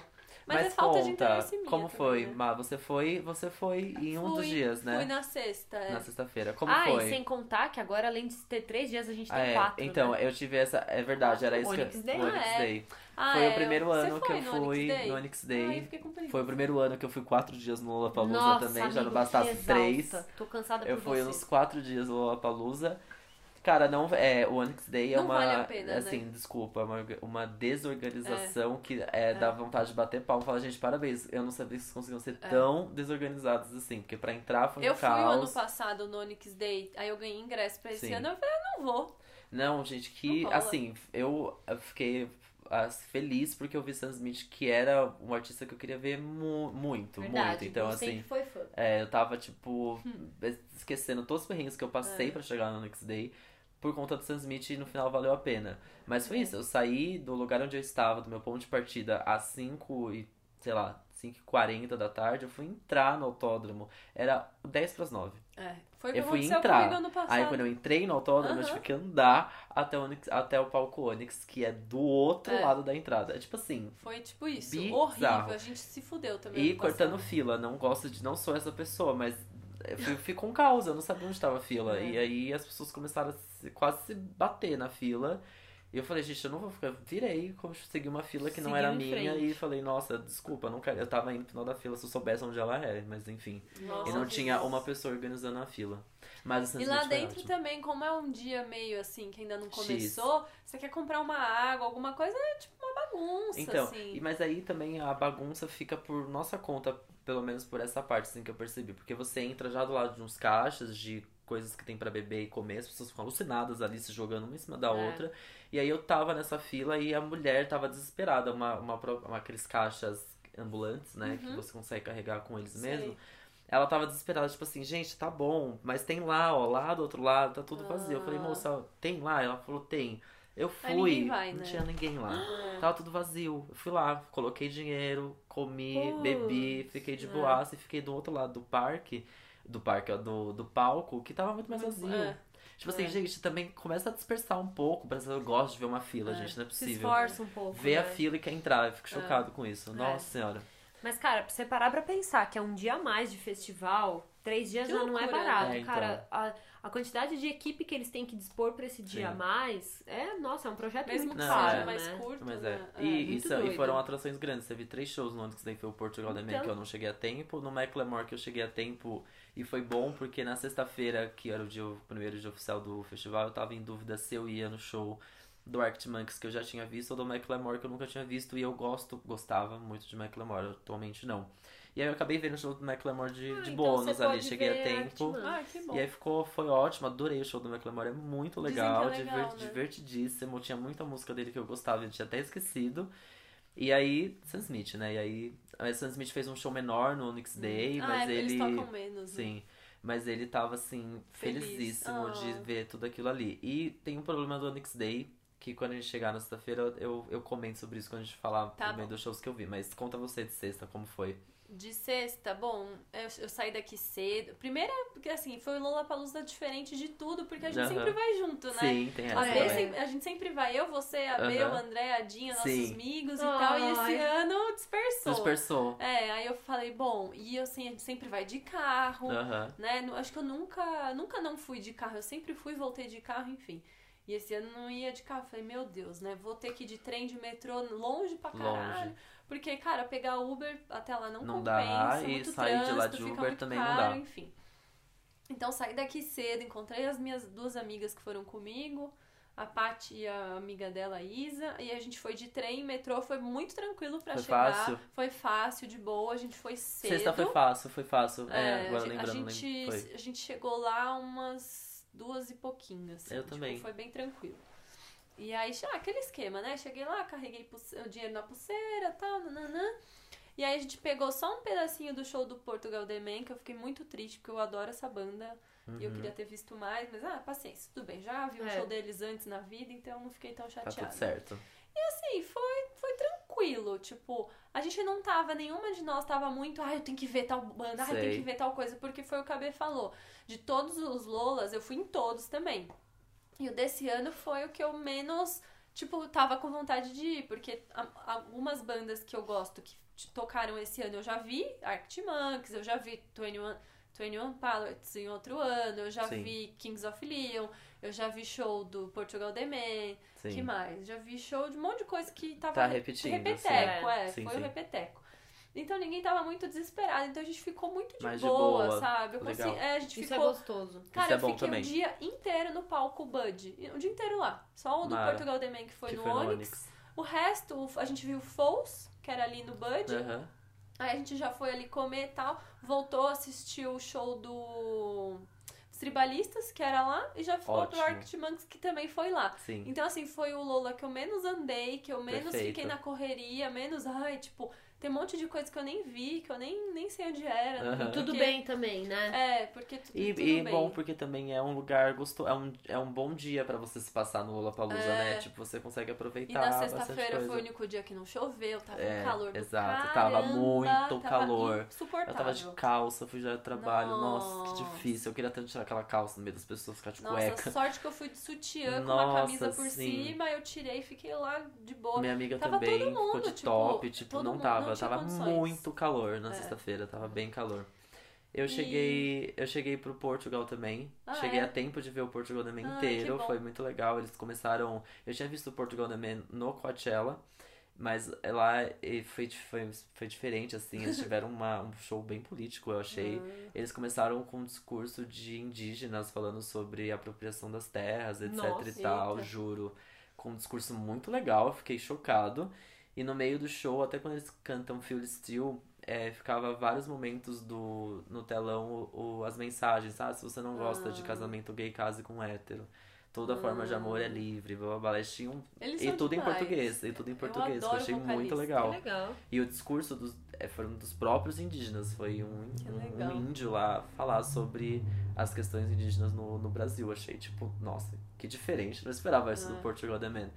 [SPEAKER 3] Mas, é falta de
[SPEAKER 2] conta,
[SPEAKER 3] interesse minha
[SPEAKER 2] como foi?
[SPEAKER 3] né?
[SPEAKER 2] Má, você foi, você foi em um dos
[SPEAKER 3] Fui-
[SPEAKER 2] dias, né?
[SPEAKER 3] Fui na sexta, é.
[SPEAKER 2] Na sexta-feira. Como
[SPEAKER 1] ah,
[SPEAKER 2] foi?
[SPEAKER 1] e sem contar que agora, além de ter três dias, a gente tem
[SPEAKER 2] Ah, é.
[SPEAKER 1] quatro.
[SPEAKER 2] Então,
[SPEAKER 1] né?
[SPEAKER 2] eu tive essa. É verdade, era isso que eu.
[SPEAKER 1] Day?
[SPEAKER 2] o Onyx
[SPEAKER 3] Ah, é.
[SPEAKER 2] Day.
[SPEAKER 3] Ah,
[SPEAKER 2] Foi
[SPEAKER 3] é,
[SPEAKER 2] o primeiro
[SPEAKER 3] você
[SPEAKER 2] ano que eu fui no Onyx Day.
[SPEAKER 3] eu preguiça.
[SPEAKER 2] Foi o primeiro ano que eu fui quatro dias no Lollapalooza
[SPEAKER 1] Nossa,
[SPEAKER 2] também, já
[SPEAKER 1] amiga,
[SPEAKER 2] não bastasse três.
[SPEAKER 1] Tô cansada
[SPEAKER 2] Eu
[SPEAKER 1] por
[SPEAKER 2] fui
[SPEAKER 1] você.
[SPEAKER 2] nos quatro dias no Lollapalooza. Cara, não, é, o Onyx Day é
[SPEAKER 3] Não
[SPEAKER 2] uma,
[SPEAKER 3] vale pena,
[SPEAKER 2] assim,
[SPEAKER 3] né?
[SPEAKER 2] desculpa, é uma, uma desorganização que é, dá vontade de bater palma e falar, gente, parabéns, eu não sabia que vocês conseguiam ser tão desorganizados assim, porque pra entrar foi um
[SPEAKER 3] É. Eu fui o ano
[SPEAKER 2] caos.
[SPEAKER 3] passado no Onyx Day, aí eu ganhei ingresso pra esse
[SPEAKER 2] Sim.
[SPEAKER 3] ano, eu falei, ah, não vou.
[SPEAKER 2] Não, gente, que,
[SPEAKER 3] Não
[SPEAKER 2] assim, eu fiquei feliz porque eu vi Sam Smith, que era um artista que eu queria ver mu muito,
[SPEAKER 1] Verdade,
[SPEAKER 2] muito. Então, assim, é, eu tava, tipo,
[SPEAKER 3] Hum.
[SPEAKER 2] esquecendo todos os perrengues que eu
[SPEAKER 3] É.
[SPEAKER 2] passei pra chegar no Next Day por conta do Sam Smith e no final valeu a pena. Mas foi isso, eu saí do lugar onde eu estava, do meu ponto de partida, às 5 e, sei lá, 5 e 40 da tarde, eu fui entrar no autódromo, era 10 pras 9.
[SPEAKER 3] É, foi o que
[SPEAKER 2] Eu fui entrar. Aí quando eu entrei no autódromo, eu
[SPEAKER 3] Aham.
[SPEAKER 2] tive que andar até o, Onyx- até o palco Onyx, que é do outro
[SPEAKER 3] É.
[SPEAKER 2] lado da entrada. É tipo assim,
[SPEAKER 3] Foi tipo isso,
[SPEAKER 2] Bizarro.
[SPEAKER 3] horrível, a gente se fudeu também
[SPEAKER 2] e cortando fila. Não gosto de. Não sou essa pessoa, mas eu fui- fico com causa, eu não sabia onde estava a fila.
[SPEAKER 3] É.
[SPEAKER 2] E aí as pessoas começaram a se- quase se bater na fila. E eu falei, gente, eu não vou ficar. Virei, segui uma fila que não era minha e falei, nossa, desculpa, não quero. Eu tava indo no final da fila se eu soubesse onde ela é, mas enfim.
[SPEAKER 3] Nossa,
[SPEAKER 2] e não
[SPEAKER 3] que
[SPEAKER 2] tinha uma pessoa organizando a fila. Mas Sam
[SPEAKER 3] E lá dentro
[SPEAKER 2] ótimo.
[SPEAKER 3] também, como é um dia meio assim, que ainda não
[SPEAKER 2] X.
[SPEAKER 3] começou, você quer comprar uma água, alguma coisa, é tipo uma bagunça,
[SPEAKER 2] Então,
[SPEAKER 3] assim.
[SPEAKER 2] e- mas aí também a bagunça fica por nossa conta, pelo menos por essa parte assim que eu percebi. Porque você entra já do lado de uns caixas de coisas que tem pra beber e comer, as pessoas ficam alucinadas ali se jogando uma em cima da
[SPEAKER 3] É.
[SPEAKER 2] outra. E aí eu tava nessa fila e a mulher tava desesperada, uma, uma, uma aqueles caixas ambulantes, né, que
[SPEAKER 3] Uhum.
[SPEAKER 2] você consegue carregar com eles
[SPEAKER 3] Sei.
[SPEAKER 2] mesmo. Ela tava desesperada, tipo assim, gente, tá bom, mas tem lá, ó, lá do outro lado, tá tudo vazio. Eu falei,
[SPEAKER 3] Ah.
[SPEAKER 2] moça, tem lá? Ela falou, tem. Eu fui,
[SPEAKER 3] vai,
[SPEAKER 2] não
[SPEAKER 3] né?
[SPEAKER 2] tinha ninguém lá.
[SPEAKER 3] É.
[SPEAKER 2] Tava tudo vazio. Eu fui lá, coloquei dinheiro, comi,
[SPEAKER 3] Putz,
[SPEAKER 2] bebi, fiquei de
[SPEAKER 3] é.
[SPEAKER 2] boaça e fiquei do outro lado do parque, do parque, ó, do, do palco, que tava muito mais vazio.
[SPEAKER 3] é.
[SPEAKER 2] Tipo assim,
[SPEAKER 3] É.
[SPEAKER 2] gente, também começa a dispersar um pouco. O brasileiro gosta de ver uma fila,
[SPEAKER 3] É.
[SPEAKER 2] gente, não é
[SPEAKER 1] Se
[SPEAKER 2] possível.
[SPEAKER 1] esforça um pouco.
[SPEAKER 2] A
[SPEAKER 1] né?
[SPEAKER 2] fila e quer entrar, eu fico chocado com isso.
[SPEAKER 3] É.
[SPEAKER 2] Nossa senhora.
[SPEAKER 1] Mas, cara, pra você parar pra pensar que é um dia a mais de festival, três dias
[SPEAKER 3] Que
[SPEAKER 1] já não é
[SPEAKER 3] loucura,
[SPEAKER 1] barato?
[SPEAKER 2] É, então.
[SPEAKER 1] cara. A, a quantidade de equipe que eles têm que dispor pra esse dia
[SPEAKER 2] Sim.
[SPEAKER 1] a mais é, nossa, é um projeto
[SPEAKER 3] Mesmo
[SPEAKER 1] muito
[SPEAKER 3] que
[SPEAKER 1] caro,
[SPEAKER 3] seja
[SPEAKER 2] é.
[SPEAKER 3] mais
[SPEAKER 1] né?
[SPEAKER 3] curto,
[SPEAKER 2] Mas é.
[SPEAKER 3] né?
[SPEAKER 2] E, e,
[SPEAKER 1] muito
[SPEAKER 2] são- e foram atrações grandes. Teve três shows no Onyx Day, foi o Portugal Man,
[SPEAKER 1] Então.
[SPEAKER 2] que eu não cheguei a tempo. No Macklemore, que eu cheguei a tempo. E foi bom, porque na sexta-feira, que era o, dia, o primeiro dia oficial do festival, eu tava em dúvida se eu ia no show do Arctic Monkeys, que eu já tinha visto, ou do Macklemore, que eu nunca tinha visto. E eu gosto, gostava muito de Macklemore, atualmente não. E aí eu acabei vendo o show do Macklemore de,
[SPEAKER 1] Ah,
[SPEAKER 2] de
[SPEAKER 1] então
[SPEAKER 2] bônus ali, cheguei a tempo.
[SPEAKER 3] Ah, que bom.
[SPEAKER 2] E aí ficou, foi ótimo, adorei o show do Macklemore, é muito
[SPEAKER 3] que é
[SPEAKER 2] legal,
[SPEAKER 3] legal,
[SPEAKER 2] diver-
[SPEAKER 3] né?
[SPEAKER 2] divertidíssimo, tinha muita música dele que eu gostava, eu tinha até esquecido. E aí, Sam Smith, né? E aí, a Sam Smith fez um show menor no Onyx Day,
[SPEAKER 3] ah,
[SPEAKER 2] mas
[SPEAKER 3] é,
[SPEAKER 2] ele.
[SPEAKER 3] eles tocam menos. né?
[SPEAKER 2] Sim. Mas ele tava, assim,
[SPEAKER 3] Feliz.
[SPEAKER 2] felizíssimo de
[SPEAKER 3] Ah.
[SPEAKER 2] ver tudo aquilo ali. E tem um problema do Onyx Day, que quando a gente chegar na sexta-feira, eu, eu comento sobre isso quando a gente falar
[SPEAKER 3] Tá
[SPEAKER 2] também
[SPEAKER 3] bom.
[SPEAKER 2] dos shows que eu vi. Mas conta você de sexta, como foi?
[SPEAKER 3] De sexta, bom, eu, eu saí daqui cedo. Primeiro, porque assim, foi o Lollapalooza diferente de tudo, porque a gente sempre vai junto, né?
[SPEAKER 2] Sim, tem essa
[SPEAKER 3] A,
[SPEAKER 1] É.
[SPEAKER 2] Também.
[SPEAKER 3] sempre- a gente sempre vai, eu, você, a
[SPEAKER 2] Aham.
[SPEAKER 3] o André, a Dinha, nossos
[SPEAKER 2] Sim.
[SPEAKER 3] amigos e tal. E esse ano dispersou.
[SPEAKER 2] Dispersou.
[SPEAKER 3] É, aí eu falei, bom, e eu assim, a gente sempre vai de carro, né? Acho que eu nunca, nunca não fui de carro, eu sempre fui e voltei de carro, enfim. E esse ano não ia de carro. Falei, meu Deus, né? Vou ter que ir de trem, de metrô, longe pra caralho.
[SPEAKER 2] Longe.
[SPEAKER 3] Porque, cara, pegar Uber até lá não,
[SPEAKER 2] Não
[SPEAKER 3] compensa,
[SPEAKER 2] dá, e
[SPEAKER 3] muito
[SPEAKER 2] sair de lá
[SPEAKER 3] trânsito,
[SPEAKER 2] de Uber também não
[SPEAKER 3] caro,
[SPEAKER 2] dá.
[SPEAKER 3] enfim. Então saí daqui cedo, encontrei as minhas duas amigas que foram comigo, a Paty e a amiga dela, a Isa, e a gente foi de trem, metrô, foi muito tranquilo pra
[SPEAKER 2] Foi
[SPEAKER 3] chegar.
[SPEAKER 2] fácil?
[SPEAKER 3] Foi fácil, de boa, a gente foi cedo.
[SPEAKER 2] Sexta foi fácil, foi fácil. É,
[SPEAKER 3] É,
[SPEAKER 2] agora
[SPEAKER 3] a,
[SPEAKER 2] lembrando,
[SPEAKER 3] a gente,
[SPEAKER 2] foi.
[SPEAKER 3] a gente chegou lá umas duas e pouquinho, assim.
[SPEAKER 2] Eu
[SPEAKER 3] tipo,
[SPEAKER 2] também.
[SPEAKER 3] Foi bem tranquilo. E aí, ah, aquele esquema, né? Cheguei lá, carreguei o dinheiro na pulseira e tal, nananã. E aí a gente pegou só um pedacinho do show do Portugal The Man, que eu fiquei muito triste, porque eu adoro essa banda. E eu
[SPEAKER 2] Uhum.
[SPEAKER 3] queria ter visto mais, mas ah, paciência, tudo bem. Já vi o
[SPEAKER 1] É.
[SPEAKER 3] show deles antes na vida, então não fiquei tão
[SPEAKER 2] Tá
[SPEAKER 3] chateada.
[SPEAKER 2] tudo certo.
[SPEAKER 3] assim, foi, foi tranquilo. Tipo, a gente não tava, nenhuma de nós tava muito, ah, eu tenho que ver tal banda, ah, eu tenho que ver tal coisa, porque foi o que a B falou. De todos os Lolas, eu fui em todos também. E o desse ano foi o que eu menos, tipo, tava com vontade de ir, porque algumas bandas que eu gosto que tocaram esse ano eu já vi, Arctic Monkeys, eu já vi 21, 21 Pilots em outro ano, eu já
[SPEAKER 2] Sim.
[SPEAKER 3] vi Kings of Leon, eu já vi show do Portugal The Man,
[SPEAKER 2] Sim.
[SPEAKER 3] que mais? Já vi show de um monte de coisa que tava
[SPEAKER 2] Tá repetindo,
[SPEAKER 3] repeteco, é,
[SPEAKER 2] Sim,
[SPEAKER 3] foi
[SPEAKER 2] sim.
[SPEAKER 3] o repeteco. Então ninguém tava muito desesperado, então a gente ficou muito de,
[SPEAKER 2] Mais de
[SPEAKER 3] boa,
[SPEAKER 2] boa,
[SPEAKER 3] sabe? Consegui- é, a gente
[SPEAKER 1] Isso é
[SPEAKER 3] ficou.
[SPEAKER 1] gostoso.
[SPEAKER 3] Cara,
[SPEAKER 2] Isso é
[SPEAKER 3] eu fiquei
[SPEAKER 2] também.
[SPEAKER 3] um dia inteiro no palco Bud. O dia inteiro lá. Só o do
[SPEAKER 2] Mara.
[SPEAKER 3] Portugal The Man que foi
[SPEAKER 2] Que
[SPEAKER 3] no
[SPEAKER 2] foi no
[SPEAKER 3] Onyx.
[SPEAKER 2] Onyx.
[SPEAKER 3] O resto, a gente viu o Foles, que era ali no Bud.
[SPEAKER 2] Aham.
[SPEAKER 3] Aí a gente já foi ali comer e tal. Voltou, assistiu o show do dos Tribalistas, que era lá. E já foi pro
[SPEAKER 2] Ótimo.
[SPEAKER 3] Arctic Monkeys, que também foi lá.
[SPEAKER 2] Sim.
[SPEAKER 3] Então, assim, foi o Lola que eu menos andei, que eu menos
[SPEAKER 2] Perfeito.
[SPEAKER 3] fiquei na correria, menos, ai, tipo, tem um monte de coisa que eu nem vi, que eu nem, nem sei onde era.
[SPEAKER 1] Tudo
[SPEAKER 3] porque-
[SPEAKER 1] bem também, né?
[SPEAKER 3] É, porque tu,
[SPEAKER 2] E,
[SPEAKER 3] tudo
[SPEAKER 2] e
[SPEAKER 3] bem.
[SPEAKER 2] bom porque também é um lugar gostoso, é um, é um bom dia pra você se passar no Lollapalooza,
[SPEAKER 3] É.
[SPEAKER 2] né? Tipo, você consegue aproveitar
[SPEAKER 3] E na sexta-feira foi o único dia que não choveu, tava
[SPEAKER 2] É,
[SPEAKER 3] um calor do
[SPEAKER 2] exato,
[SPEAKER 3] caramba,
[SPEAKER 2] tava muito
[SPEAKER 3] tava
[SPEAKER 2] calor. Eu
[SPEAKER 3] Insuportável.
[SPEAKER 2] tava de calça, fui já de trabalho. Nossa, que
[SPEAKER 3] Nossa.
[SPEAKER 2] difícil. Eu queria tanto tirar aquela calça no meio das pessoas, ficar de
[SPEAKER 3] Nossa,
[SPEAKER 2] cueca.
[SPEAKER 3] sorte que eu fui de sutiã com
[SPEAKER 2] Nossa,
[SPEAKER 3] uma camisa por
[SPEAKER 2] sim.
[SPEAKER 3] cima, eu tirei e fiquei lá de boa.
[SPEAKER 2] Minha amiga
[SPEAKER 3] Tava
[SPEAKER 2] também
[SPEAKER 3] todo mundo,
[SPEAKER 2] ficou de
[SPEAKER 3] tipo,
[SPEAKER 2] top, tipo,
[SPEAKER 3] todo
[SPEAKER 2] não
[SPEAKER 3] mundo
[SPEAKER 2] tava,
[SPEAKER 3] tinha
[SPEAKER 2] tava
[SPEAKER 3] condições.
[SPEAKER 2] muito calor na
[SPEAKER 3] É.
[SPEAKER 2] sexta-feira, tava bem calor. Eu
[SPEAKER 3] E-
[SPEAKER 2] cheguei, eu cheguei pro Portugal também.
[SPEAKER 3] Ah,
[SPEAKER 2] cheguei
[SPEAKER 3] é?
[SPEAKER 2] a tempo de ver o Portugal The Man inteiro, foi muito legal. Eles começaram, eu tinha visto o Portugal Man no Coachella, mas lá foi, foi, foi diferente assim, eles tiveram uma, um show bem político, eu achei.
[SPEAKER 3] Ah.
[SPEAKER 2] Eles começaram com um discurso de indígenas falando sobre apropriação das terras, etc
[SPEAKER 1] Nossa,
[SPEAKER 2] e tal,
[SPEAKER 3] eita.
[SPEAKER 2] juro. Com um discurso muito legal, eu fiquei chocado. E no meio do show, até quando eles cantam Feel Still, é, ficava vários momentos do, no telão o, o- as mensagens, sabe? Se você não gosta de
[SPEAKER 3] Ah.
[SPEAKER 2] casamento gay, case com hétero. Toda forma de amor é livre, blá blá blá. Eles tinham.
[SPEAKER 3] Eles
[SPEAKER 2] E tudo em
[SPEAKER 3] demais.
[SPEAKER 2] português, e tudo em
[SPEAKER 3] Eu
[SPEAKER 2] português, que eu achei muito legal.
[SPEAKER 1] legal.
[SPEAKER 2] E o discurso dos, é, foram dos próprios indígenas. Foi um, um, um índio lá falar sobre as questões indígenas no, no Brasil. Achei, tipo, nossa, que diferente. Não esperava isso do
[SPEAKER 3] É.
[SPEAKER 2] Portugal The Man.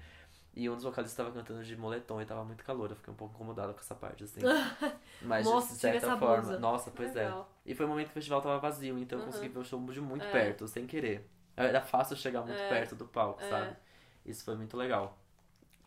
[SPEAKER 2] E um dos vocalistas estava cantando de moletom e tava muito calor. Eu fiquei um pouco incomodada com essa parte, assim. Mas
[SPEAKER 1] Moça,
[SPEAKER 2] de certa forma.
[SPEAKER 1] blusa.
[SPEAKER 2] Nossa, pois
[SPEAKER 3] Legal.
[SPEAKER 2] é. E foi um momento que o festival tava vazio, então eu
[SPEAKER 3] Uhum.
[SPEAKER 2] consegui ver o show de muito
[SPEAKER 3] É.
[SPEAKER 2] perto, sem querer. Era fácil chegar muito
[SPEAKER 3] É.
[SPEAKER 2] perto do palco,
[SPEAKER 3] É.
[SPEAKER 2] sabe? Isso foi muito legal.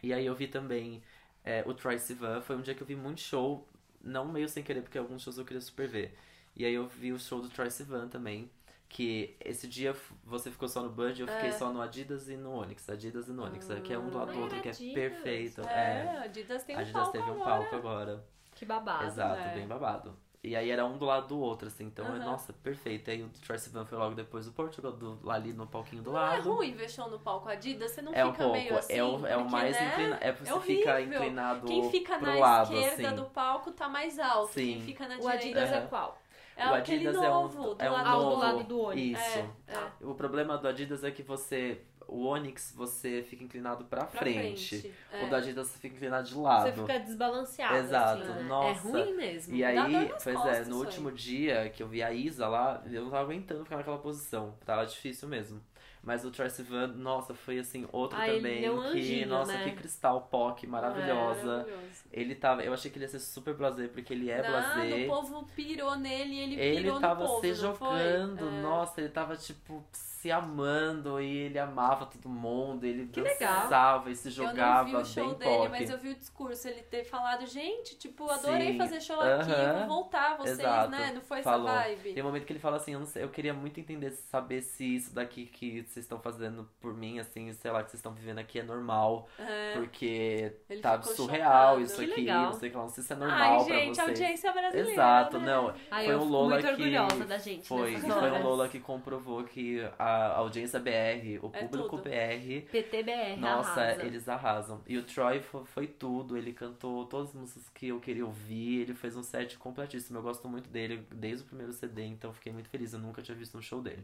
[SPEAKER 2] E aí eu vi também é, o Troy Sivan. Foi um dia que eu vi muito show, não meio sem querer, porque alguns shows eu queria super ver. E aí eu vi o show do Troy Sivan também. Que esse dia você ficou só no Bud, eu fiquei
[SPEAKER 3] É.
[SPEAKER 2] só no Adidas e no Onyx. Adidas e no Onyx, é, que é um do lado do
[SPEAKER 1] Ah,
[SPEAKER 2] outro, que é
[SPEAKER 1] Adidas.
[SPEAKER 2] perfeito.
[SPEAKER 3] É,
[SPEAKER 2] É.
[SPEAKER 3] Adidas tem um
[SPEAKER 2] Adidas
[SPEAKER 3] palco
[SPEAKER 2] teve um
[SPEAKER 3] agora.
[SPEAKER 2] palco agora.
[SPEAKER 1] Que babado.
[SPEAKER 2] Exato,
[SPEAKER 3] é.
[SPEAKER 2] bem babado. E aí era um do lado do outro, assim, então, é
[SPEAKER 3] Aham.
[SPEAKER 2] nossa, perfeito. Aí o Troy Sivan foi logo depois do Portugal, do, lá ali no palquinho do
[SPEAKER 3] Não é
[SPEAKER 2] lado.
[SPEAKER 3] ruim ver show no palco Adidas, você não
[SPEAKER 2] É um
[SPEAKER 3] fica
[SPEAKER 2] pouco,
[SPEAKER 3] meio assim.
[SPEAKER 2] é o, é o
[SPEAKER 3] porque,
[SPEAKER 2] mais
[SPEAKER 3] né?
[SPEAKER 2] inclinado. É você
[SPEAKER 3] É
[SPEAKER 2] fica
[SPEAKER 3] horrível.
[SPEAKER 2] inclinado
[SPEAKER 3] Quem fica na
[SPEAKER 2] lado,
[SPEAKER 3] esquerda
[SPEAKER 2] assim.
[SPEAKER 3] do palco tá mais alto.
[SPEAKER 2] Sim.
[SPEAKER 3] Quem fica na
[SPEAKER 1] O
[SPEAKER 3] direita
[SPEAKER 1] Adidas
[SPEAKER 2] Aham.
[SPEAKER 1] é qual?
[SPEAKER 3] É
[SPEAKER 2] o Adidas é um-
[SPEAKER 3] novo, do
[SPEAKER 2] é um
[SPEAKER 3] lado
[SPEAKER 1] Ah, o do
[SPEAKER 2] novo.
[SPEAKER 1] lado do olho.
[SPEAKER 2] Isso.
[SPEAKER 3] É, é.
[SPEAKER 2] O problema do Adidas é que você. O Onix você fica inclinado pra,
[SPEAKER 3] Pra
[SPEAKER 2] frente.
[SPEAKER 3] frente.
[SPEAKER 2] O
[SPEAKER 3] é.
[SPEAKER 2] do Adidas você fica inclinado de lado.
[SPEAKER 1] Você fica desbalanceado.
[SPEAKER 2] Exato,
[SPEAKER 1] assim, né?
[SPEAKER 2] nossa.
[SPEAKER 1] É ruim mesmo.
[SPEAKER 2] E
[SPEAKER 3] Dá
[SPEAKER 2] aí, pois é, no último dia que eu vi a Isa lá, eu não tava aguentando ficar naquela posição. Tava difícil mesmo. Mas o Troy Sivan, nossa, foi assim, outro
[SPEAKER 1] ele
[SPEAKER 2] também.
[SPEAKER 1] deu um
[SPEAKER 2] que,
[SPEAKER 1] anjinho,
[SPEAKER 2] nossa,
[SPEAKER 1] né?
[SPEAKER 2] que cristal POC
[SPEAKER 3] É,
[SPEAKER 2] maravilhosa.
[SPEAKER 3] maravilhoso.
[SPEAKER 2] ele tava. Eu achei que ele ia ser super blazer, porque ele é
[SPEAKER 3] Nada,
[SPEAKER 2] blazer.
[SPEAKER 3] o povo pirou nele e ele,
[SPEAKER 2] Ele
[SPEAKER 3] pirou
[SPEAKER 2] tava
[SPEAKER 3] no povo,
[SPEAKER 2] se
[SPEAKER 3] não
[SPEAKER 2] jogando,
[SPEAKER 3] É.
[SPEAKER 2] nossa, ele tava tipo se amando e ele amava todo mundo, ele
[SPEAKER 1] Que legal.
[SPEAKER 2] dançava e se
[SPEAKER 3] Eu
[SPEAKER 2] jogava
[SPEAKER 3] não vi o show dele,
[SPEAKER 2] pop.
[SPEAKER 3] mas eu vi o discurso, ele ter falado, gente, tipo, adorei
[SPEAKER 2] Sim,
[SPEAKER 3] fazer show aqui,
[SPEAKER 2] aham,
[SPEAKER 3] vou voltar, vocês,
[SPEAKER 2] exato,
[SPEAKER 3] né? Não foi
[SPEAKER 2] falou.
[SPEAKER 3] essa vibe?
[SPEAKER 2] Tem um momento que ele fala assim, eu, não sei, eu queria muito entender, saber se isso daqui que vocês estão fazendo por mim, assim, sei lá, que vocês estão vivendo aqui é normal.
[SPEAKER 3] É.
[SPEAKER 2] Porque
[SPEAKER 3] Ele
[SPEAKER 2] tá surreal
[SPEAKER 3] chocado.
[SPEAKER 2] isso
[SPEAKER 1] Que
[SPEAKER 2] aqui.
[SPEAKER 1] legal.
[SPEAKER 2] Não sei, o que lá, não sei se é normal
[SPEAKER 3] Ai,
[SPEAKER 2] pra
[SPEAKER 3] gente,
[SPEAKER 2] vocês.
[SPEAKER 3] audiência brasileira.
[SPEAKER 2] Exato,
[SPEAKER 3] né?
[SPEAKER 2] não.
[SPEAKER 1] Ai,
[SPEAKER 2] Foi
[SPEAKER 1] eu
[SPEAKER 2] um Lola
[SPEAKER 1] muito
[SPEAKER 2] que
[SPEAKER 1] orgulhosa da gente
[SPEAKER 2] Foi, foi um. Lola que comprovou que a audiência BR, o
[SPEAKER 3] É
[SPEAKER 2] público
[SPEAKER 3] tudo.
[SPEAKER 2] BR,
[SPEAKER 1] PTBR,
[SPEAKER 2] nossa,
[SPEAKER 1] arrasa.
[SPEAKER 2] eles arrasam. E o Troy fo- foi, tudo, ele cantou todas as músicas que eu queria ouvir, ele fez um set completíssimo. Eu gosto muito dele desde o primeiro CD, então fiquei muito feliz. Eu nunca tinha visto um show dele.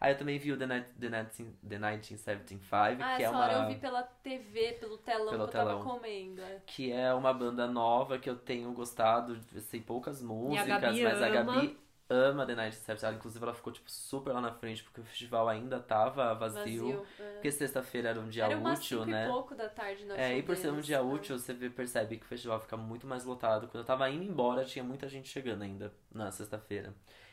[SPEAKER 2] Aí eu também vi o The, Night, The, 19, The 1975,
[SPEAKER 3] Ah,
[SPEAKER 2] que é uma.
[SPEAKER 3] hora eu vi pela TV, pelo telão
[SPEAKER 2] Pelo
[SPEAKER 3] que eu tava comendo. é.
[SPEAKER 2] que é uma banda nova que eu tenho gostado, sei poucas músicas, mas a
[SPEAKER 1] ama.
[SPEAKER 2] Gabi ama The Night Ela, inclusive, ela ficou, tipo, super lá na frente, porque o festival ainda tava vazio.
[SPEAKER 3] Vazio. é.
[SPEAKER 2] Porque sexta-feira era um dia
[SPEAKER 3] Era
[SPEAKER 2] útil, né?
[SPEAKER 3] e pouco da tarde no
[SPEAKER 2] É, e por ser um dia
[SPEAKER 3] né?
[SPEAKER 2] útil, você percebe que o festival fica muito mais lotado. Quando eu tava indo embora, tinha muita gente chegando ainda na sexta-feira.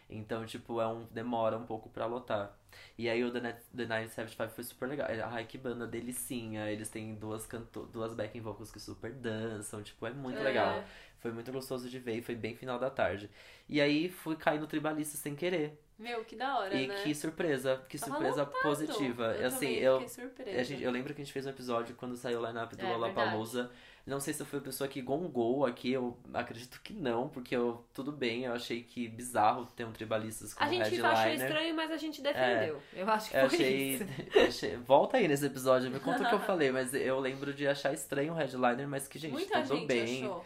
[SPEAKER 2] Então, tipo, é um, demora um pouco pra lotar. E aí o The, Night, The Night 75 foi super legal. Ai, que banda delicinha. Eles têm duas, canto duas backing vocals que super dançam. Tipo, é muito
[SPEAKER 3] É.
[SPEAKER 2] legal. Foi muito gostoso de ver e foi bem final da tarde. E aí fui cair no Tribalista sem querer.
[SPEAKER 3] Meu, que da hora,
[SPEAKER 2] e
[SPEAKER 3] né?
[SPEAKER 2] que surpresa, que
[SPEAKER 3] Tava
[SPEAKER 2] surpresa
[SPEAKER 3] lotado.
[SPEAKER 2] positiva.
[SPEAKER 3] Eu
[SPEAKER 2] assim, eu,
[SPEAKER 3] surpresa.
[SPEAKER 2] a gente, eu lembro que a gente fez um episódio quando saiu o line-up do
[SPEAKER 1] É,
[SPEAKER 2] Lollapalooza. Não sei se eu fui a pessoa que gongou aqui, eu acredito que não, porque eu, tudo bem, eu achei que bizarro ter um tribalistas como
[SPEAKER 1] A gente
[SPEAKER 2] headliner.
[SPEAKER 1] achou estranho, mas a gente defendeu. Eu acho que
[SPEAKER 2] Eu
[SPEAKER 1] foi
[SPEAKER 2] achei,
[SPEAKER 1] isso.
[SPEAKER 2] achei- Volta aí nesse episódio, me conta o que eu falei, mas eu lembro de achar estranho o headliner, mas que, gente,
[SPEAKER 3] Muita
[SPEAKER 2] tudo
[SPEAKER 3] gente
[SPEAKER 2] bem.
[SPEAKER 3] achou.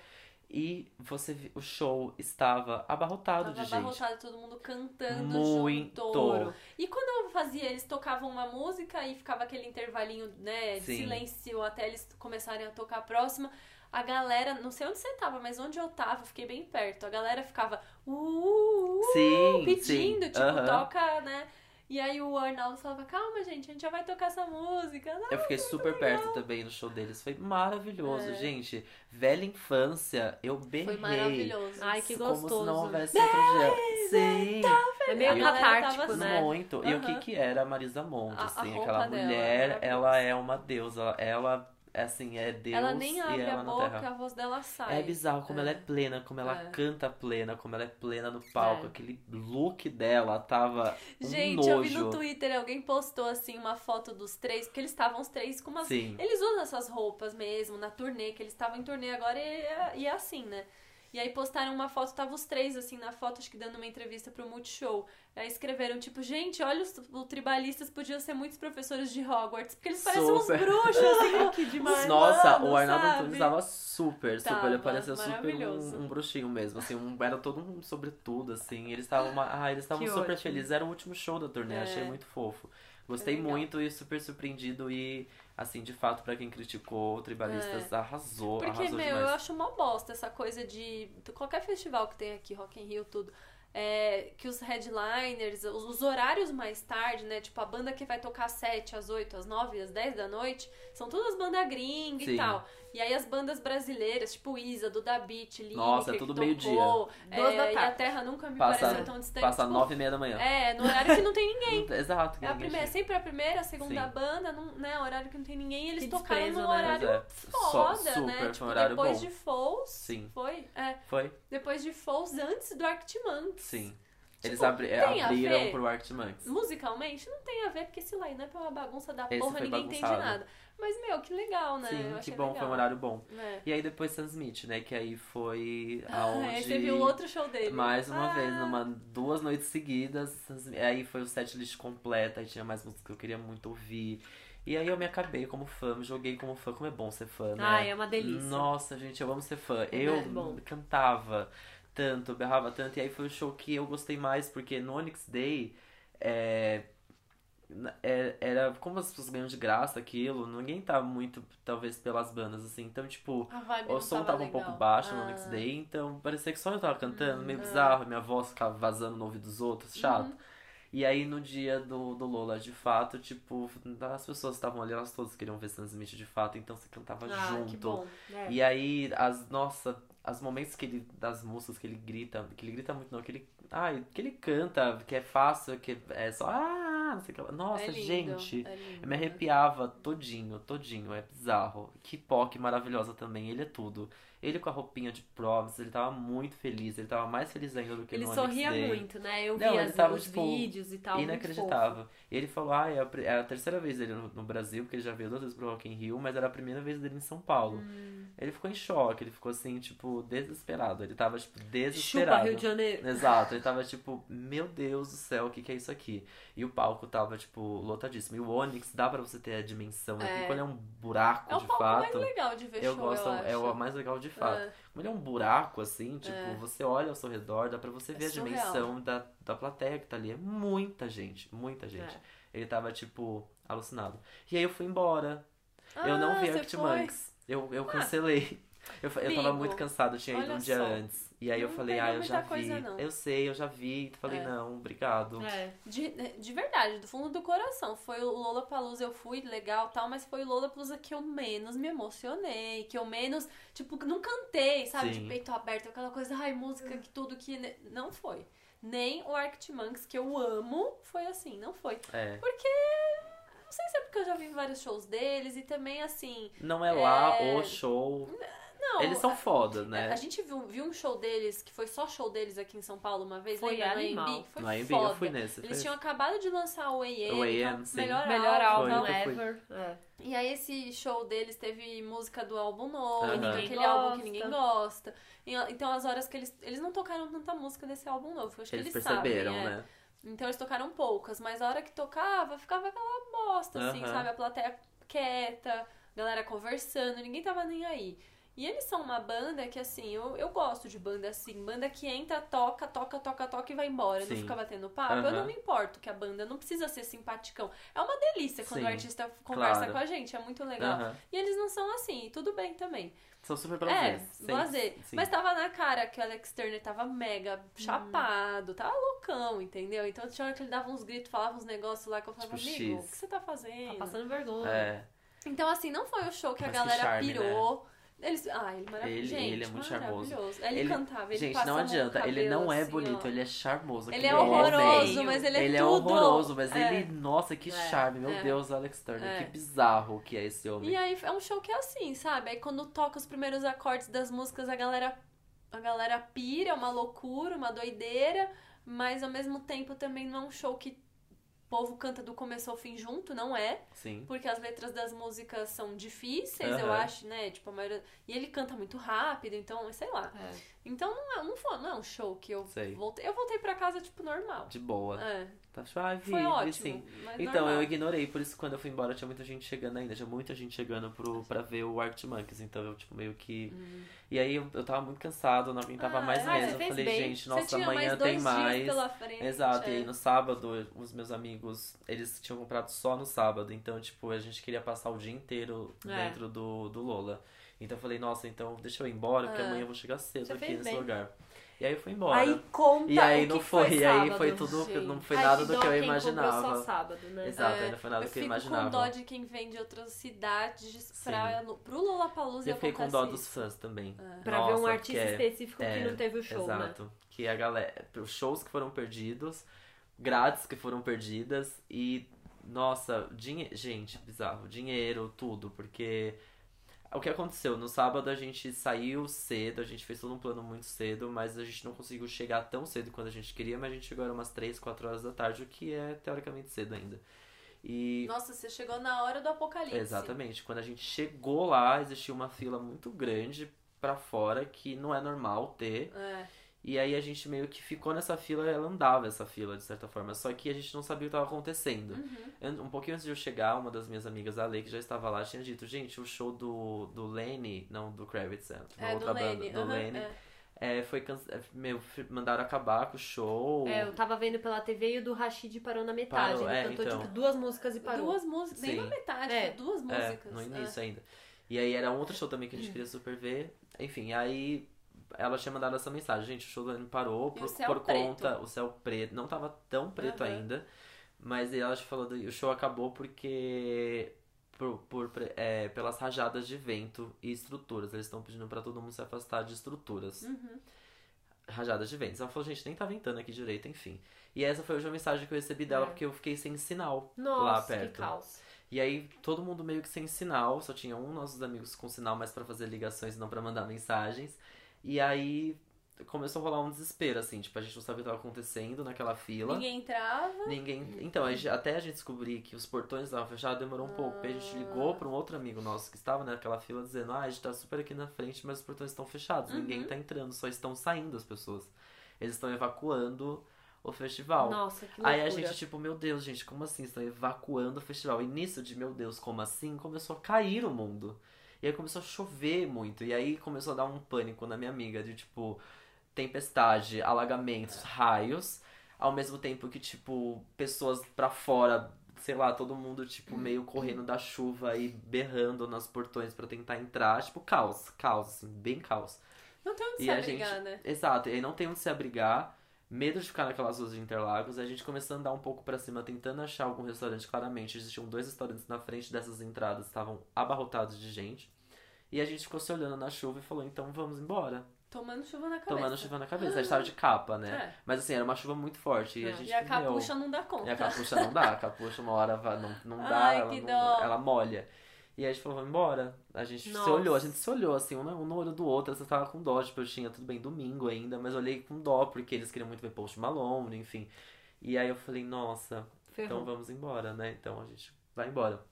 [SPEAKER 2] E você o show estava abarrotado
[SPEAKER 3] Tava
[SPEAKER 2] de gente.
[SPEAKER 3] abarrotado, todo mundo cantando
[SPEAKER 2] Muito.
[SPEAKER 3] junto. E quando eu fazia, eles tocavam uma música e ficava aquele intervalinho, né, de
[SPEAKER 2] Sim.
[SPEAKER 3] silêncio até eles começarem a tocar a próxima. A galera, não sei onde você tava, mas onde eu tava, eu fiquei bem perto. A galera ficava uh, uh, uh,
[SPEAKER 2] Sim,
[SPEAKER 3] pedindo,
[SPEAKER 2] sim,
[SPEAKER 3] tipo, toca, né? E aí o Arnaldo falava, calma, gente, a gente já vai tocar essa música.
[SPEAKER 2] Eu fiquei super perto também no show deles. Foi maravilhoso,
[SPEAKER 3] É.
[SPEAKER 2] gente. Velha infância, eu berrei.
[SPEAKER 3] Foi maravilhoso.
[SPEAKER 1] Ai, que
[SPEAKER 2] Como se
[SPEAKER 1] gostoso.
[SPEAKER 2] não houvesse outro dia. Sim,
[SPEAKER 1] É meio
[SPEAKER 2] E a
[SPEAKER 3] galera tava
[SPEAKER 1] catártico,
[SPEAKER 3] assim.
[SPEAKER 1] né?
[SPEAKER 2] muito. E o que que era a Marisa Monte,
[SPEAKER 3] A- a
[SPEAKER 2] assim, aquela
[SPEAKER 3] dela,
[SPEAKER 2] mulher,
[SPEAKER 3] maravilhosa.
[SPEAKER 2] ela é uma deusa. Ela, assim, é Deus
[SPEAKER 3] ela nem
[SPEAKER 2] e
[SPEAKER 3] abre
[SPEAKER 2] ela
[SPEAKER 3] a
[SPEAKER 2] na
[SPEAKER 3] boca,
[SPEAKER 2] terra.
[SPEAKER 3] a voz dela sai.
[SPEAKER 2] É bizarro como
[SPEAKER 3] É.
[SPEAKER 2] ela é plena, como ela
[SPEAKER 3] É.
[SPEAKER 2] canta plena, como ela é plena no palco.
[SPEAKER 1] É.
[SPEAKER 2] Aquele look dela tava um
[SPEAKER 3] Gente,
[SPEAKER 2] nojo.
[SPEAKER 3] eu vi no Twitter, alguém postou assim uma foto dos três, porque eles estavam os três com umas.
[SPEAKER 2] Sim.
[SPEAKER 3] Eles usam essas roupas mesmo na turnê, que eles estavam em turnê agora e é, e é assim, né? E aí postaram uma foto, tava os três assim na foto, acho que dando uma entrevista pro Multishow. Aí escreveram, tipo, gente, olha, os, os tribalistas podiam ser muitos professores de Hogwarts, porque eles parecem uns bruxos, assim, que demais.
[SPEAKER 2] Nossa,
[SPEAKER 3] mano,
[SPEAKER 2] o Arnaldo
[SPEAKER 3] sabe?
[SPEAKER 2] Antunes tava super, super. ele
[SPEAKER 3] Tava,
[SPEAKER 2] parecia super um, um bruxinho mesmo, assim, um, era todo um sobretudo, assim. Eles estavam, ah, eles estavam super
[SPEAKER 1] ótimo.
[SPEAKER 2] felizes. Era o último show da turnê,
[SPEAKER 3] É.
[SPEAKER 2] achei muito fofo. Gostei
[SPEAKER 3] legal.
[SPEAKER 2] muito e super surpreendido e, assim, de fato, pra quem criticou, o Tribalistas arrasou,
[SPEAKER 3] Porque,
[SPEAKER 2] arrasou
[SPEAKER 3] meu,
[SPEAKER 2] demais.
[SPEAKER 3] eu acho uma bosta essa coisa de. Qualquer festival que tem aqui, Rock in Rio, tudo. É, que os headliners, os, os horários mais tarde, né? Tipo, a banda que vai tocar às 7, às 8, às 9, às 10 da noite, são todas bandas gringa
[SPEAKER 2] Sim.
[SPEAKER 3] e tal. E aí as bandas brasileiras, tipo Isa, do Da Beat, Lineker,
[SPEAKER 2] Nossa, é
[SPEAKER 3] que
[SPEAKER 2] tudo
[SPEAKER 3] tocou,
[SPEAKER 2] meio-dia.
[SPEAKER 3] é,
[SPEAKER 1] Duas da
[SPEAKER 3] E a
[SPEAKER 1] tarde.
[SPEAKER 3] Terra nunca me
[SPEAKER 2] Passa-
[SPEAKER 3] pareceu tão distante.
[SPEAKER 2] Passa
[SPEAKER 3] tipo,
[SPEAKER 2] nove e meia da manhã.
[SPEAKER 3] É, no horário que não tem ninguém.
[SPEAKER 2] Exato.
[SPEAKER 3] É a primeira, sempre a primeira, a segunda
[SPEAKER 2] Sim.
[SPEAKER 3] banda, não, né? Horário que não tem ninguém, eles
[SPEAKER 1] Que
[SPEAKER 3] tocaram
[SPEAKER 1] desprezo,
[SPEAKER 3] num
[SPEAKER 1] né?
[SPEAKER 3] horário
[SPEAKER 2] é, só-
[SPEAKER 3] foda,
[SPEAKER 2] super,
[SPEAKER 3] né?
[SPEAKER 2] foi um
[SPEAKER 3] Tipo,
[SPEAKER 2] horário
[SPEAKER 3] depois
[SPEAKER 2] bom.
[SPEAKER 3] de Falls.
[SPEAKER 2] Sim.
[SPEAKER 3] Foi? É.
[SPEAKER 2] Foi?
[SPEAKER 3] Depois de Falls, antes do Arctimonks.
[SPEAKER 2] Sim. Eles
[SPEAKER 3] Tipo,
[SPEAKER 2] abri-
[SPEAKER 3] tem a
[SPEAKER 2] abriram pro Arctimonks.
[SPEAKER 3] Musicalmente, não tem a ver, porque esse line-up é uma bagunça da
[SPEAKER 2] Esse
[SPEAKER 3] porra, ninguém entende nada. Mas, meu, que legal, né?
[SPEAKER 2] Sim, que bom,
[SPEAKER 3] legal.
[SPEAKER 2] foi um horário bom.
[SPEAKER 3] É.
[SPEAKER 2] E aí depois Sam Smith, né? Que aí foi
[SPEAKER 3] Ah,
[SPEAKER 2] aonde...
[SPEAKER 3] aí você viu o outro show dele.
[SPEAKER 2] Mais uma
[SPEAKER 3] Ah,
[SPEAKER 2] vez, numa, duas noites seguidas. Aí foi o setlist completa, aí tinha mais músicas que eu queria muito ouvir. E aí eu me acabei como fã, me joguei como fã, como é bom ser fã, né?
[SPEAKER 1] Ai, é uma delícia.
[SPEAKER 2] Nossa, gente, eu amo ser fã.
[SPEAKER 1] É
[SPEAKER 2] eu
[SPEAKER 1] bom.
[SPEAKER 2] cantava tanto, berrava tanto, e aí foi o show que eu gostei mais, porque no Onyx Day é, é- era como as pessoas ganham de graça aquilo, ninguém tá muito, talvez, pelas bandas, assim. Então, tipo, o som
[SPEAKER 3] tava
[SPEAKER 2] um pouco baixo no
[SPEAKER 3] Ah.
[SPEAKER 2] Next Day, então parecia que só eu tava cantando, meio
[SPEAKER 3] Hum,
[SPEAKER 2] bizarro, minha voz ficava vazando no ouvido dos outros, chato.
[SPEAKER 3] Uhum.
[SPEAKER 2] E aí no dia do, do Lola, de fato, tipo, as pessoas estavam ali, elas todas queriam ver Sam Smith de fato, então você cantava
[SPEAKER 1] Ah,
[SPEAKER 2] junto.
[SPEAKER 1] É.
[SPEAKER 2] E aí, as, nossa, as momentos que ele, das músicas que ele grita, que ele grita muito não, que ele, ai, que ele canta, que é fácil, que é só, ah, não sei o que lá. Nossa,
[SPEAKER 3] É lindo,
[SPEAKER 2] gente,
[SPEAKER 3] é lindo,
[SPEAKER 2] eu me arrepiava todinho, todinho, é bizarro. Que POC maravilhosa também, ele é tudo. Ele com a roupinha de provas, ele tava muito feliz, ele tava mais feliz ainda do que
[SPEAKER 1] Ele
[SPEAKER 2] no Onyx
[SPEAKER 1] sorria muito, né? Eu vi
[SPEAKER 2] Não, ele
[SPEAKER 1] as-
[SPEAKER 2] tava,
[SPEAKER 1] os
[SPEAKER 2] tipo,
[SPEAKER 1] vídeos e tal.
[SPEAKER 2] Inacreditável. E ele falou, ah, é a, é a terceira vez dele no, no Brasil, porque ele já veio duas vezes pro Rock in Rio, mas era a primeira vez dele em São Paulo.
[SPEAKER 1] Hum.
[SPEAKER 2] Ele ficou em choque, ele ficou assim, tipo, desesperado. Ele tava, tipo,
[SPEAKER 1] fofo. Chupa,
[SPEAKER 2] desesperado.
[SPEAKER 1] Rio de Janeiro.
[SPEAKER 2] Exato, ele tava tipo, meu Deus do céu, o que, que é isso aqui? E o palco tava, tipo, lotadíssimo. E o Onyx, dá pra você ter a dimensão, né?
[SPEAKER 3] É.
[SPEAKER 2] Porque quando é um buraco,
[SPEAKER 3] É o
[SPEAKER 2] de
[SPEAKER 3] palco
[SPEAKER 2] fato.
[SPEAKER 3] mais legal de ver
[SPEAKER 2] eu
[SPEAKER 3] show,
[SPEAKER 2] gosto,
[SPEAKER 3] eu acho.
[SPEAKER 2] é o mais legal de fato.
[SPEAKER 3] É.
[SPEAKER 2] Como ele é um buraco, assim, tipo,
[SPEAKER 3] É.
[SPEAKER 2] você olha ao seu redor, dá pra você
[SPEAKER 3] É
[SPEAKER 2] ver a dimensão da, da plateia que tá ali. É muita gente, muita gente.
[SPEAKER 1] É.
[SPEAKER 2] Ele tava, tipo, alucinado. E aí eu fui embora. eu não
[SPEAKER 3] Ah,
[SPEAKER 2] vi Arctic
[SPEAKER 3] foi?
[SPEAKER 2] Eu, eu cancelei. Eu, eu tava muito cansado, eu tinha ido
[SPEAKER 3] olha
[SPEAKER 2] um dia
[SPEAKER 3] só.
[SPEAKER 2] antes. E aí eu
[SPEAKER 3] Não
[SPEAKER 2] falei,
[SPEAKER 3] perdeu
[SPEAKER 2] ah, eu já
[SPEAKER 3] muita
[SPEAKER 2] vi.
[SPEAKER 3] coisa, não.
[SPEAKER 2] Eu sei, eu já vi. Falei,
[SPEAKER 3] É.
[SPEAKER 2] não, obrigado.
[SPEAKER 1] É.
[SPEAKER 3] De, de verdade, do fundo do coração. Foi o Lollapalooza, eu fui, legal tal, mas foi o Lollapalooza que eu menos me emocionei, que eu menos, tipo, não cantei, sabe?
[SPEAKER 2] Sim.
[SPEAKER 3] De peito aberto, aquela coisa, ai, música, que tudo que... Não foi. Nem o Arctic Monkeys, que eu amo, foi assim, não foi.
[SPEAKER 2] É.
[SPEAKER 3] Porque... Não sei se é porque eu já vi vários shows deles e também, assim...
[SPEAKER 2] Não é lá
[SPEAKER 3] É.
[SPEAKER 2] o show.
[SPEAKER 3] Não,
[SPEAKER 2] Eles são
[SPEAKER 3] a-
[SPEAKER 2] foda, né?
[SPEAKER 3] A gente viu, viu um show deles, que foi só show deles aqui em São Paulo uma vez,
[SPEAKER 1] Foi
[SPEAKER 3] lembra?
[SPEAKER 1] animal.
[SPEAKER 3] No AMB? Foi
[SPEAKER 2] No AMB
[SPEAKER 3] foda.
[SPEAKER 2] eu fui nesse.
[SPEAKER 3] Eles
[SPEAKER 2] foi-
[SPEAKER 3] tinham acabado de lançar o AM,
[SPEAKER 2] O AM,
[SPEAKER 3] que é o
[SPEAKER 2] sim.
[SPEAKER 3] melhor,
[SPEAKER 1] Melhor
[SPEAKER 3] álbum.
[SPEAKER 1] álbum ever. É.
[SPEAKER 3] E aí esse show deles teve música do álbum novo,
[SPEAKER 2] Aham.
[SPEAKER 3] aquele
[SPEAKER 1] Ninguém
[SPEAKER 3] álbum
[SPEAKER 1] gosta.
[SPEAKER 3] que ninguém gosta. E, Então as horas que eles. Eles não tocaram tanta música desse álbum novo, eu acho que
[SPEAKER 2] Eles
[SPEAKER 3] eles,
[SPEAKER 2] perceberam,
[SPEAKER 3] sabem, é. Então eles tocaram poucas, mas a hora que tocava, ficava aquela bosta, assim,
[SPEAKER 2] Aham.
[SPEAKER 3] sabe? A plateia quieta, galera conversando, ninguém tava nem aí. E eles são uma banda que, assim, eu, eu gosto de banda assim. Banda que entra, toca, toca, toca, toca e vai embora. Não
[SPEAKER 2] Sim.
[SPEAKER 3] fica batendo papo. Eu
[SPEAKER 2] Aham.
[SPEAKER 3] não me importo que a banda não precisa ser simpaticão. É uma delícia quando
[SPEAKER 2] Sim,
[SPEAKER 3] o artista conversa
[SPEAKER 2] claro.
[SPEAKER 3] com a gente. É muito legal.
[SPEAKER 2] Aham.
[SPEAKER 3] E eles não são assim, e tudo bem também.
[SPEAKER 2] São super
[SPEAKER 3] É,
[SPEAKER 2] prazeres.
[SPEAKER 3] Blazer.
[SPEAKER 2] sim.
[SPEAKER 3] Mas tava na cara que o Alex Turner tava mega chapado, tava loucão, entendeu? Então tinha hora que ele dava uns gritos, falava uns negócios lá que eu falava,
[SPEAKER 2] Tipo,
[SPEAKER 3] amigo,
[SPEAKER 2] X.
[SPEAKER 3] o que você tá fazendo?
[SPEAKER 1] Tá passando vergonha.
[SPEAKER 2] É.
[SPEAKER 3] Então, assim, não foi o show que a
[SPEAKER 2] Mas que
[SPEAKER 3] galera
[SPEAKER 2] charme,
[SPEAKER 3] pirou. Eles, ah, ele é maravilhoso.
[SPEAKER 2] Ele-
[SPEAKER 3] Gente,
[SPEAKER 2] ele é muito charmoso.
[SPEAKER 3] Ele,
[SPEAKER 2] Ele-
[SPEAKER 3] cantava, ele
[SPEAKER 2] Gente, não adianta. Ele não
[SPEAKER 3] cabelo,
[SPEAKER 2] é
[SPEAKER 3] assim,
[SPEAKER 2] bonito,
[SPEAKER 3] ó.
[SPEAKER 2] ele é charmoso.
[SPEAKER 3] Ele é horroroso,
[SPEAKER 2] homem.
[SPEAKER 3] mas ele é
[SPEAKER 2] Ele é
[SPEAKER 3] tudo.
[SPEAKER 2] horroroso, mas
[SPEAKER 3] É.
[SPEAKER 2] ele, nossa, que
[SPEAKER 3] É,
[SPEAKER 2] charme. Meu
[SPEAKER 3] é.
[SPEAKER 2] Deus, Alex Turner,
[SPEAKER 3] É.
[SPEAKER 2] que bizarro que é esse homem.
[SPEAKER 3] E aí é um show que é assim, sabe? Aí quando toca os primeiros acordes das músicas, a galera, a galera pira, é uma loucura, uma doideira, mas ao mesmo tempo também não é um show que povo canta do começo ao fim junto, não é?
[SPEAKER 2] Sim.
[SPEAKER 3] Porque as letras das músicas são difíceis, eu
[SPEAKER 2] Aham.
[SPEAKER 3] acho, né? Tipo, a maioria... E ele canta muito rápido, então, sei lá.
[SPEAKER 1] É.
[SPEAKER 3] Então não é, não foi, não é um show que eu
[SPEAKER 2] Sei.
[SPEAKER 3] voltei. Eu voltei pra casa, tipo, normal.
[SPEAKER 2] De boa.
[SPEAKER 3] É,
[SPEAKER 2] Tá vi,
[SPEAKER 3] foi ótimo.
[SPEAKER 2] sim.
[SPEAKER 3] Mas
[SPEAKER 2] Então,
[SPEAKER 3] normal.
[SPEAKER 2] eu ignorei, por isso quando eu fui embora tinha muita gente chegando ainda, tinha muita gente chegando pro, pra ver o Arctic Monkeys, então eu, tipo, meio que... E aí eu, eu tava muito cansado, não aguentava
[SPEAKER 3] Ah,
[SPEAKER 2] mais
[SPEAKER 3] ah,
[SPEAKER 2] mesmo, eu falei,
[SPEAKER 1] bem.
[SPEAKER 2] gente, nossa, amanhã
[SPEAKER 3] mais
[SPEAKER 2] tem mais.
[SPEAKER 3] frente.
[SPEAKER 2] Exato, e
[SPEAKER 3] é.
[SPEAKER 2] aí no sábado, os meus amigos, eles tinham comprado só no sábado, então, tipo, a gente queria passar o dia inteiro
[SPEAKER 1] É.
[SPEAKER 2] dentro do, do Lola. Então eu falei, nossa, então deixa eu ir embora, porque
[SPEAKER 3] Ah.
[SPEAKER 2] amanhã eu vou chegar cedo aqui nesse
[SPEAKER 1] bem.
[SPEAKER 2] lugar. E aí eu fui embora.
[SPEAKER 3] Aí conta
[SPEAKER 2] e aí
[SPEAKER 3] o
[SPEAKER 2] não
[SPEAKER 3] que
[SPEAKER 2] foi,
[SPEAKER 3] foi
[SPEAKER 2] e aí foi tudo,
[SPEAKER 3] gente.
[SPEAKER 2] não foi nada
[SPEAKER 1] que
[SPEAKER 2] do que eu imaginava.
[SPEAKER 1] só sábado, né?
[SPEAKER 2] Exato,
[SPEAKER 3] É,
[SPEAKER 2] ainda foi nada
[SPEAKER 3] eu
[SPEAKER 2] do que eu
[SPEAKER 3] fico
[SPEAKER 2] imaginava.
[SPEAKER 3] com dó de quem vem de outras cidades pra, no, pro Lollapalooza
[SPEAKER 2] E eu fiquei com dó dos fãs também.
[SPEAKER 3] É.
[SPEAKER 1] Pra ver um
[SPEAKER 2] Nossa,
[SPEAKER 1] artista
[SPEAKER 2] porque-
[SPEAKER 1] específico
[SPEAKER 2] é,
[SPEAKER 1] que não teve o show, né?
[SPEAKER 2] Exato. Que a galera. Os shows que foram perdidos, grátis que foram perdidas e. Nossa, dinhe... gente, bizarro. Dinheiro, tudo, porque. O que aconteceu? No sábado a gente saiu cedo, a gente fez todo um plano muito cedo, mas a gente não conseguiu chegar tão cedo quanto a gente queria, mas a gente chegou era umas 3, 4 horas da tarde, o que é teoricamente cedo ainda. E
[SPEAKER 3] Nossa, você chegou na hora do apocalipse.
[SPEAKER 2] Exatamente. Quando a gente chegou lá, existia uma fila muito grande pra fora que não é normal ter.
[SPEAKER 3] É.
[SPEAKER 2] E aí a gente meio que ficou nessa fila, ela andava essa fila de certa forma, só que a gente não sabia o que estava acontecendo.
[SPEAKER 3] Uhum.
[SPEAKER 2] Um pouquinho antes de eu chegar, uma das minhas amigas, a Lei, que já estava lá, tinha dito, gente, o show do, do Lenny, não do Kravitz, é, uma
[SPEAKER 3] É,
[SPEAKER 2] outra
[SPEAKER 3] do
[SPEAKER 2] banda,
[SPEAKER 3] Lenny.
[SPEAKER 2] do
[SPEAKER 3] aham,
[SPEAKER 2] Lenny,
[SPEAKER 3] é.
[SPEAKER 2] é, foi é, meu, mandaram acabar com o show.
[SPEAKER 1] É, eu tava vendo pela TV e o do Rashid parou na metade.
[SPEAKER 2] Parou,
[SPEAKER 1] Ele
[SPEAKER 2] é,
[SPEAKER 1] cantou,
[SPEAKER 2] então.
[SPEAKER 1] tipo, duas músicas e parou.
[SPEAKER 3] Duas músicas, nem
[SPEAKER 2] Sim.
[SPEAKER 3] na metade,
[SPEAKER 1] É.
[SPEAKER 3] duas
[SPEAKER 2] É,
[SPEAKER 3] músicas.
[SPEAKER 2] no
[SPEAKER 3] é.
[SPEAKER 2] início ainda. E aí era um outro show também que a gente queria super ver. Enfim, aí ela tinha mandado essa mensagem, gente, o show parou por, por conta. O céu preto. Não tava tão preto
[SPEAKER 3] Aham.
[SPEAKER 2] ainda. Mas ela falou do, o show acabou porque. Por, por, é, pelas rajadas de vento e estruturas. Eles estão pedindo pra todo mundo se afastar de estruturas.
[SPEAKER 3] Uhum.
[SPEAKER 2] Rajadas de ventos. Ela falou, gente, nem tá ventando aqui direito, enfim. E essa foi a última mensagem que eu recebi dela,
[SPEAKER 1] É.
[SPEAKER 2] porque eu fiquei sem sinal lá
[SPEAKER 1] Nossa, que
[SPEAKER 2] perto.
[SPEAKER 1] caos.
[SPEAKER 2] E aí todo mundo meio que sem sinal, só tinha um dos nossos amigos com sinal mais pra fazer ligações e não pra mandar mensagens. E aí começou a rolar um desespero, assim, tipo, a gente não sabia o que estava acontecendo naquela fila.
[SPEAKER 3] Ninguém entrava.
[SPEAKER 2] Ninguém. Então, a gente- até a gente descobrir que os portões estavam fechados, demorou um pouco. Aí a gente ligou para um outro amigo nosso que estava naquela fila dizendo: Ah, a gente tá super aqui na frente, mas os portões estão fechados, ninguém tá entrando, só estão saindo as pessoas. Eles estão evacuando o festival.
[SPEAKER 1] Nossa, que loucura.
[SPEAKER 2] Aí a gente, tipo, meu Deus, gente, como assim? Estão evacuando o festival. E nisso de, meu Deus, como assim? Começou a cair o mundo. E aí começou a chover muito. E aí começou a dar um pânico na minha amiga de, tipo, tempestade, alagamentos, raios. Ao mesmo tempo que, tipo, pessoas pra fora, sei lá, todo mundo, tipo, meio correndo da chuva e berrando nos portões pra tentar entrar. Tipo, caos, caos, assim, bem caos.
[SPEAKER 3] Não tem onde
[SPEAKER 2] E
[SPEAKER 3] se abrigar,
[SPEAKER 2] gente-
[SPEAKER 3] né?
[SPEAKER 2] Exato, e aí não tem onde se abrigar, medo de ficar naquelas ruas de Interlagos, a gente começou a andar um pouco pra cima, tentando achar algum restaurante. Claramente, existiam dois restaurantes na frente dessas entradas, estavam abarrotados de gente. E a gente ficou se olhando na chuva e falou, então vamos embora.
[SPEAKER 3] Tomando chuva na cabeça.
[SPEAKER 2] Tomando chuva na cabeça. A gente tava de capa, né?
[SPEAKER 3] É.
[SPEAKER 2] Mas assim, era uma chuva muito forte. E a gente
[SPEAKER 3] E a
[SPEAKER 2] meu,
[SPEAKER 3] capucha não dá conta.
[SPEAKER 2] e a capucha não dá, a capucha uma hora vai- não, não dá,
[SPEAKER 3] Ai,
[SPEAKER 2] ela, não- ela molha. E aí a gente falou, vamos embora. A gente se
[SPEAKER 1] Nossa.
[SPEAKER 2] olhou, a gente se olhou assim, um no, olho do outro, você tava com dó, tipo, eu tinha tudo bem domingo ainda, mas eu olhei com dó, porque eles queriam muito ver Post Malone, enfim. E aí eu falei, nossa,
[SPEAKER 1] Ferrou.
[SPEAKER 2] então vamos embora, né? Então a gente vai embora.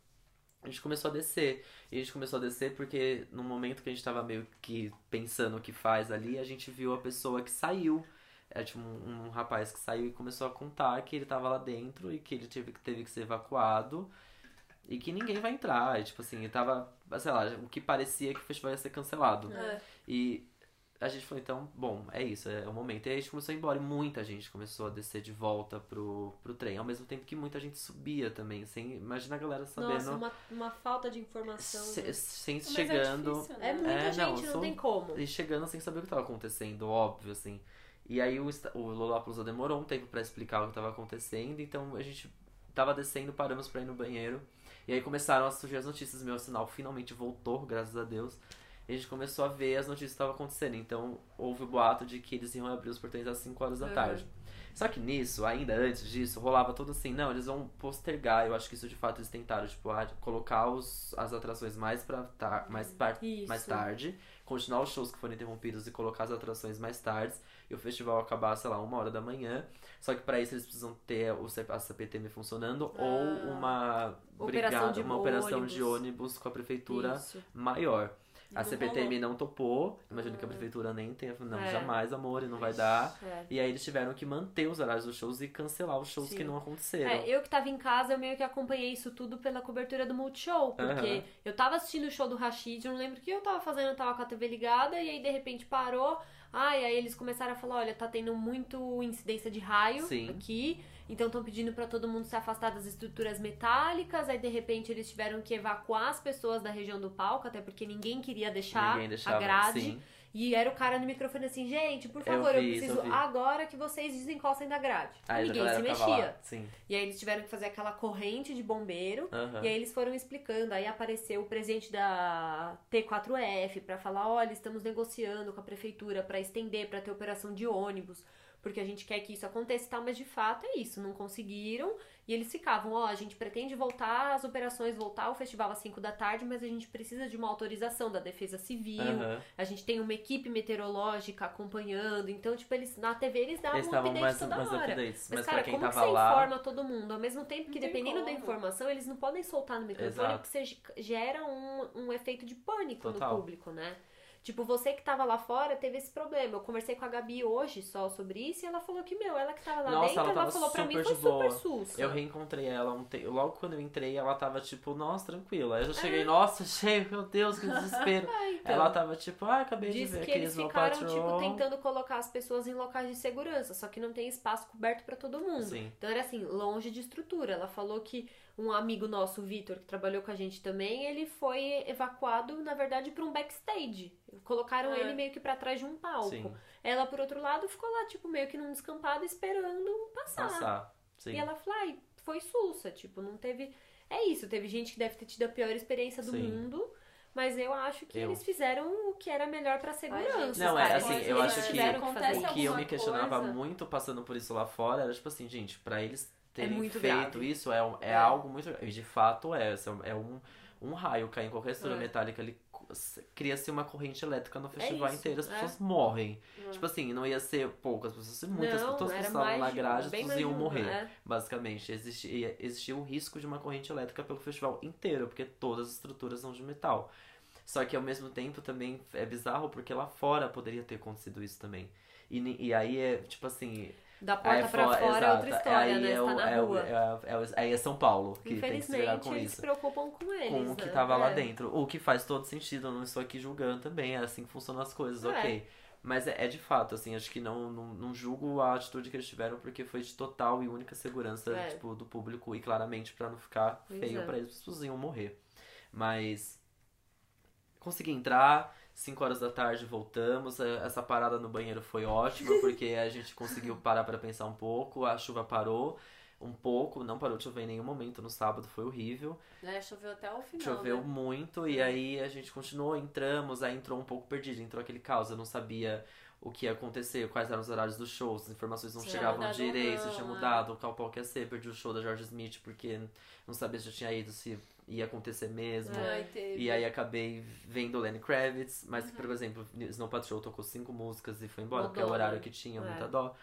[SPEAKER 2] A gente começou a descer. E a gente começou a descer porque no momento que a gente tava meio que pensando o que faz ali, a gente viu a pessoa que saiu. É tipo um, um rapaz que saiu e começou a contar que ele tava lá dentro e que ele teve, que- teve que ser evacuado e que ninguém vai entrar. E, tipo assim, tava, sei lá, o que parecia que o festival ia ser cancelado.
[SPEAKER 3] É.
[SPEAKER 2] E a gente falou, então, bom, é isso, é o momento. E aí a gente começou a ir embora e muita gente começou a descer de volta pro, pro trem. Ao mesmo tempo que muita gente subia também. Sem, imagina a galera sabendo.
[SPEAKER 1] Nossa, uma, uma falta de informação.
[SPEAKER 2] se-
[SPEAKER 1] né?
[SPEAKER 2] sem
[SPEAKER 3] Mas
[SPEAKER 2] chegando.
[SPEAKER 3] É, difícil, né?
[SPEAKER 1] É muita
[SPEAKER 2] É, não,
[SPEAKER 1] gente, não,
[SPEAKER 2] sou-
[SPEAKER 1] tem como.
[SPEAKER 2] E chegando sem saber o que tava acontecendo, óbvio, assim. E aí o, o Lollapalooza demorou um tempo pra explicar o que tava acontecendo, então a gente tava descendo, paramos pra ir no banheiro. E aí começaram a surgir as notícias, meu sinal finalmente voltou, graças a Deus. E a gente começou a ver as notícias que estavam acontecendo. Então houve o boato de que eles iam abrir os portões às 5 horas da
[SPEAKER 1] Uhum.
[SPEAKER 2] tarde. Só que nisso, ainda antes disso, rolava tudo assim, não, eles vão postergar, eu acho que isso de fato eles tentaram, tipo, ah, colocar os, as atrações mais pra tar, mais, par, mais tarde, continuar os shows que foram interrompidos e colocar as atrações mais tarde, e o festival acabar, sei lá, uma hora da manhã. Só que pra isso eles precisam ter o a CPTM funcionando
[SPEAKER 1] Ah.
[SPEAKER 2] ou uma
[SPEAKER 1] Operação
[SPEAKER 2] brigada,
[SPEAKER 1] de
[SPEAKER 2] uma operação de
[SPEAKER 1] ônibus.
[SPEAKER 2] ônibus com a prefeitura
[SPEAKER 1] Isso.
[SPEAKER 2] maior. A CPTM não topou, imagino que a
[SPEAKER 1] Ah.
[SPEAKER 2] prefeitura nem tenha, não,
[SPEAKER 1] É.
[SPEAKER 2] jamais, amor, e não vai dar.
[SPEAKER 1] É.
[SPEAKER 2] E aí eles tiveram que manter os horários dos shows e cancelar os shows
[SPEAKER 1] Sim.
[SPEAKER 2] que não aconteceram.
[SPEAKER 1] É, eu que tava em casa, eu meio que acompanhei isso tudo pela cobertura do Multishow. Porque
[SPEAKER 2] Aham.
[SPEAKER 1] eu tava assistindo o show do Rashid, eu não lembro o que eu tava fazendo, eu tava com a TV ligada, e aí de repente parou. Ah, e aí eles começaram a falar, olha, tá tendo muito incidência de raio
[SPEAKER 2] Sim.
[SPEAKER 1] aqui. Então estão pedindo pra todo mundo se afastar das estruturas metálicas. Aí de repente eles tiveram que evacuar as pessoas da região do palco, até porque ninguém queria deixar
[SPEAKER 2] Ninguém deixava,
[SPEAKER 1] a grade.
[SPEAKER 2] sim.
[SPEAKER 1] E era o cara no microfone assim, gente, por
[SPEAKER 2] Eu
[SPEAKER 1] favor, eu,
[SPEAKER 2] vi isso,
[SPEAKER 1] preciso
[SPEAKER 2] eu
[SPEAKER 1] agora que vocês desencostem da grade.
[SPEAKER 2] Aí
[SPEAKER 1] Ninguém se mexia. E aí eles tiveram que fazer aquela corrente de bombeiro.
[SPEAKER 2] Aham.
[SPEAKER 1] E aí eles foram explicando. Aí apareceu o presidente da T4F pra falar: olha, estamos negociando com a prefeitura pra estender, pra ter operação de ônibus, porque a gente quer que isso aconteça e tal. Mas de fato é isso, não conseguiram. E eles ficavam: ó, a gente pretende voltar as operações, voltar o festival às 5 da tarde, mas a gente precisa de uma autorização da Defesa Civil.
[SPEAKER 2] Aham.
[SPEAKER 1] A gente tem uma equipe meteorológica acompanhando. Então, tipo, eles na TV eles davam
[SPEAKER 2] Eles
[SPEAKER 1] um update
[SPEAKER 2] mais,
[SPEAKER 1] toda
[SPEAKER 2] mais
[SPEAKER 1] hora.
[SPEAKER 2] updates.
[SPEAKER 1] Mas,
[SPEAKER 2] Mas,
[SPEAKER 1] cara, como que você
[SPEAKER 2] lá.
[SPEAKER 1] informa todo mundo? Ao mesmo tempo que, dependendo da
[SPEAKER 3] como.
[SPEAKER 1] informação, eles não podem soltar no microfone
[SPEAKER 2] Exato.
[SPEAKER 1] porque você ge- gera um, um efeito de pânico
[SPEAKER 2] Total.
[SPEAKER 1] no público, né? Tipo, você que tava lá fora teve esse problema. Eu conversei com a Gabi hoje só sobre isso e ela falou que, meu, ela que tava lá
[SPEAKER 2] Nossa,
[SPEAKER 1] dentro,
[SPEAKER 2] ela
[SPEAKER 1] ela, falou pra mim foi super sussa.
[SPEAKER 2] Eu reencontrei ela logo quando eu entrei, ela tava tipo, nossa, tranquila. Aí eu já
[SPEAKER 1] É.
[SPEAKER 2] cheguei, nossa, cheio, meu Deus, que desespero.
[SPEAKER 1] Então,
[SPEAKER 2] ela tava tipo, ah, acabei de ver
[SPEAKER 1] que eles ficaram, tipo, tentando colocar as pessoas em locais de segurança, só que não tem espaço coberto pra todo mundo.
[SPEAKER 2] Sim.
[SPEAKER 1] Então era assim, longe de estrutura. Ela falou que um amigo nosso, o Vitor, que trabalhou com a gente também, ele foi evacuado, na verdade, pra um backstage. Colocaram
[SPEAKER 3] É.
[SPEAKER 1] ele meio que pra trás de um palco.
[SPEAKER 2] Sim,
[SPEAKER 1] Ela, por outro lado, ficou lá, tipo, meio que num descampado esperando passar.
[SPEAKER 2] passar. Sim.
[SPEAKER 1] E ela falou, ai, foi sussa, tipo, não teve. É isso, teve gente que deve ter tido a pior experiência do
[SPEAKER 2] Sim.
[SPEAKER 1] mundo. Mas eu acho que
[SPEAKER 2] Eu.
[SPEAKER 1] eles fizeram o que era melhor pra segurança.
[SPEAKER 3] gente,
[SPEAKER 2] Não, é assim, eu acho que
[SPEAKER 1] fazer
[SPEAKER 2] O que eu me questionava
[SPEAKER 3] coisa-
[SPEAKER 2] muito passando por isso lá fora era tipo assim, gente, pra eles terem
[SPEAKER 1] muito
[SPEAKER 2] feito
[SPEAKER 1] grave.
[SPEAKER 2] isso é, é
[SPEAKER 1] É.
[SPEAKER 2] algo muito. E de fato é. É um, um raio cair em qualquer estrutura
[SPEAKER 1] É.
[SPEAKER 2] metálica, ele cria-se uma corrente elétrica no festival
[SPEAKER 1] isso,
[SPEAKER 2] inteiro, as
[SPEAKER 1] é.
[SPEAKER 2] pessoas morrem.
[SPEAKER 3] É.
[SPEAKER 2] Tipo assim, não ia ser poucas pessoas, muitas
[SPEAKER 1] não,
[SPEAKER 2] pessoas. As pessoas estavam na grade, todos
[SPEAKER 1] mais
[SPEAKER 2] iam morrer.
[SPEAKER 1] é.
[SPEAKER 2] Basicamente, existia, existia o risco de uma corrente elétrica pelo festival inteiro, porque todas as estruturas são de metal. Só que ao mesmo tempo também é bizarro porque lá fora poderia ter acontecido isso também. E, e aí é tipo assim.
[SPEAKER 1] Da porta
[SPEAKER 2] é
[SPEAKER 1] pra
[SPEAKER 2] fo-
[SPEAKER 1] fora é outra história,
[SPEAKER 2] aí
[SPEAKER 1] né?
[SPEAKER 2] É
[SPEAKER 1] Você
[SPEAKER 2] o,
[SPEAKER 1] tá na
[SPEAKER 2] é o- é o- é aí é São Paulo que tem que se virar
[SPEAKER 1] Infelizmente,
[SPEAKER 2] com
[SPEAKER 1] eles
[SPEAKER 2] isso.
[SPEAKER 1] se preocupam com eles.
[SPEAKER 2] Com o que
[SPEAKER 1] né?
[SPEAKER 2] tava lá
[SPEAKER 1] É.
[SPEAKER 2] dentro. O que faz todo sentido, eu não estou aqui julgando também, é assim que funcionam as coisas, ok. Mas é, de fato, assim, acho que não, não, não julgo a atitude que eles tiveram porque foi de total e única segurança, tipo, do público e claramente pra não ficar
[SPEAKER 1] Pois
[SPEAKER 2] feio pra eles, as pessoas iam morrer. Mas consegui entrar, 5 horas da tarde voltamos, é, essa parada no banheiro foi ótima porque a gente conseguiu parar pra pensar um pouco, a chuva parou um pouco, não parou de chover em nenhum momento no sábado, foi horrível.
[SPEAKER 3] É, choveu até o final.
[SPEAKER 2] Choveu
[SPEAKER 3] né?
[SPEAKER 2] muito e
[SPEAKER 3] É.
[SPEAKER 2] aí a gente continuou, entramos, aí entrou um pouco perdido, entrou aquele caos, eu não sabia o que ia acontecer, quais eram os horários dos shows, as informações não
[SPEAKER 3] Se
[SPEAKER 2] chegavam direito, se tinha
[SPEAKER 3] é.
[SPEAKER 2] mudado, qual palco ia ser, perdi o show da George Smith porque não sabia se eu tinha ido, se ia acontecer mesmo.
[SPEAKER 3] Ai, teve.
[SPEAKER 2] E aí acabei vendo Lenny Kravitz, mas
[SPEAKER 3] Uhum.
[SPEAKER 2] por exemplo, Snow Patrol tocou cinco músicas e foi embora,
[SPEAKER 1] Uma
[SPEAKER 2] porque é o horário que tinha,
[SPEAKER 1] É.
[SPEAKER 2] muita dó.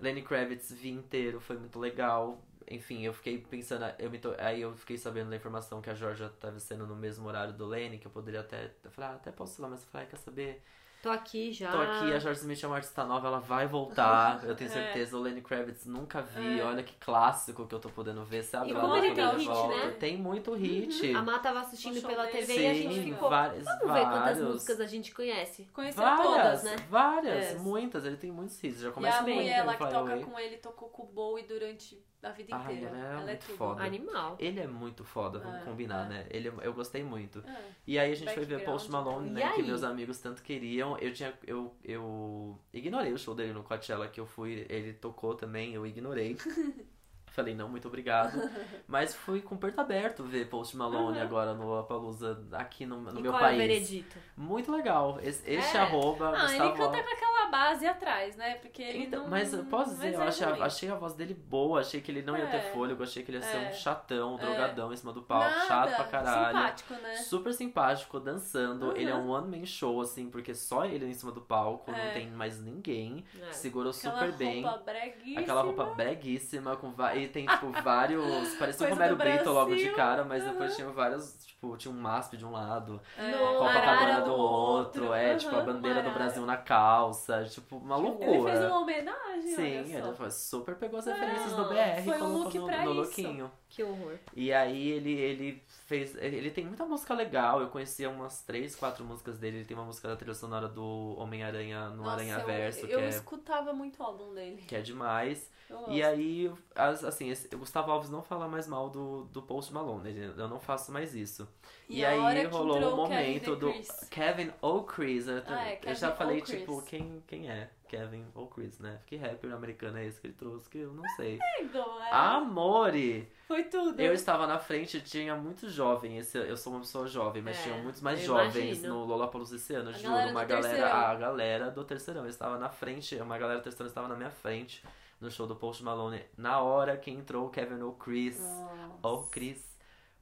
[SPEAKER 2] Lenny Kravitz vi inteiro, foi muito legal. Enfim, eu fiquei pensando, eu me to... aí eu fiquei sabendo da informação que a Georgia estava sendo no mesmo horário do Lenny, que eu poderia até. Eu falei, ah, até posso ir lá, mas eu falei, ah, quer saber?
[SPEAKER 1] Tô aqui já.
[SPEAKER 2] Tô aqui, a George Smith é uma artista nova, ela vai voltar. Eu tenho
[SPEAKER 3] É.
[SPEAKER 2] certeza. O Lenny Kravitz nunca vi.
[SPEAKER 3] É.
[SPEAKER 2] Olha que clássico que eu tô podendo ver. Sabe
[SPEAKER 1] E como ele tem hit,
[SPEAKER 2] volta.
[SPEAKER 1] né?
[SPEAKER 2] Tem muito hit.
[SPEAKER 1] A Má tava assistindo pela. TV e a gente
[SPEAKER 2] Sim,
[SPEAKER 1] ficou.
[SPEAKER 2] várias,
[SPEAKER 1] Vamos ver quantas
[SPEAKER 2] vários.
[SPEAKER 1] músicas a gente conhece.
[SPEAKER 3] Conheceu
[SPEAKER 2] Várias,
[SPEAKER 3] todas.
[SPEAKER 1] né?
[SPEAKER 2] várias,
[SPEAKER 1] É.
[SPEAKER 2] muitas. Ele tem muitos hits. Já
[SPEAKER 3] E
[SPEAKER 2] começa
[SPEAKER 3] a
[SPEAKER 2] bem
[SPEAKER 3] mulher lá que toca
[SPEAKER 2] Away.
[SPEAKER 3] com ele tocou com o Bowie durante a vida
[SPEAKER 2] Ai,
[SPEAKER 3] inteira.
[SPEAKER 2] ela é
[SPEAKER 3] ela é
[SPEAKER 2] muito
[SPEAKER 3] tudo.
[SPEAKER 2] foda.
[SPEAKER 1] Animal.
[SPEAKER 2] Ele é muito foda, vamos
[SPEAKER 3] É,
[SPEAKER 2] combinar,
[SPEAKER 3] é.
[SPEAKER 2] né? Ele, eu gostei muito.
[SPEAKER 3] É.
[SPEAKER 2] E aí a gente foi ver. Post Malone, né? Que meus amigos tanto queriam. Eu tinha. Eu, eu ignorei o show dele no Coachella que eu fui. Ele tocou também, eu ignorei. Falei, não, muito obrigado. Mas fui com o perto aberto ver Post Malone
[SPEAKER 3] Uhum.
[SPEAKER 2] agora no Lollapalooza aqui no, no
[SPEAKER 1] e
[SPEAKER 2] meu
[SPEAKER 1] qual é o
[SPEAKER 2] país.
[SPEAKER 1] veredito?
[SPEAKER 2] muito legal. Esse, este
[SPEAKER 3] É.
[SPEAKER 2] arroba,
[SPEAKER 3] Ah,
[SPEAKER 2] Gustavo
[SPEAKER 3] ele canta com aquela base atrás, né? Porque ele
[SPEAKER 2] então,
[SPEAKER 3] não...
[SPEAKER 2] mas posso dizer,
[SPEAKER 3] mas
[SPEAKER 2] eu
[SPEAKER 3] é
[SPEAKER 2] achei,
[SPEAKER 3] ruim.
[SPEAKER 2] achei a voz dele boa, achei que ele não ia ter
[SPEAKER 3] É.
[SPEAKER 2] fôlego, achei que ele ia ser
[SPEAKER 3] É.
[SPEAKER 2] um chatão,
[SPEAKER 3] É.
[SPEAKER 2] drogadão em cima do palco,
[SPEAKER 3] Nada,
[SPEAKER 2] chato pra caralho.
[SPEAKER 3] Simpático, né?
[SPEAKER 2] Super simpático, dançando.
[SPEAKER 3] Uhum.
[SPEAKER 2] Ele é um one-man show, assim, porque só ele em cima do palco, não
[SPEAKER 3] É.
[SPEAKER 2] tem mais ninguém.
[SPEAKER 1] É.
[SPEAKER 2] Segurou
[SPEAKER 3] Aquela
[SPEAKER 2] super bem.
[SPEAKER 3] roupa breguíssima.
[SPEAKER 2] Aquela roupa breguíssima, com va- tem, tipo, vários. Parecia o Romero Brito logo de cara, mas depois
[SPEAKER 3] Aham.
[SPEAKER 2] tinha vários. Tipo, tinha um MASP de um lado,
[SPEAKER 3] É,
[SPEAKER 2] Copacabana do outro, é, tipo, a bandeira do
[SPEAKER 3] Arara.
[SPEAKER 2] Brasil na calça, tipo, uma
[SPEAKER 3] Ele fez
[SPEAKER 2] loucura.
[SPEAKER 3] uma homenagem,
[SPEAKER 2] Sim,
[SPEAKER 3] olha
[SPEAKER 2] ele foi- super pegou as referências do BR
[SPEAKER 3] foi um
[SPEAKER 2] colocou
[SPEAKER 3] look
[SPEAKER 2] no,
[SPEAKER 3] pra
[SPEAKER 2] no
[SPEAKER 3] isso.
[SPEAKER 2] lookinho.
[SPEAKER 1] Que horror.
[SPEAKER 2] E aí ele, ele fez. Ele tem muita música legal. Eu conhecia umas três, quatro músicas dele. Ele tem uma música da trilha sonora do Homem-Aranha no Aranha
[SPEAKER 3] eu-
[SPEAKER 2] Verso,
[SPEAKER 3] Eu,
[SPEAKER 2] que, é,
[SPEAKER 3] escutava muito o álbum dele.
[SPEAKER 2] que é demais.
[SPEAKER 3] Eu.
[SPEAKER 2] E aí, as- assim, esse, o Gustavo Alves não fala mais mal do, do Post Malone. ele- Eu não faço mais isso. E,
[SPEAKER 3] hora
[SPEAKER 2] aí rolou um
[SPEAKER 3] o Kevin
[SPEAKER 2] momento do. Kevin ou Chris. Eu,
[SPEAKER 3] Ah, é,
[SPEAKER 2] eu
[SPEAKER 3] Kevin
[SPEAKER 2] já falei, tipo, quem, quem é Kevin ou Chris, né? Que rapper americano é esse que ele trouxe? Que eu não sei.
[SPEAKER 3] É.
[SPEAKER 2] Amore!
[SPEAKER 3] Foi tudo.
[SPEAKER 2] Eu estava na frente, tinha muito jovem. Esse, eu sou uma pessoa jovem, mas
[SPEAKER 1] É,
[SPEAKER 2] tinham muitos mais jovens
[SPEAKER 1] imagino.
[SPEAKER 2] no Lollapalooza esse ano,
[SPEAKER 3] A
[SPEAKER 2] juro.
[SPEAKER 3] galera
[SPEAKER 2] uma galera,
[SPEAKER 3] terceirão.
[SPEAKER 2] a galera do terceirão. Eu estava na frente, uma galera do terceirão estava na minha frente no show do Post Malone. Na hora que entrou o Kevin ou Chris.
[SPEAKER 3] Nossa.
[SPEAKER 2] Ou Chris.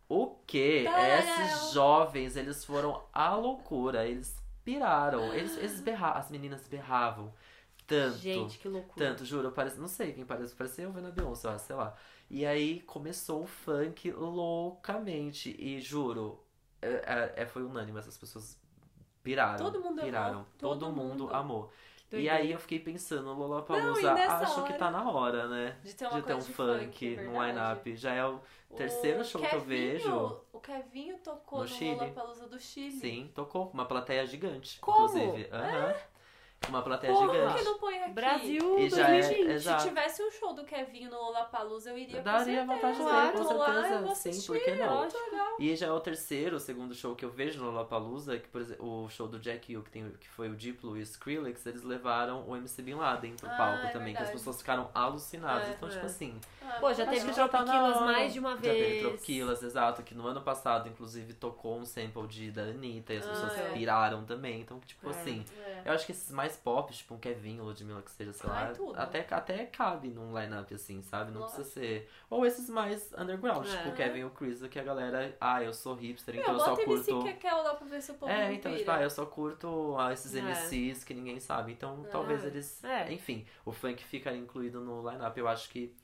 [SPEAKER 2] O que?
[SPEAKER 3] Tararau.
[SPEAKER 2] Esses jovens, eles foram à loucura. Eles piraram. Eles, eles berravam. As meninas berravam. Tanto.
[SPEAKER 1] Gente, que loucura.
[SPEAKER 2] Tanto, juro, parece, não sei quem parece, parecia eu vendo a Beyoncé, sei lá. E aí começou o funk loucamente. E juro, é, é- é- foi unânime, essas pessoas piraram.
[SPEAKER 3] Todo mundo amou,
[SPEAKER 2] piraram. Todo,
[SPEAKER 3] todo
[SPEAKER 2] mundo,
[SPEAKER 3] mundo.
[SPEAKER 2] amor.
[SPEAKER 1] Que
[SPEAKER 2] E aí eu fiquei pensando, Lollapalooza,
[SPEAKER 3] e nessa
[SPEAKER 2] acho que
[SPEAKER 3] hora-
[SPEAKER 2] tá na hora, né?
[SPEAKER 3] De ter
[SPEAKER 2] De ter um funk, no
[SPEAKER 3] verdade.
[SPEAKER 2] line-up. Já é o terceiro
[SPEAKER 3] O
[SPEAKER 2] show que eu
[SPEAKER 3] Kevinho-
[SPEAKER 2] vejo.
[SPEAKER 3] O Kevinho tocou
[SPEAKER 2] no
[SPEAKER 3] no,
[SPEAKER 2] Chile.
[SPEAKER 3] Lollapalooza do Chile.
[SPEAKER 2] Sim, tocou uma plateia gigante,
[SPEAKER 1] Como?
[SPEAKER 2] inclusive. Aham. Uma plateia
[SPEAKER 3] Porra, por
[SPEAKER 2] gigante.
[SPEAKER 3] que não põe aqui?
[SPEAKER 1] Brasil
[SPEAKER 2] E já é-
[SPEAKER 1] 2020.
[SPEAKER 2] exato.
[SPEAKER 3] Se tivesse um show do Kevinho no Lollapalooza, eu iria
[SPEAKER 2] Daria
[SPEAKER 3] com
[SPEAKER 2] vontade de
[SPEAKER 3] certeza.
[SPEAKER 1] ver, com
[SPEAKER 3] Tô lá,
[SPEAKER 2] certeza.
[SPEAKER 3] vou
[SPEAKER 2] Sim,
[SPEAKER 3] assistir,
[SPEAKER 2] por que não?
[SPEAKER 3] é legal.
[SPEAKER 2] E já é o terceiro, o segundo show que eu vejo no Lollapalooza, que por exemplo, o show do Jack Hill, que, tem, que foi o Diplo e o Skrillex, eles levaram o MC Bin Laden pro
[SPEAKER 3] Ah,
[SPEAKER 2] palco
[SPEAKER 3] é
[SPEAKER 2] também, que as
[SPEAKER 3] verdade.
[SPEAKER 2] pessoas ficaram alucinadas.
[SPEAKER 3] É,
[SPEAKER 2] então,
[SPEAKER 1] é.
[SPEAKER 2] tipo assim,
[SPEAKER 3] Ah,
[SPEAKER 1] Pô, já
[SPEAKER 2] acho
[SPEAKER 1] teve
[SPEAKER 2] que já tá na
[SPEAKER 1] Tropiquilas
[SPEAKER 2] hora.
[SPEAKER 1] mais de uma
[SPEAKER 2] já teve
[SPEAKER 1] vez.
[SPEAKER 2] Tropiquilas, exato, que no ano passado, inclusive, tocou um sample de da Anitta e as
[SPEAKER 3] Ah,
[SPEAKER 2] pessoas
[SPEAKER 3] é.
[SPEAKER 2] piraram também. Então, tipo
[SPEAKER 1] É.
[SPEAKER 2] assim,
[SPEAKER 3] é.
[SPEAKER 2] eu acho que esses mais mais pop, tipo um Kevin ou Ludmilla que seja, sei
[SPEAKER 3] Ai,
[SPEAKER 2] lá,
[SPEAKER 3] tudo.
[SPEAKER 2] até, até cabe num line-up assim, sabe? Não
[SPEAKER 3] Lógico.
[SPEAKER 2] precisa ser. Ou esses mais underground,
[SPEAKER 1] É.
[SPEAKER 2] tipo o Kevin e o Chris, que a galera, ah, eu sou hipster, então eu só
[SPEAKER 3] bota MC
[SPEAKER 2] curto.
[SPEAKER 3] Kekel lá pra ver se o povo
[SPEAKER 2] É, então, tipo, ah, eu só curto ah, esses
[SPEAKER 1] É.
[SPEAKER 2] MCs que ninguém sabe. Então, talvez eles.
[SPEAKER 1] É.
[SPEAKER 2] Enfim, o funk fica incluído no line-up. Eu acho que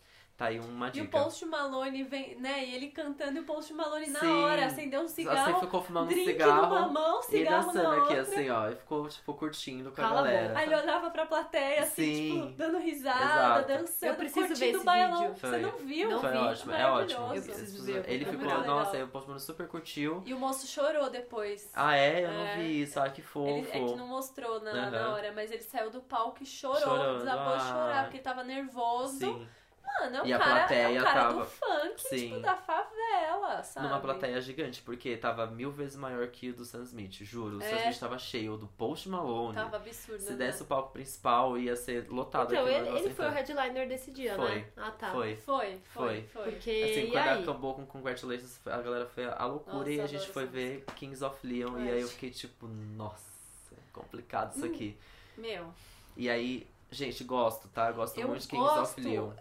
[SPEAKER 2] tá aí uma
[SPEAKER 3] E
[SPEAKER 2] dica.
[SPEAKER 3] o Post Malone vem, né? E ele cantando e o Post Malone na
[SPEAKER 2] Sim.
[SPEAKER 3] hora, acendeu um
[SPEAKER 2] Você
[SPEAKER 3] cigarro,
[SPEAKER 2] ficou fumando um cigarro
[SPEAKER 3] numa mão,
[SPEAKER 2] e
[SPEAKER 3] cigarro
[SPEAKER 2] dançando
[SPEAKER 3] na
[SPEAKER 2] aqui,
[SPEAKER 3] outra.
[SPEAKER 2] assim, ó. E ficou, tipo, curtindo com a
[SPEAKER 1] Cala a
[SPEAKER 2] galera.
[SPEAKER 3] Aí ele olhava pra plateia, assim,
[SPEAKER 2] Sim.
[SPEAKER 3] tipo, dando risada,
[SPEAKER 2] Exato.
[SPEAKER 3] dançando,
[SPEAKER 1] Eu preciso ver esse
[SPEAKER 3] o bailão.
[SPEAKER 1] vídeo.
[SPEAKER 3] Você não viu?
[SPEAKER 1] Não
[SPEAKER 2] Foi
[SPEAKER 1] vi.
[SPEAKER 2] ótimo, é ótimo.
[SPEAKER 3] Maravilhoso.
[SPEAKER 1] Eu preciso ver.
[SPEAKER 2] Ele
[SPEAKER 1] É
[SPEAKER 2] ficou,
[SPEAKER 3] legal.
[SPEAKER 2] nossa, aí o Post Malone super curtiu.
[SPEAKER 3] E o moço chorou depois.
[SPEAKER 2] Ah, é? Eu não
[SPEAKER 3] É.
[SPEAKER 2] vi isso. Ah, que fofo.
[SPEAKER 3] Ele, é que não mostrou na, na
[SPEAKER 2] Aham.
[SPEAKER 3] hora, mas ele saiu do palco e chorou,
[SPEAKER 2] Chorando,
[SPEAKER 3] desabou a
[SPEAKER 2] ah.
[SPEAKER 3] chorar, porque tava nervoso.
[SPEAKER 2] Sim.
[SPEAKER 3] Mano, é o
[SPEAKER 2] E a
[SPEAKER 3] cara, é
[SPEAKER 2] plateia
[SPEAKER 3] o cara
[SPEAKER 2] tava-
[SPEAKER 3] do funk,
[SPEAKER 2] Sim.
[SPEAKER 3] tipo, da favela, sabe?
[SPEAKER 2] Numa plateia gigante, porque tava mil vezes maior que o do Sam Smith, juro. O Sam
[SPEAKER 3] É.
[SPEAKER 2] Smith tava cheio, o do Post Malone.
[SPEAKER 3] Tava absurdo,
[SPEAKER 2] Se
[SPEAKER 3] né?
[SPEAKER 2] desse o palco principal, ia ser lotado
[SPEAKER 1] Então, ele, ele foi o headliner desse dia,
[SPEAKER 2] Foi.
[SPEAKER 1] né? Ah, tá.
[SPEAKER 2] Foi.
[SPEAKER 3] Foi, foi,
[SPEAKER 2] Foi.
[SPEAKER 1] Porque,
[SPEAKER 2] Assim,
[SPEAKER 1] e
[SPEAKER 2] quando
[SPEAKER 1] aí?
[SPEAKER 2] acabou com Congratulations, a galera foi a loucura
[SPEAKER 3] Nossa,
[SPEAKER 2] e a gente foi ver Kings of Leon e aí eu fiquei tipo, nossa, é complicado isso
[SPEAKER 3] Hum.
[SPEAKER 2] aqui.
[SPEAKER 3] Meu,
[SPEAKER 2] E aí, gente, gosto, tá? Gosto
[SPEAKER 3] eu
[SPEAKER 2] muito de Kings
[SPEAKER 3] gosto.
[SPEAKER 2] of Leon.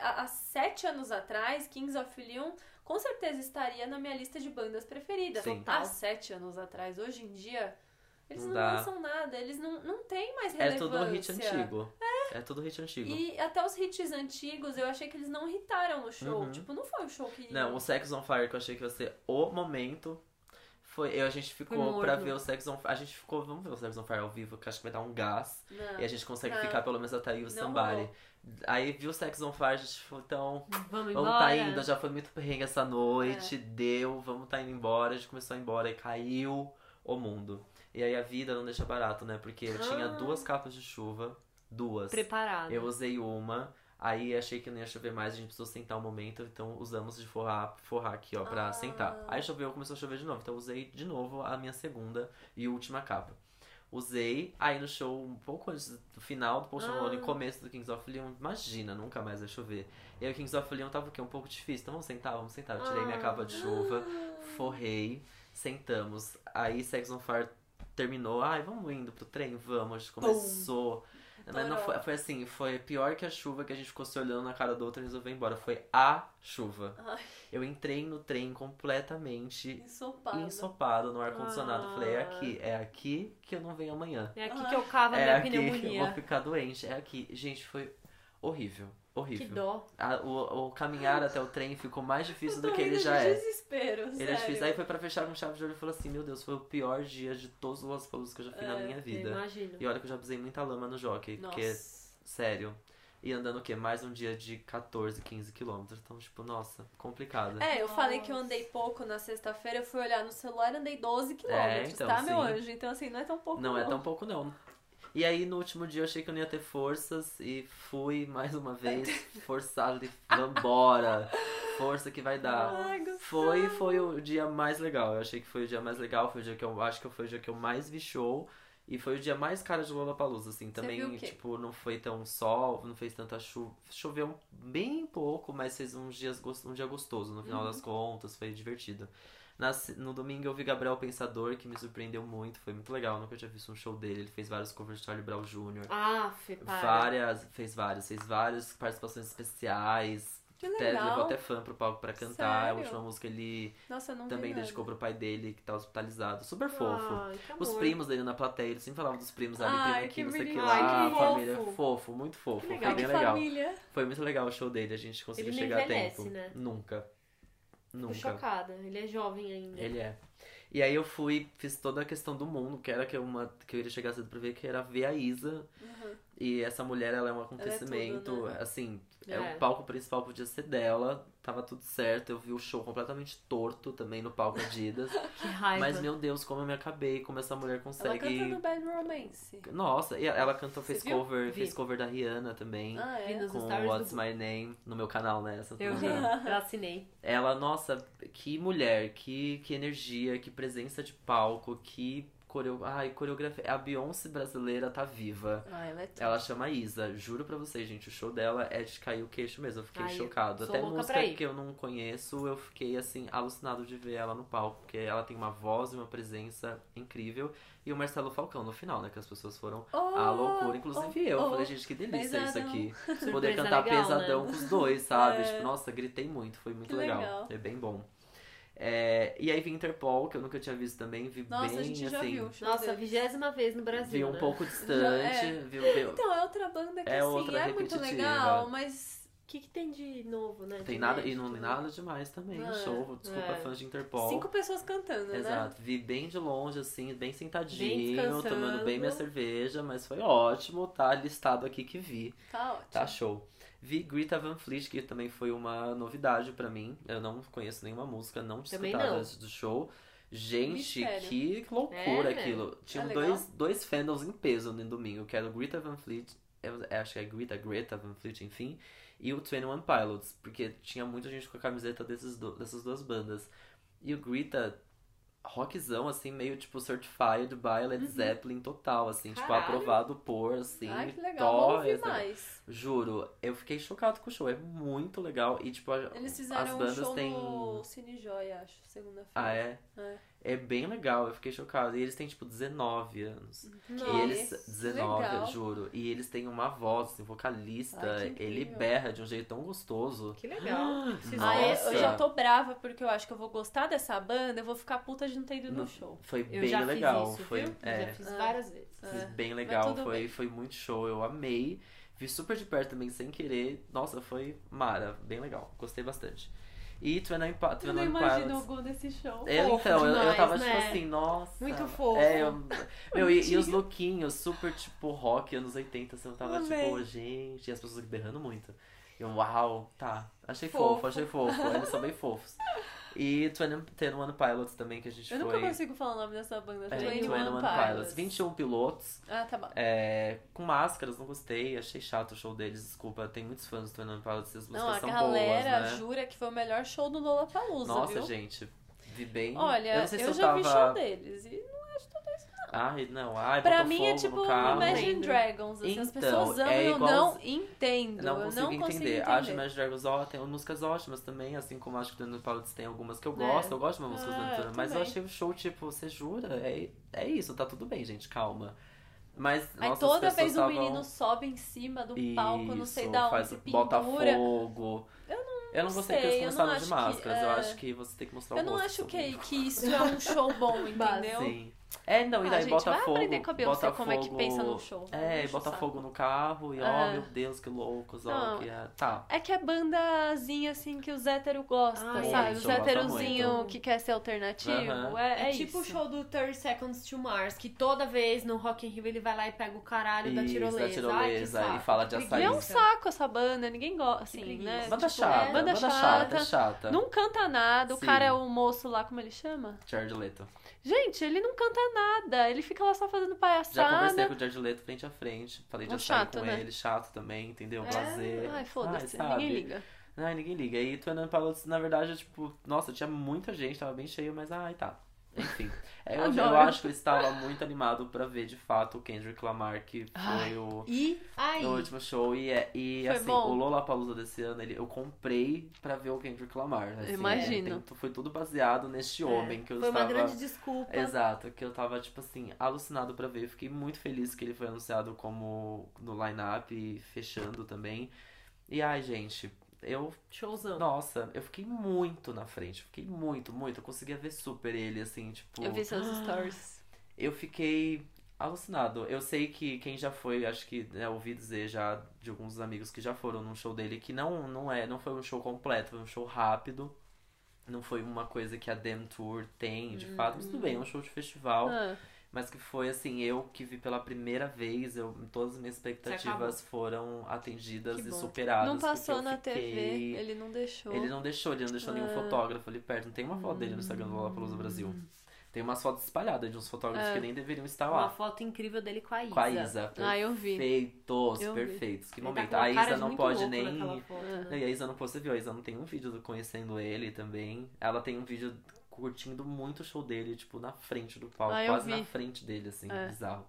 [SPEAKER 3] Há, sete anos atrás, Kings of Leon com certeza estaria na minha lista de bandas preferidas.
[SPEAKER 2] Sim.
[SPEAKER 3] Há sete anos atrás. Hoje em dia, eles
[SPEAKER 2] Não
[SPEAKER 3] não, lançam nada. Eles não, não têm mais
[SPEAKER 2] É
[SPEAKER 3] relevância.
[SPEAKER 2] tudo hit antigo. É tudo hit antigo.
[SPEAKER 3] E até os hits antigos, eu achei que eles não irritaram no show.
[SPEAKER 2] Uhum.
[SPEAKER 3] Tipo, não foi um show que...
[SPEAKER 2] Não, o Sex on Fire que eu achei que ia ser o momento. Foi, eu, a gente ficou pra ver o Sex on Fire. A gente ficou, vamos ver o Sex on Fire ao vivo, que acho que vai dar um gás.
[SPEAKER 3] Não.
[SPEAKER 2] E a gente consegue
[SPEAKER 3] Não.
[SPEAKER 2] ficar pelo menos até aí o Somebody. Aí viu o Sex on Fire, a gente falou, então.
[SPEAKER 1] Vamos
[SPEAKER 2] Vamos tá indo, já foi muito perrengue essa noite,
[SPEAKER 3] É.
[SPEAKER 2] deu, vamos tá indo embora. A gente começou a ir embora e caiu o mundo. E aí a vida não deixa barato, né? Porque eu tinha
[SPEAKER 3] Ah.
[SPEAKER 2] duas capas de chuva, duas.
[SPEAKER 1] Preparado.
[SPEAKER 2] Eu usei uma, aí achei que não ia chover mais, a gente precisou sentar um momento, então usamos de forrar, forrar aqui, ó, pra
[SPEAKER 3] Ah.
[SPEAKER 2] sentar. Aí choveu, começou a chover de novo, então usei de novo a minha segunda e última capa. Usei, aí no show, um pouco antes do final do Post Malone,
[SPEAKER 3] Ah.
[SPEAKER 2] começo do Kings of Leon, imagina, nunca mais vai chover. E aí o Kings of Leon tava o quê? Um pouco difícil, então vamos sentar, vamos sentar. Eu tirei minha
[SPEAKER 1] Ah.
[SPEAKER 2] capa de chuva, forrei, sentamos. Aí Sex on Fire terminou, ai, vamos indo pro trem? Vamos, a gente começou. Mas não foi, foi assim, foi pior que a chuva que a gente ficou se olhando na cara do outro e resolveu ir embora. Foi a chuva.
[SPEAKER 3] Ai,
[SPEAKER 2] Eu entrei no trem completamente
[SPEAKER 3] ensopado.
[SPEAKER 2] ensopado no ar-condicionado.
[SPEAKER 1] Ah.
[SPEAKER 2] Falei, é aqui, é aqui que eu não venho amanhã.
[SPEAKER 1] É aqui
[SPEAKER 3] Ah.
[SPEAKER 1] que eu cavo a
[SPEAKER 2] É
[SPEAKER 1] minha
[SPEAKER 2] aqui que eu vou
[SPEAKER 1] pneumonia.
[SPEAKER 2] ficar doente. É aqui. Gente, foi horrível.
[SPEAKER 1] Que
[SPEAKER 2] Horrível.
[SPEAKER 1] dó.
[SPEAKER 2] A- o, o caminhar até o trem ficou mais difícil do que ele já
[SPEAKER 3] de
[SPEAKER 2] é.
[SPEAKER 3] desespero,
[SPEAKER 2] Ele é
[SPEAKER 3] sério.
[SPEAKER 2] difícil. Aí foi pra fechar com chave de olho e falou assim: Meu Deus, foi o pior dia de todos os Lollapaloozas que eu já fiz na
[SPEAKER 3] É,
[SPEAKER 2] minha
[SPEAKER 1] Eu
[SPEAKER 2] vida.
[SPEAKER 1] imagino.
[SPEAKER 2] E olha que eu já pisei muita lama no jockey.
[SPEAKER 3] Nossa.
[SPEAKER 2] Porque, sério. E andando o quê? Mais um dia de 14, 15 quilômetros. Então, tipo, nossa, complicado.
[SPEAKER 3] É, eu
[SPEAKER 1] Nossa.
[SPEAKER 3] falei que eu andei pouco na sexta-feira, eu fui olhar no celular e andei 12 quilômetros,
[SPEAKER 2] então,
[SPEAKER 3] tá, meu
[SPEAKER 2] sim.
[SPEAKER 3] anjo? Então, assim, não é tão pouco
[SPEAKER 2] Não é tão pouco, não. E aí, no último dia, eu achei que eu não ia ter forças e fui mais uma vez forçado e vambora. Força que vai dar.
[SPEAKER 3] Ai.
[SPEAKER 2] Foi, foi o dia mais legal. Eu achei que foi o dia mais legal. Foi o dia que eu acho que foi o dia que eu mais vi show. E foi o dia mais caro de Lollapalooza, assim. Também, tipo, não foi tão sol, não fez tanta chuva. Choveu bem pouco, mas fez uns dias, um dia gostoso. No final
[SPEAKER 3] Uhum.
[SPEAKER 2] das contas, foi divertido. No domingo eu vi Gabriel Pensador, que me surpreendeu muito. Foi muito legal. Nunca tinha visto um show dele. Ele fez vários covers de Charlie Brown Jr.
[SPEAKER 1] Ah, para.
[SPEAKER 2] Várias, fez vários, fez várias participações especiais.
[SPEAKER 3] Que
[SPEAKER 2] Até,
[SPEAKER 3] legal.
[SPEAKER 2] levou até fã pro palco pra cantar.
[SPEAKER 3] Sério?
[SPEAKER 2] A última música ele
[SPEAKER 3] Nossa, eu
[SPEAKER 2] também dedicou pro pai dele, que tá hospitalizado. Super fofo.
[SPEAKER 1] Ai,
[SPEAKER 2] Os primos dele na plateia, ele sempre falava dos primos ali,
[SPEAKER 3] Ai,
[SPEAKER 2] primo aqui,
[SPEAKER 3] que
[SPEAKER 2] não sei o que lá,
[SPEAKER 1] Ai,
[SPEAKER 2] a
[SPEAKER 1] que
[SPEAKER 2] família.
[SPEAKER 1] fofo.
[SPEAKER 2] Fofo, muito fofo.
[SPEAKER 1] Que
[SPEAKER 2] Foi
[SPEAKER 1] legal.
[SPEAKER 2] bem
[SPEAKER 3] que
[SPEAKER 2] legal.
[SPEAKER 3] família.
[SPEAKER 2] Foi muito legal o show dele, a gente conseguiu
[SPEAKER 1] Ele
[SPEAKER 2] chegar a tempo.
[SPEAKER 1] né?
[SPEAKER 2] Nunca. Nunca.
[SPEAKER 1] chocada. Ele é jovem ainda.
[SPEAKER 2] Ele é. E aí eu fui, fiz toda a questão do mundo, que era que, uma, que eu iria chegar cedo pra ver, que era ver a Isa.
[SPEAKER 3] Uhum.
[SPEAKER 2] E essa mulher, ela é um acontecimento,
[SPEAKER 3] tudo, né?
[SPEAKER 2] assim, é.
[SPEAKER 1] É.
[SPEAKER 2] o palco principal podia ser dela, tava tudo certo. Eu vi o show completamente torto também no palco Adidas.
[SPEAKER 1] Que raiva.
[SPEAKER 2] mas, meu Deus, como eu me acabei, como essa mulher
[SPEAKER 3] Ela
[SPEAKER 2] consegue.
[SPEAKER 3] canta no Bad Romance.
[SPEAKER 2] Nossa, e ela cantou, fez
[SPEAKER 3] viu?
[SPEAKER 2] cover,
[SPEAKER 1] Vi.
[SPEAKER 2] fez cover da Rihanna também.
[SPEAKER 3] Ah, é?
[SPEAKER 1] nos
[SPEAKER 2] com What's
[SPEAKER 1] do...
[SPEAKER 2] My Name no meu canal, né? Essa
[SPEAKER 1] Eu vi, eu assinei.
[SPEAKER 2] Ela, nossa, que mulher, que, que energia, que presença de palco, que coreo... Ai, coreografia. A Beyoncé brasileira tá viva.
[SPEAKER 3] Ah, ela é tudo.
[SPEAKER 2] Ela chama Isa. Juro pra vocês, gente, o show dela é de cair o queixo mesmo. Eu fiquei
[SPEAKER 1] Ai, eu
[SPEAKER 2] chocado.
[SPEAKER 1] sou
[SPEAKER 2] Até música que eu não conheço, eu fiquei, assim, alucinado de ver ela no palco. Porque ela tem uma voz e uma presença incrível. E o Marcelo Falcão no final, né? Que as pessoas foram
[SPEAKER 3] Oh,
[SPEAKER 2] a loucura. Inclusive eu.
[SPEAKER 3] oh,
[SPEAKER 2] falei, gente, que delícia isso
[SPEAKER 3] pesadão.
[SPEAKER 2] aqui.
[SPEAKER 1] Surpresa
[SPEAKER 2] Poder cantar
[SPEAKER 1] legal,
[SPEAKER 2] pesadão
[SPEAKER 1] né?
[SPEAKER 2] com os dois, sabe?
[SPEAKER 3] É.
[SPEAKER 2] Tipo, nossa, gritei muito. Foi muito legal.
[SPEAKER 3] legal.
[SPEAKER 2] Foi bem bom. É, e aí vi Interpol, que eu nunca tinha visto também. Vi
[SPEAKER 3] Nossa,
[SPEAKER 2] bem,
[SPEAKER 3] a gente já
[SPEAKER 2] assim...
[SPEAKER 3] viu. show
[SPEAKER 1] Nossa, vigésima vez no Brasil.
[SPEAKER 2] Vi um
[SPEAKER 1] né?
[SPEAKER 2] pouco distante.
[SPEAKER 3] é.
[SPEAKER 2] Vi, vi-
[SPEAKER 3] Então, é outra banda que
[SPEAKER 2] É
[SPEAKER 3] assim,
[SPEAKER 2] outra
[SPEAKER 3] é muito legal, mas.
[SPEAKER 1] O que, que tem de novo, né?
[SPEAKER 2] Tem
[SPEAKER 1] de
[SPEAKER 2] nada, e não tem
[SPEAKER 1] né?
[SPEAKER 2] nada demais também.
[SPEAKER 3] É,
[SPEAKER 2] show, desculpa,
[SPEAKER 1] é.
[SPEAKER 2] fãs de Interpol.
[SPEAKER 3] Cinco pessoas cantando, né?
[SPEAKER 2] Exato, vi bem de longe, assim, bem sentadinho,
[SPEAKER 1] Bem
[SPEAKER 2] tomando bem minha cerveja, mas foi ótimo, tá listado aqui que vi.
[SPEAKER 3] Tá ótimo.
[SPEAKER 2] Tá show. Vi Greta Van Fleet, que também foi uma novidade pra mim. Eu não conheço nenhuma música, não tinha escutado antes do show. Gente,
[SPEAKER 3] Mistério.
[SPEAKER 2] que loucura
[SPEAKER 1] É,
[SPEAKER 2] aquilo. Tinham
[SPEAKER 3] legal?
[SPEAKER 2] dois, dois fandoms em peso no domingo, que era o Greta Van Fleet, eu acho que é Greta, Greta Van Fleet, enfim, e o 21 Pilots, porque tinha muita gente com a camiseta desses do- dessas duas bandas. E o Greta, rockzão, assim, meio tipo certified by Led Zeppelin total, assim, tipo,
[SPEAKER 1] Caralho.
[SPEAKER 2] aprovado por, assim,
[SPEAKER 3] Ai, que legal.
[SPEAKER 2] Thor,
[SPEAKER 3] mais.
[SPEAKER 2] Juro, eu fiquei chocado com o show, é muito legal. E tipo, a-
[SPEAKER 3] Eles
[SPEAKER 2] as
[SPEAKER 3] fizeram um
[SPEAKER 2] bandas
[SPEAKER 3] show
[SPEAKER 2] têm.
[SPEAKER 3] no Cine Joia, acho, segunda-feira.
[SPEAKER 2] Ah, é?
[SPEAKER 3] É.
[SPEAKER 2] É bem legal, eu fiquei chocado. E eles têm, tipo, 19 anos.
[SPEAKER 1] Nossa,
[SPEAKER 2] e eles. 19,
[SPEAKER 3] legal.
[SPEAKER 2] juro. E eles têm uma voz, assim, vocalista.
[SPEAKER 3] Ai,
[SPEAKER 2] ele berra de um jeito tão gostoso.
[SPEAKER 1] Que legal.
[SPEAKER 3] Ah, é? Eu já tô brava porque eu acho que eu vou gostar dessa banda, eu vou ficar puta de não ter ido no
[SPEAKER 2] Não.
[SPEAKER 3] show.
[SPEAKER 2] Foi
[SPEAKER 1] Eu
[SPEAKER 2] bem
[SPEAKER 1] já
[SPEAKER 2] legal.
[SPEAKER 1] fiz isso,
[SPEAKER 2] foi,
[SPEAKER 1] viu?
[SPEAKER 2] é,
[SPEAKER 1] Já fiz várias vezes.
[SPEAKER 2] Fiz
[SPEAKER 3] É,
[SPEAKER 2] bem legal, foi,
[SPEAKER 3] bem.
[SPEAKER 2] foi muito show, eu amei. Vi super de perto também, sem querer. Nossa, foi mara, bem legal. Gostei bastante. E 29 Pa-
[SPEAKER 3] Eu não
[SPEAKER 2] 29
[SPEAKER 3] imagino
[SPEAKER 2] Pilots.
[SPEAKER 3] o Gu nesse show.
[SPEAKER 2] Eu,
[SPEAKER 1] Fofo
[SPEAKER 2] então, eu, eu
[SPEAKER 1] demais,
[SPEAKER 2] tava tipo
[SPEAKER 1] né?
[SPEAKER 2] assim, nossa.
[SPEAKER 1] Muito fofo.
[SPEAKER 2] É, eu, meu, e, e os lookinhos, super tipo rock, anos 80, assim, eu tava
[SPEAKER 3] Amei.
[SPEAKER 2] tipo, gente, e as pessoas berrando muito. Eu, uau, tá. Achei
[SPEAKER 3] Fofo.
[SPEAKER 2] fofo, achei fofo. Eles são bem fofos. E 21 Pilots também, que a gente
[SPEAKER 3] Eu
[SPEAKER 2] foi.
[SPEAKER 3] nunca consigo falar o nome dessa banda.
[SPEAKER 2] É,
[SPEAKER 3] 21
[SPEAKER 2] 21
[SPEAKER 3] Pilots.
[SPEAKER 2] Pilots. 21 pilotos.
[SPEAKER 3] Ah, tá bom.
[SPEAKER 2] É, com máscaras, não gostei. Achei chato o show deles, desculpa. Tem muitos fãs do 21 Pilots e as músicas
[SPEAKER 3] Não, a
[SPEAKER 2] são
[SPEAKER 3] galera
[SPEAKER 2] boas, né?
[SPEAKER 3] jura que foi o melhor show do Lollapalooza,
[SPEAKER 2] Nossa,
[SPEAKER 3] viu?
[SPEAKER 2] gente. Vi bem.
[SPEAKER 3] Olha,
[SPEAKER 2] eu
[SPEAKER 3] eu,
[SPEAKER 2] não sei se eu,
[SPEAKER 3] já
[SPEAKER 2] tava...
[SPEAKER 3] vi show deles e
[SPEAKER 2] Ai, não. Ai,
[SPEAKER 3] pra mim é tipo. Imagine. Dragons. Assim, as
[SPEAKER 2] Então,
[SPEAKER 3] pessoas amam
[SPEAKER 2] é
[SPEAKER 3] e eu
[SPEAKER 2] igual-
[SPEAKER 3] não entendo.
[SPEAKER 2] Não
[SPEAKER 3] eu
[SPEAKER 2] consigo
[SPEAKER 3] não
[SPEAKER 2] entender.
[SPEAKER 3] consigo entender.
[SPEAKER 2] Acho Imagine Dragons ó, tem músicas ótimas também, assim como acho que o Daniel Pilots tem algumas que eu gosto. Eu gosto de uma música do
[SPEAKER 3] Ah,
[SPEAKER 2] Daniel
[SPEAKER 3] eu
[SPEAKER 2] mas eu achei o show, tipo, você jura? É, é isso, tá tudo bem, gente, calma. Mas,
[SPEAKER 3] Aí
[SPEAKER 2] nossa,
[SPEAKER 3] toda
[SPEAKER 2] as
[SPEAKER 3] vez o
[SPEAKER 2] pessoas
[SPEAKER 3] menino sobe em cima do palco, não sei
[SPEAKER 2] Isso,
[SPEAKER 3] da onde,
[SPEAKER 2] faz,
[SPEAKER 3] se
[SPEAKER 2] bota
[SPEAKER 3] pendura.
[SPEAKER 2] fogo. Eu não gostei que
[SPEAKER 3] sei,
[SPEAKER 2] eles
[SPEAKER 3] eu não
[SPEAKER 2] começaram de
[SPEAKER 3] acho que-
[SPEAKER 2] máscaras. Eu
[SPEAKER 3] é.
[SPEAKER 2] acho que você tem que mostrar
[SPEAKER 3] Eu
[SPEAKER 2] o
[SPEAKER 3] não
[SPEAKER 2] rosto
[SPEAKER 3] acho que, que isso é um show bom, entendeu?
[SPEAKER 2] Sim. É, não, e
[SPEAKER 3] Ah,
[SPEAKER 2] daí
[SPEAKER 3] gente,
[SPEAKER 2] bota
[SPEAKER 3] vai
[SPEAKER 2] fogo.
[SPEAKER 3] aprender com a Beyoncé
[SPEAKER 2] bota
[SPEAKER 3] como é que pensa num show.
[SPEAKER 2] É, e
[SPEAKER 3] o
[SPEAKER 2] bota
[SPEAKER 3] saco.
[SPEAKER 2] fogo no carro e,
[SPEAKER 3] É.
[SPEAKER 2] ó, meu Deus, que loucos, ó, que é. Tá.
[SPEAKER 3] É que é bandazinha assim que os héteros gostam,
[SPEAKER 1] Ai,
[SPEAKER 3] sabe?
[SPEAKER 2] isso,
[SPEAKER 3] Os
[SPEAKER 2] eu gosto
[SPEAKER 3] héterozinho
[SPEAKER 1] muito.
[SPEAKER 3] que quer ser alternativo.
[SPEAKER 2] Aham.
[SPEAKER 3] É,
[SPEAKER 1] É,
[SPEAKER 3] é
[SPEAKER 1] tipo o
[SPEAKER 3] isso.
[SPEAKER 1] show do 30 Seconds to Mars, que toda vez no Rock in Rio ele vai lá e pega o caralho da
[SPEAKER 2] Isso, da
[SPEAKER 1] tirolesa.
[SPEAKER 2] tirolesa,
[SPEAKER 1] Ai, que
[SPEAKER 2] e fala de açaí.
[SPEAKER 3] E é um saco essa banda, ninguém gosta, assim, né?
[SPEAKER 2] Banda
[SPEAKER 3] Tipo,
[SPEAKER 2] chata,
[SPEAKER 3] é,
[SPEAKER 2] banda, chata, é chata.
[SPEAKER 3] Não canta nada, o
[SPEAKER 2] Sim.
[SPEAKER 3] cara é o moço lá, como ele chama?
[SPEAKER 2] Jared Leto.
[SPEAKER 3] Gente, ele não canta nada, ele fica lá só fazendo
[SPEAKER 2] Já
[SPEAKER 3] palhaçada.
[SPEAKER 2] conversei com o Jared Leto frente a frente. Falei de
[SPEAKER 3] Um chato,
[SPEAKER 2] com
[SPEAKER 3] né?
[SPEAKER 2] ele, chato também, entendeu?
[SPEAKER 1] É?
[SPEAKER 2] Prazer.
[SPEAKER 3] Ai, foda-se, ninguém liga.
[SPEAKER 2] Ai, ninguém liga. E Twenty Pilots, na verdade, é tipo, nossa, tinha muita gente, tava bem cheio, mas ai, tá. Enfim. É, eu, eu
[SPEAKER 3] Adoro.
[SPEAKER 2] acho que eu estava muito animado pra ver de fato o Kendrick Lamar, que foi
[SPEAKER 3] Ai.
[SPEAKER 2] o.
[SPEAKER 1] E aí,
[SPEAKER 2] No último show, e, é, e
[SPEAKER 3] Foi
[SPEAKER 2] assim,
[SPEAKER 3] bom?
[SPEAKER 2] o Lollapalooza desse ano, ele, eu comprei pra ver o Kendrick Lamar. Assim,
[SPEAKER 3] Imagino.
[SPEAKER 2] é, tem- foi tudo baseado neste homem que eu
[SPEAKER 1] foi uma
[SPEAKER 2] estava...
[SPEAKER 1] grande desculpa.
[SPEAKER 2] Exato, que eu tava, tipo assim, alucinado pra ver. Fiquei muito feliz que ele foi anunciado como no line-up fechando também. E ai, gente, eu.
[SPEAKER 1] Showzão.
[SPEAKER 2] Nossa, eu fiquei muito na frente. Fiquei muito, muito. Eu conseguia ver super ele, assim, tipo.
[SPEAKER 3] Eu vi seus stories.
[SPEAKER 2] Eu fiquei alucinado. Eu sei que quem já foi, acho que né, ouvi dizer já de alguns amigos que já foram num show dele que não, não é, não foi um show completo, foi um show rápido. Não foi uma coisa que a Dem Tour tem, de fato, mas tudo bem, é um show de festival.
[SPEAKER 3] Ah,
[SPEAKER 2] Mas que foi assim, eu que vi pela primeira vez, eu, todas as minhas expectativas foram atendidas
[SPEAKER 1] Que
[SPEAKER 2] e
[SPEAKER 1] bom.
[SPEAKER 2] superadas.
[SPEAKER 3] não passou na
[SPEAKER 2] fiquei-
[SPEAKER 3] TV, ele não deixou.
[SPEAKER 2] Ele não deixou, ele não deixou nenhum
[SPEAKER 3] Ah.
[SPEAKER 2] fotógrafo ali perto. Não tem uma foto dele no Instagram do Lollapalooza Brasil. Tem umas fotos espalhadas de uns fotógrafos
[SPEAKER 3] É.
[SPEAKER 2] que nem deveriam estar
[SPEAKER 1] Uma
[SPEAKER 2] lá.
[SPEAKER 1] foto incrível dele com a Isa.
[SPEAKER 2] Com a Isa.
[SPEAKER 3] Ah, eu vi.
[SPEAKER 2] Perfeitos,
[SPEAKER 3] Eu
[SPEAKER 2] perfeitos. Que
[SPEAKER 1] Ele tá
[SPEAKER 2] momento.
[SPEAKER 1] uma
[SPEAKER 2] a Isa não pode nem.
[SPEAKER 1] né?
[SPEAKER 2] E a Isa não, você viu, a Isa não tem um vídeo do conhecendo ele também. Ela tem um vídeo curtindo muito o show dele, tipo, na frente do palco,
[SPEAKER 4] Ah,
[SPEAKER 2] quase
[SPEAKER 4] vi.
[SPEAKER 2] na frente dele, assim,
[SPEAKER 4] É.
[SPEAKER 2] bizarro.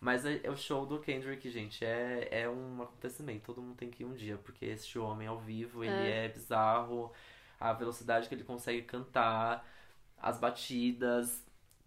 [SPEAKER 2] Mas é, é o show do Kendrick, gente, é, é um acontecimento, todo mundo tem que ir um dia, porque esse homem ao vivo, ele é. bizarro, a velocidade que ele consegue cantar, as batidas,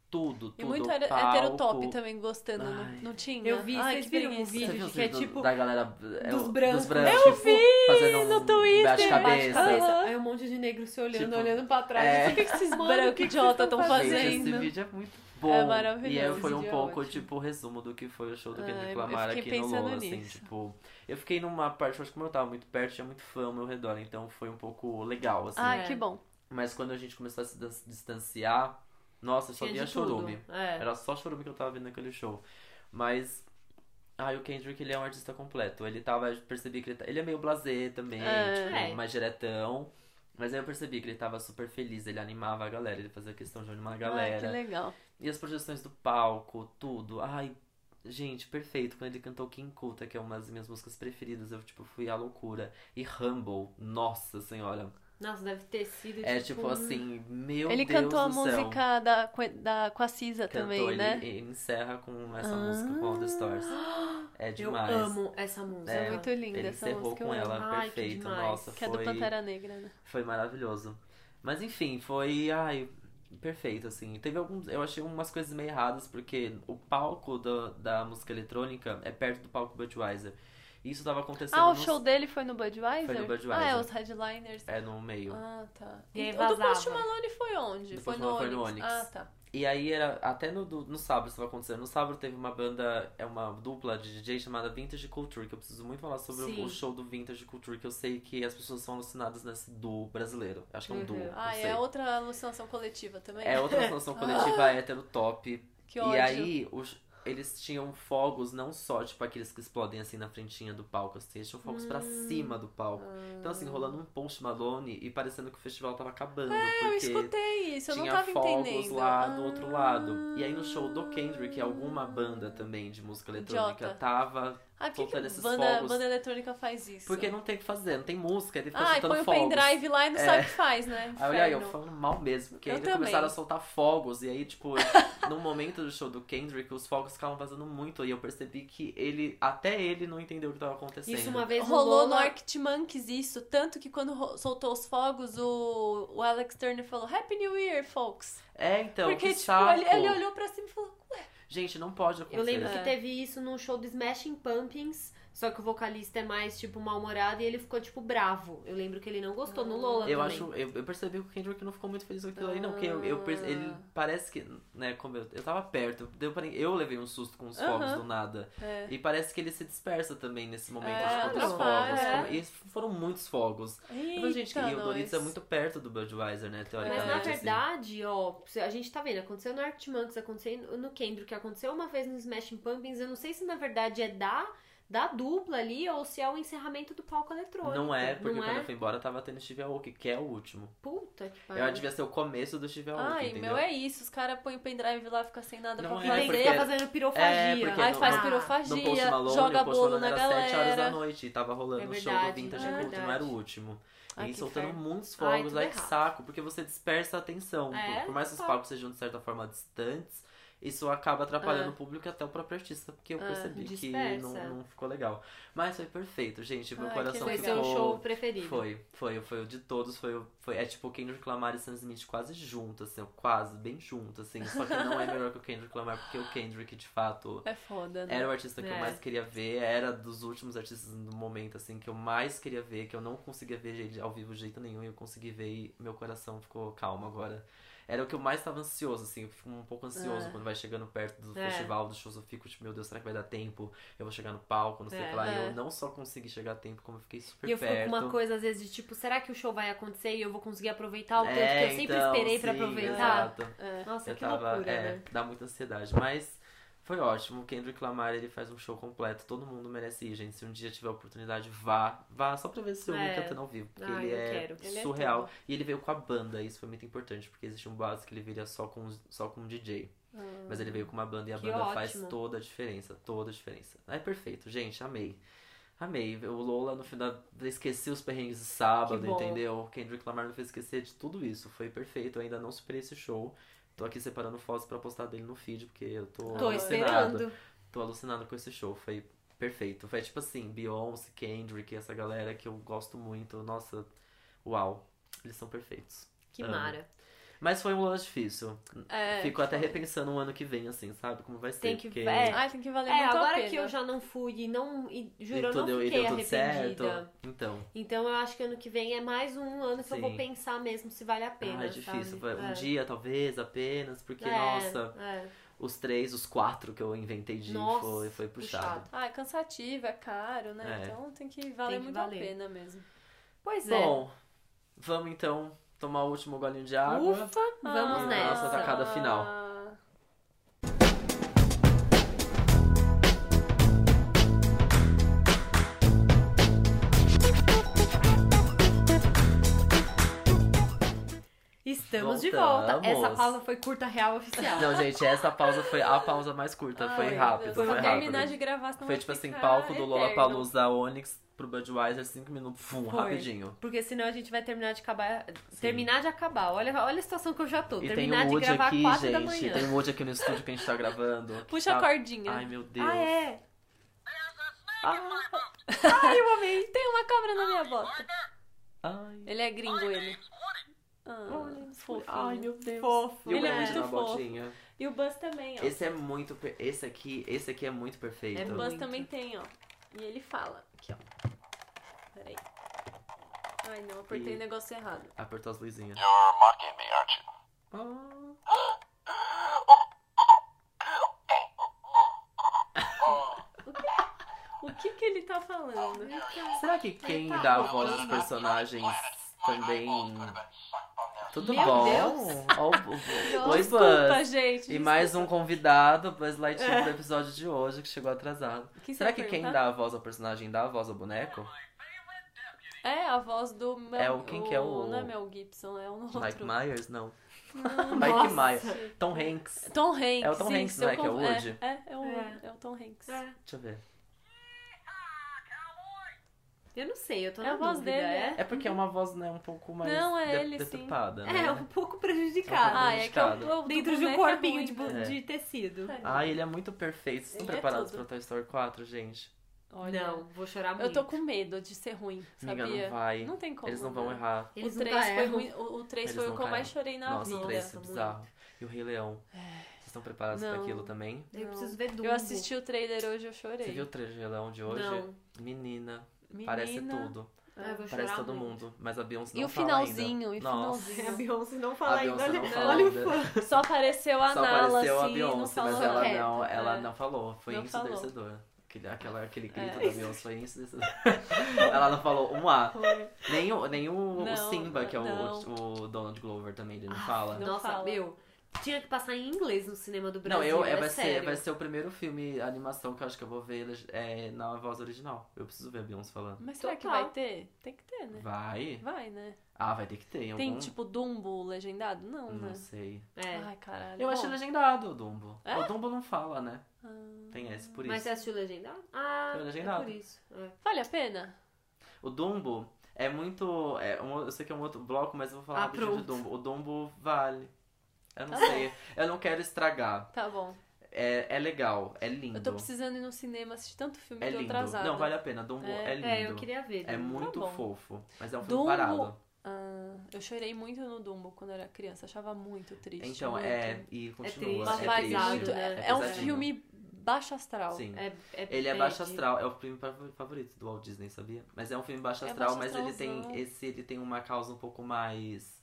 [SPEAKER 2] tudo,
[SPEAKER 4] E
[SPEAKER 2] tudo.
[SPEAKER 4] muito
[SPEAKER 2] o
[SPEAKER 4] hétero
[SPEAKER 2] palco.
[SPEAKER 4] top também gostando, não,
[SPEAKER 2] Ai.
[SPEAKER 4] não tinha?
[SPEAKER 1] Eu vi,
[SPEAKER 4] Ai,
[SPEAKER 1] vocês viram um vídeo que é tipo
[SPEAKER 2] da galera é,
[SPEAKER 1] dos brancos.
[SPEAKER 2] dos brancos
[SPEAKER 1] Eu
[SPEAKER 2] tipo,
[SPEAKER 4] vi
[SPEAKER 2] um
[SPEAKER 4] no Twitter.
[SPEAKER 2] bate-cabeça.
[SPEAKER 1] Cabeça. Aí um monte de negro se olhando,
[SPEAKER 2] Tipo,
[SPEAKER 1] olhando pra trás.
[SPEAKER 2] é.
[SPEAKER 1] Assim,
[SPEAKER 4] O que, que esses brancos
[SPEAKER 1] o que que
[SPEAKER 4] idiota estão
[SPEAKER 1] tão
[SPEAKER 4] fazendo?
[SPEAKER 2] Gente, esse vídeo é muito bom.
[SPEAKER 4] É maravilhoso.
[SPEAKER 2] E aí foi um
[SPEAKER 1] é
[SPEAKER 2] pouco,
[SPEAKER 1] ótimo.
[SPEAKER 2] tipo, o resumo do que foi o show do
[SPEAKER 4] Ah,
[SPEAKER 2] Kendrick Lamar aqui no Lola, assim,
[SPEAKER 4] nisso.
[SPEAKER 2] tipo... Eu fiquei numa parte, acho que como eu tava muito perto, tinha muito fã ao meu redor, então foi um pouco legal, assim.
[SPEAKER 1] É.
[SPEAKER 4] que bom.
[SPEAKER 2] Mas quando a gente começou a se dis- distanciar, nossa, só via chorume.
[SPEAKER 1] É.
[SPEAKER 2] Era só chorume que eu tava vendo naquele show. Mas... Ai, o Kendrick, ele é um artista completo. Ele tava, eu percebi que ele, tá- ele é meio blasé também,
[SPEAKER 4] É.
[SPEAKER 2] tipo,
[SPEAKER 1] É.
[SPEAKER 2] mais diretão. Mas aí eu percebi que ele tava super feliz, ele animava a galera, ele fazia questão de animar a
[SPEAKER 4] Ai,
[SPEAKER 2] galera.
[SPEAKER 4] que legal.
[SPEAKER 2] E as projeções do palco, tudo. Ai, gente, perfeito. Quando ele cantou King Kuta, que é uma das minhas músicas preferidas, eu, tipo, fui à loucura. E Humble, nossa senhora.
[SPEAKER 1] Nossa, deve ter sido
[SPEAKER 2] É,
[SPEAKER 1] tipo...
[SPEAKER 2] tipo assim, meu
[SPEAKER 4] ele
[SPEAKER 2] Deus
[SPEAKER 4] cantou a
[SPEAKER 2] do céu.
[SPEAKER 4] música da, da, com a Cisa
[SPEAKER 2] Cantou,
[SPEAKER 4] também,
[SPEAKER 2] ele,
[SPEAKER 4] né?
[SPEAKER 2] ele encerra com essa música, com All the Stars. É
[SPEAKER 1] Eu
[SPEAKER 2] demais.
[SPEAKER 1] amo essa música.
[SPEAKER 4] É
[SPEAKER 2] É,
[SPEAKER 4] muito linda
[SPEAKER 2] Ele
[SPEAKER 4] essa
[SPEAKER 2] encerrou
[SPEAKER 4] música.
[SPEAKER 2] com
[SPEAKER 4] eu amo.
[SPEAKER 2] ela,
[SPEAKER 1] Ai, que
[SPEAKER 2] perfeito.
[SPEAKER 1] demais.
[SPEAKER 2] Nossa,
[SPEAKER 4] Que é
[SPEAKER 2] foi...
[SPEAKER 4] do Pantera Negra, né?
[SPEAKER 2] Foi maravilhoso. Mas enfim, foi. Ai, perfeito, assim. Teve alguns. Eu achei umas coisas meio erradas, porque o palco do, da música eletrônica é perto do palco Budweiser. E isso tava acontecendo
[SPEAKER 4] Ah, o
[SPEAKER 2] nos-
[SPEAKER 4] show dele foi no Budweiser?
[SPEAKER 2] Foi no Budweiser.
[SPEAKER 4] Ah, é, os headliners.
[SPEAKER 2] É no meio.
[SPEAKER 4] Ah, tá.
[SPEAKER 1] E aí
[SPEAKER 4] o do Post. Malone foi onde?
[SPEAKER 2] Do
[SPEAKER 4] Foi
[SPEAKER 2] Post
[SPEAKER 4] no,
[SPEAKER 2] Malone foi no
[SPEAKER 4] Onyx.
[SPEAKER 2] Onyx.
[SPEAKER 4] Ah, tá.
[SPEAKER 2] E aí era. Até no, no sábado isso tava acontecendo. No sábado teve uma banda, é uma dupla de DJ chamada Vintage Culture, que eu preciso muito falar sobre
[SPEAKER 1] Sim.
[SPEAKER 2] o show do Vintage Culture, que eu sei que as pessoas são alucinadas nesse duo brasileiro. Acho que é um
[SPEAKER 1] Uhum.
[SPEAKER 2] duo.
[SPEAKER 4] Ah, é outra alucinação coletiva também?
[SPEAKER 2] É outra alucinação coletiva hétero top.
[SPEAKER 4] Que
[SPEAKER 2] E
[SPEAKER 4] ódio.
[SPEAKER 2] aí, os, eles tinham fogos não só, tipo, aqueles que explodem assim na frentinha do palco, assim, eles tinham fogos pra
[SPEAKER 4] Hum.
[SPEAKER 2] cima do palco. Então, assim, rolando um post Malone e parecendo que o festival tava acabando.
[SPEAKER 4] É, eu
[SPEAKER 2] porque
[SPEAKER 4] escutei isso, eu não
[SPEAKER 2] tinha
[SPEAKER 4] tava
[SPEAKER 2] fogos
[SPEAKER 4] entendendo.
[SPEAKER 2] lá do outro
[SPEAKER 4] Ah.
[SPEAKER 2] lado. E aí no show do Kendrick, alguma banda também de música eletrônica tava.
[SPEAKER 4] Ah, por que, que banda,
[SPEAKER 2] fogos.
[SPEAKER 4] banda eletrônica faz isso?
[SPEAKER 2] Porque não tem o que fazer, não tem música, ele fica
[SPEAKER 4] Ah, e
[SPEAKER 2] soltando
[SPEAKER 4] põe o
[SPEAKER 2] fogos.
[SPEAKER 4] pendrive lá e não
[SPEAKER 2] É.
[SPEAKER 4] sabe o que faz, né?
[SPEAKER 2] Aí olha aí, eu
[SPEAKER 4] Inferno.
[SPEAKER 2] falando mal mesmo, porque
[SPEAKER 4] Eu
[SPEAKER 2] começaram a soltar fogos, e aí, tipo, no momento do show do Kendrick, os fogos ficavam vazando muito, e eu percebi que ele, até ele não entendeu o que tava acontecendo.
[SPEAKER 1] Isso uma vez no
[SPEAKER 4] Rolou no
[SPEAKER 1] Lola-
[SPEAKER 4] Arctic Monkeys isso, tanto que quando soltou os fogos, o, o Alex Turner falou Happy New Year, folks.
[SPEAKER 2] É, então,
[SPEAKER 4] Porque,
[SPEAKER 2] que
[SPEAKER 4] tipo,
[SPEAKER 2] saco.
[SPEAKER 4] ele, ele olhou pra cima e falou, ué,
[SPEAKER 2] Gente, não pode acontecer.
[SPEAKER 1] Eu lembro
[SPEAKER 4] É.
[SPEAKER 1] que teve isso no show do Smashing Pumpkins, só que o vocalista é mais, tipo, mal-humorado e ele ficou, tipo, bravo. Eu lembro que ele não gostou no Lola
[SPEAKER 2] Eu
[SPEAKER 1] também.
[SPEAKER 2] acho, eu, eu percebi que o Kendrick não ficou muito feliz com aquilo aí, não, porque eu, eu perce-
[SPEAKER 4] Ah.
[SPEAKER 2] ele parece que, né, como eu, eu tava perto, deu pra, eu levei um susto com os fogos
[SPEAKER 4] Aham.
[SPEAKER 2] do nada.
[SPEAKER 4] é.
[SPEAKER 2] E parece que ele se dispersa também nesse momento
[SPEAKER 4] É,
[SPEAKER 2] fogos.
[SPEAKER 4] é.
[SPEAKER 2] Como- E foram muitos fogos. Então, gente,
[SPEAKER 4] Eita,
[SPEAKER 2] e o Doritos é muito perto do Budweiser, né,
[SPEAKER 1] Mas
[SPEAKER 2] teoricamente.
[SPEAKER 1] na
[SPEAKER 2] assim.
[SPEAKER 1] verdade, ó, a gente tá vendo, aconteceu no Arctic Monkeys, aconteceu no Kendrick, aconteceu uma vez no Smashing Pumpkins, eu não sei se na verdade é da, da dupla ali ou se é o encerramento do palco eletrônico.
[SPEAKER 2] Não é, porque
[SPEAKER 1] não
[SPEAKER 2] quando
[SPEAKER 1] é?
[SPEAKER 2] eu fui embora tava tendo Steve Aoki, que é o último.
[SPEAKER 1] Puta que
[SPEAKER 2] Eu
[SPEAKER 1] pariu.
[SPEAKER 2] devia ser o começo do Steve Aoki,
[SPEAKER 4] Ai,
[SPEAKER 2] entendeu?
[SPEAKER 4] meu, é isso. Os caras põem o pendrive lá, fica sem nada
[SPEAKER 2] Não
[SPEAKER 4] pra
[SPEAKER 2] é,
[SPEAKER 4] fazer.
[SPEAKER 2] porque-
[SPEAKER 1] fazendo pirofagia.
[SPEAKER 2] É,
[SPEAKER 4] Aí
[SPEAKER 2] no-
[SPEAKER 4] faz
[SPEAKER 1] Ah,
[SPEAKER 4] pirofagia,
[SPEAKER 2] Malone,
[SPEAKER 4] joga bolo
[SPEAKER 2] Malone
[SPEAKER 4] na
[SPEAKER 2] era 7 horas da
[SPEAKER 4] galera.
[SPEAKER 2] noite e tava rolando
[SPEAKER 1] É
[SPEAKER 2] o show do Vintage
[SPEAKER 1] é
[SPEAKER 2] não era o último.
[SPEAKER 4] Ai,
[SPEAKER 2] e soltando
[SPEAKER 4] inferno.
[SPEAKER 2] muitos
[SPEAKER 1] Ai,
[SPEAKER 2] fogos,
[SPEAKER 1] tudo
[SPEAKER 2] ai que saco, porque você dispersa a atenção.
[SPEAKER 1] É,
[SPEAKER 2] Por mais que os
[SPEAKER 1] tá.
[SPEAKER 2] palcos sejam de certa forma distantes, isso acaba atrapalhando
[SPEAKER 4] É.
[SPEAKER 2] o público e até o próprio artista, porque eu
[SPEAKER 4] É,
[SPEAKER 2] percebi que
[SPEAKER 1] dispersa.
[SPEAKER 2] não, não ficou legal. Mas foi perfeito, gente. Meu
[SPEAKER 4] Ai,
[SPEAKER 2] coração
[SPEAKER 4] que
[SPEAKER 1] Foi
[SPEAKER 4] legal.
[SPEAKER 1] seu
[SPEAKER 2] ficou.
[SPEAKER 1] show preferido.
[SPEAKER 2] Foi, foi, foi o de todos, foi, foi é tipo o Kendrick Lamar e Sam Smith quase junto, assim, quase, bem junto, assim, só que não é melhor que o Kendrick Lamar, porque o Kendrick, de fato,
[SPEAKER 4] É foda, né?
[SPEAKER 2] era o artista que eu
[SPEAKER 1] É.
[SPEAKER 2] mais queria ver, era dos últimos artistas no momento, assim, que eu mais queria ver, que eu não conseguia ver ele ao vivo de jeito nenhum, e eu consegui ver e meu coração ficou calmo agora. Era o que eu mais estava ansioso, assim, eu fico um pouco ansioso
[SPEAKER 4] É.
[SPEAKER 2] quando vai chegando perto do
[SPEAKER 1] É.
[SPEAKER 2] festival, dos shows, eu fico tipo, meu Deus, será que vai dar tempo? Eu vou chegar no palco, não sei o
[SPEAKER 1] É.
[SPEAKER 2] que lá, e
[SPEAKER 4] É.
[SPEAKER 2] eu não só consegui chegar a tempo, como eu fiquei super
[SPEAKER 1] E eu fico
[SPEAKER 2] perto.
[SPEAKER 1] com uma coisa, às vezes, de tipo, será que o show vai acontecer e eu vou conseguir aproveitar o
[SPEAKER 2] É,
[SPEAKER 1] que eu sempre
[SPEAKER 2] então,
[SPEAKER 1] esperei pra
[SPEAKER 2] sim,
[SPEAKER 1] aproveitar?
[SPEAKER 2] exato.
[SPEAKER 4] É.
[SPEAKER 1] Nossa,
[SPEAKER 2] Eu
[SPEAKER 1] que
[SPEAKER 2] tava,
[SPEAKER 1] loucura,
[SPEAKER 2] é,
[SPEAKER 1] né?
[SPEAKER 2] dá muita ansiedade, mas foi ótimo. O Kendrick Lamar, ele faz um show completo, todo mundo merece ir, gente. Se um dia tiver oportunidade, vá, vá só pra ver esse homem
[SPEAKER 1] É.
[SPEAKER 2] cantando ao vivo, porque
[SPEAKER 1] Ai,
[SPEAKER 2] ele
[SPEAKER 1] eu
[SPEAKER 2] é.
[SPEAKER 4] Ele é
[SPEAKER 2] surreal. e ele veio com a banda, isso foi muito importante, porque existe um base que ele viria só com, só com um DJ.
[SPEAKER 4] Ah.
[SPEAKER 2] Mas ele veio com uma banda e a banda faz
[SPEAKER 1] ótimo.
[SPEAKER 2] toda a diferença, toda a diferença. É perfeito, gente, amei. Amei. O Lola no final esqueci os perrengues de sábado, entendeu? O Kendrick Lamar me fez esquecer de tudo isso. Foi perfeito. Eu ainda não superei esse show. Tô aqui separando fotos pra postar dele no feed, porque eu tô,
[SPEAKER 1] Tô
[SPEAKER 2] alucinado.
[SPEAKER 1] esperando.
[SPEAKER 2] Tô alucinado com esse show. Foi perfeito. Foi tipo assim, Beyoncé, Kendrick, essa galera que eu gosto muito. Nossa, uau. Eles são perfeitos.
[SPEAKER 1] Que
[SPEAKER 2] Amo.
[SPEAKER 1] mara.
[SPEAKER 2] Mas foi um ano difícil.
[SPEAKER 3] É,
[SPEAKER 2] Fico até repensando o ano que vem, assim, sabe? Como vai ser.
[SPEAKER 1] Tem que-
[SPEAKER 2] porque...
[SPEAKER 1] é.
[SPEAKER 3] Ai, tem que valer
[SPEAKER 1] É,
[SPEAKER 3] muito a
[SPEAKER 1] agora
[SPEAKER 3] pena.
[SPEAKER 1] que eu já não fui e não. E,
[SPEAKER 2] E
[SPEAKER 1] juro, eu
[SPEAKER 2] tudo-
[SPEAKER 1] não
[SPEAKER 2] e
[SPEAKER 1] fiquei
[SPEAKER 2] deu tudo
[SPEAKER 1] arrependida.
[SPEAKER 2] certo. Então.
[SPEAKER 1] Então eu acho que ano que vem é mais um ano que eu vou
[SPEAKER 2] Sim.
[SPEAKER 1] pensar mesmo se vale a pena.
[SPEAKER 2] ah, é difícil.
[SPEAKER 1] sabe?
[SPEAKER 2] Um
[SPEAKER 1] É.
[SPEAKER 2] dia, talvez, apenas. Porque,
[SPEAKER 1] É,
[SPEAKER 2] nossa,
[SPEAKER 1] é.
[SPEAKER 2] os três, os quatro que eu inventei de
[SPEAKER 1] Nossa,
[SPEAKER 2] foi, foi puxado.
[SPEAKER 1] puxado.
[SPEAKER 3] Ah, é cansativo, é caro, né?
[SPEAKER 2] É.
[SPEAKER 3] Então tem que valer
[SPEAKER 1] Tem que
[SPEAKER 3] muito
[SPEAKER 1] valer.
[SPEAKER 3] a pena mesmo.
[SPEAKER 1] Pois é.
[SPEAKER 2] Bom, vamos então tomar o último golinho de água.
[SPEAKER 1] Ufa, vamos
[SPEAKER 2] Ah,
[SPEAKER 1] nessa.
[SPEAKER 2] nossa tacada final.
[SPEAKER 1] Estamos de volta.
[SPEAKER 2] Voltamos.
[SPEAKER 1] Essa pausa foi curta real oficial.
[SPEAKER 2] Não, gente, essa pausa foi a pausa mais curta. foi
[SPEAKER 3] Ai,
[SPEAKER 2] rápido,
[SPEAKER 3] Deus,
[SPEAKER 2] foi
[SPEAKER 3] vou
[SPEAKER 2] rápido.
[SPEAKER 3] terminar de gravar, senão
[SPEAKER 2] Foi tipo assim, palco do
[SPEAKER 3] eterno.
[SPEAKER 2] Lollapalooza Onyx pro Budweiser, 5 minutos, fum,
[SPEAKER 1] Foi.
[SPEAKER 2] rapidinho.
[SPEAKER 1] Porque senão a gente vai terminar de acabar. Terminar de acabar. Olha, olha a situação que eu já tô.
[SPEAKER 2] E tem
[SPEAKER 1] terminar
[SPEAKER 2] um
[SPEAKER 1] de
[SPEAKER 2] Woody
[SPEAKER 1] gravar
[SPEAKER 2] aqui,
[SPEAKER 1] 4 da
[SPEAKER 2] gente.
[SPEAKER 1] manhã.
[SPEAKER 2] Tem um Woody aqui no estúdio que a gente tá gravando.
[SPEAKER 3] Puxa
[SPEAKER 2] tá-
[SPEAKER 3] a cordinha.
[SPEAKER 2] Ai, meu Deus.
[SPEAKER 1] Ah, é?
[SPEAKER 3] Ai, eu amei. Tem uma cobra na minha bota.
[SPEAKER 2] Ai,
[SPEAKER 3] Ele é gringo, ele. Ah, fofinho.
[SPEAKER 2] ai, meu Deus.
[SPEAKER 1] Fofo.
[SPEAKER 2] E o
[SPEAKER 3] Ele é muito
[SPEAKER 2] na
[SPEAKER 3] fofo.
[SPEAKER 2] botinha.
[SPEAKER 3] E o Buzz também, ó.
[SPEAKER 2] Esse é muito. per- Esse aqui, esse aqui é muito perfeito.
[SPEAKER 1] É
[SPEAKER 3] O Buzz
[SPEAKER 1] muito.
[SPEAKER 3] também tem, ó. E ele fala. Aqui, ó. Peraí. Ai, não, apertei
[SPEAKER 2] E-
[SPEAKER 3] o negócio errado.
[SPEAKER 2] Apertou as luzinhas.
[SPEAKER 5] You're mocking me, aren't you?
[SPEAKER 3] O que que ele tá falando?
[SPEAKER 2] Será que quem dá a voz aos personagens também. Tudo
[SPEAKER 1] Meu
[SPEAKER 2] bom?
[SPEAKER 1] Deus.
[SPEAKER 2] Ó, o- o- Oi,
[SPEAKER 3] Desculpa,
[SPEAKER 2] Buzz.
[SPEAKER 3] gente.
[SPEAKER 2] E mais um convidado, Buzz Lightyear, do episódio de hoje, que chegou atrasado.
[SPEAKER 3] Que
[SPEAKER 2] Será que quem dá a voz ao personagem dá a voz ao boneco?
[SPEAKER 3] É a voz do Mel...
[SPEAKER 2] É o- quem que é o-
[SPEAKER 3] Não é Mel Gibson, é o outro.
[SPEAKER 2] Mike Myers? Não.
[SPEAKER 3] Não,
[SPEAKER 2] Mike
[SPEAKER 1] Nossa.
[SPEAKER 2] Myers. Tom Hanks.
[SPEAKER 3] Tom Hanks.
[SPEAKER 2] É o Tom
[SPEAKER 3] sim,
[SPEAKER 2] Hanks,
[SPEAKER 3] se
[SPEAKER 2] não
[SPEAKER 3] eu
[SPEAKER 2] é, que é o Woody?
[SPEAKER 3] É, é, o,
[SPEAKER 1] É.
[SPEAKER 3] é o Tom Hanks.
[SPEAKER 1] É.
[SPEAKER 2] Deixa eu ver.
[SPEAKER 1] Eu não sei, eu tô
[SPEAKER 3] É
[SPEAKER 1] na
[SPEAKER 3] a voz
[SPEAKER 1] dúvida,
[SPEAKER 3] dele,
[SPEAKER 1] é?
[SPEAKER 2] É porque é uma voz né, um pouco mais
[SPEAKER 3] Não, é
[SPEAKER 2] de-
[SPEAKER 3] ele, sim.
[SPEAKER 2] deturpada,
[SPEAKER 1] É,
[SPEAKER 2] né?
[SPEAKER 1] um pouco prejudicado.
[SPEAKER 3] Ah, é que eu,
[SPEAKER 1] Dentro de um
[SPEAKER 3] é
[SPEAKER 1] corpinho de, bu-
[SPEAKER 2] É.
[SPEAKER 1] de tecido.
[SPEAKER 2] Ah, ele é muito perfeito. Vocês estão
[SPEAKER 3] Ele é
[SPEAKER 2] preparados
[SPEAKER 3] tudo.
[SPEAKER 2] pra Toy Story 4, gente?
[SPEAKER 3] Olha,
[SPEAKER 1] Não, vou chorar muito.
[SPEAKER 3] Eu tô com medo de ser ruim,
[SPEAKER 2] Amiga,
[SPEAKER 3] sabia?
[SPEAKER 2] não vai.
[SPEAKER 3] Não tem como.
[SPEAKER 2] Eles não vão
[SPEAKER 3] né?
[SPEAKER 2] errar.
[SPEAKER 1] Eles
[SPEAKER 3] o
[SPEAKER 1] nunca
[SPEAKER 3] 3 foi ruim, o, o 3
[SPEAKER 2] Eles
[SPEAKER 3] foi o que eu mais chorei na
[SPEAKER 2] Nossa,
[SPEAKER 3] vida.
[SPEAKER 2] o 3
[SPEAKER 1] Nossa,
[SPEAKER 2] é bizarro. E o Rei Leão. Vocês estão preparados pra
[SPEAKER 3] Não.
[SPEAKER 2] aquilo também?
[SPEAKER 1] Eu preciso ver Dumbo.
[SPEAKER 3] Eu assisti o trailer hoje, eu chorei.
[SPEAKER 2] Você viu o trailer do Rei Leão de hoje?
[SPEAKER 1] Não.
[SPEAKER 2] Menina,
[SPEAKER 3] Menina.
[SPEAKER 2] parece tudo.
[SPEAKER 1] Ah,
[SPEAKER 2] Parece todo
[SPEAKER 1] muito.
[SPEAKER 2] mundo. Mas a Beyoncé
[SPEAKER 3] E
[SPEAKER 2] não
[SPEAKER 3] o
[SPEAKER 2] fala
[SPEAKER 3] finalzinho,
[SPEAKER 2] ainda.
[SPEAKER 3] e o finalzinho.
[SPEAKER 1] A Beyoncé não fala
[SPEAKER 2] A
[SPEAKER 1] ainda.
[SPEAKER 2] Beyoncé não
[SPEAKER 1] Olha,
[SPEAKER 2] fala
[SPEAKER 1] olha o fã.
[SPEAKER 3] Só apareceu a
[SPEAKER 2] Só
[SPEAKER 3] Nala,
[SPEAKER 2] apareceu a
[SPEAKER 3] assim, não
[SPEAKER 2] Beyoncé, mas ela
[SPEAKER 3] reto.
[SPEAKER 2] não, ela
[SPEAKER 3] É.
[SPEAKER 2] não falou. Foi
[SPEAKER 3] Não
[SPEAKER 2] ensurdecedor. Aquele, aquela, aquele grito
[SPEAKER 3] É.
[SPEAKER 2] da Beyoncé foi ensurdecedor. ela não falou um A.
[SPEAKER 3] Foi.
[SPEAKER 2] Nem o, nem o, o
[SPEAKER 3] Não,
[SPEAKER 2] Simba, que é o, o Donald Glover também, ele não fala.
[SPEAKER 3] não
[SPEAKER 1] Nossa,
[SPEAKER 3] fala.
[SPEAKER 1] meu. Tinha que passar em inglês no cinema do Brasil.
[SPEAKER 2] Não, eu, é,
[SPEAKER 1] é
[SPEAKER 2] vai, ser,
[SPEAKER 1] sério.
[SPEAKER 2] vai ser o primeiro filme animação que eu acho que eu vou ver é, na voz original. Eu preciso ver a Beyoncé falando.
[SPEAKER 3] Mas será que
[SPEAKER 1] Total.
[SPEAKER 3] vai ter? Tem que ter, né?
[SPEAKER 2] Vai?
[SPEAKER 3] Vai, né?
[SPEAKER 2] Ah, vai ter que ter. em
[SPEAKER 3] Tem,
[SPEAKER 2] algum...
[SPEAKER 3] tipo, Dumbo legendado? Não,
[SPEAKER 2] Não
[SPEAKER 3] né?
[SPEAKER 2] sei.
[SPEAKER 1] É.
[SPEAKER 3] Ai, caralho.
[SPEAKER 2] Eu
[SPEAKER 3] Bom,
[SPEAKER 2] achei legendado o Dumbo.
[SPEAKER 3] É?
[SPEAKER 2] O Dumbo não fala, né?
[SPEAKER 3] ah,
[SPEAKER 2] Tem esse, por
[SPEAKER 1] Mas
[SPEAKER 2] isso.
[SPEAKER 1] você assistiu legendado? Ah,
[SPEAKER 2] Foi legendado.
[SPEAKER 1] é por isso. É.
[SPEAKER 3] Vale a pena?
[SPEAKER 2] O Dumbo é muito. É um, eu sei que é um outro bloco, mas eu vou falar
[SPEAKER 1] Ah,
[SPEAKER 2] rapidinho de. Dumbo. O Dumbo vale. Eu não
[SPEAKER 3] Tá
[SPEAKER 2] sei. Eu não quero estragar.
[SPEAKER 3] Tá bom.
[SPEAKER 2] É, é legal, é lindo.
[SPEAKER 3] Eu tô precisando ir no cinema assistir tanto filme
[SPEAKER 2] É lindo.
[SPEAKER 3] atrasada.
[SPEAKER 2] Não, vale a pena. Dumbo é,
[SPEAKER 3] É.
[SPEAKER 2] lindo.
[SPEAKER 1] É, eu queria ver.
[SPEAKER 2] É
[SPEAKER 1] Dumbo.
[SPEAKER 2] muito
[SPEAKER 3] bom.
[SPEAKER 2] fofo. Mas é um filme
[SPEAKER 3] Dumbo-
[SPEAKER 2] parado.
[SPEAKER 3] Ah, eu chorei muito no Dumbo quando eu era criança. Achava muito triste.
[SPEAKER 2] Então,
[SPEAKER 3] muito.
[SPEAKER 2] é. E continua.
[SPEAKER 1] triste,
[SPEAKER 3] Uma
[SPEAKER 2] é triste,
[SPEAKER 1] né?
[SPEAKER 3] É, é um filme baixo astral.
[SPEAKER 2] Sim.
[SPEAKER 1] É, é
[SPEAKER 2] Ele é baixo astral, é o filme fav- favorito do Walt Disney, sabia? Mas é um filme baixo
[SPEAKER 3] É
[SPEAKER 2] astral,
[SPEAKER 3] baixo
[SPEAKER 2] mas ele tem esse ele tem uma causa um pouco mais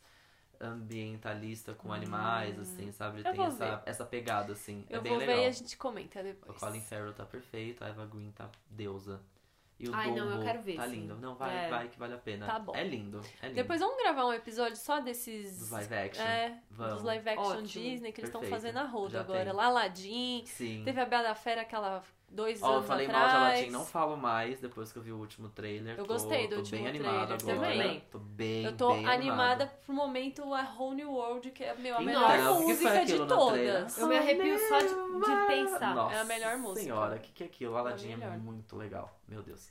[SPEAKER 2] ambientalista com animais, assim, sabe? Ele.
[SPEAKER 3] Eu
[SPEAKER 2] tem essa,
[SPEAKER 3] ver.
[SPEAKER 2] essa pegada, assim.
[SPEAKER 3] Eu
[SPEAKER 2] é bem
[SPEAKER 3] vou
[SPEAKER 2] legal.
[SPEAKER 3] ver e a gente comenta
[SPEAKER 2] O
[SPEAKER 3] depois.
[SPEAKER 2] Colin Farrell tá perfeito, a Eva Green tá deusa. E o
[SPEAKER 1] Ai, não,
[SPEAKER 2] Dumbo
[SPEAKER 1] eu quero ver,
[SPEAKER 2] tá
[SPEAKER 1] sim.
[SPEAKER 2] lindo. Não, vai,
[SPEAKER 1] É.
[SPEAKER 2] vai que vale a pena.
[SPEAKER 3] Tá bom.
[SPEAKER 2] É lindo, é lindo.
[SPEAKER 3] Depois vamos gravar um episódio só desses.
[SPEAKER 2] Dos live action.
[SPEAKER 3] É,
[SPEAKER 2] Vamos.
[SPEAKER 3] dos live action
[SPEAKER 1] Ótimo.
[SPEAKER 3] Disney que eles estão fazendo a roda agora.
[SPEAKER 2] tem.
[SPEAKER 3] Lá Aladdin.
[SPEAKER 2] Sim.
[SPEAKER 3] Teve a Bela Fera aquela dois
[SPEAKER 2] Ó, eu
[SPEAKER 3] anos
[SPEAKER 2] falei
[SPEAKER 3] atrás.
[SPEAKER 2] mal de Aladdin, não falo mais depois que eu vi o último trailer.
[SPEAKER 3] Eu
[SPEAKER 2] Tô-
[SPEAKER 3] gostei do
[SPEAKER 2] tô
[SPEAKER 3] último
[SPEAKER 2] bem animado
[SPEAKER 3] trailer
[SPEAKER 2] agora.
[SPEAKER 1] também.
[SPEAKER 2] Tô bem,
[SPEAKER 3] Eu tô
[SPEAKER 2] bem
[SPEAKER 3] animada pro momento a Whole New World, que é meu, a
[SPEAKER 2] Então,
[SPEAKER 3] melhor
[SPEAKER 2] o que foi
[SPEAKER 3] música de todas.
[SPEAKER 1] Eu me arrepio só de, de pensar.
[SPEAKER 2] Nossa
[SPEAKER 3] É a melhor música.
[SPEAKER 2] Senhora, o que, que é aquilo? Aladdin é,
[SPEAKER 3] melhor.
[SPEAKER 2] muito legal. Meu Deus.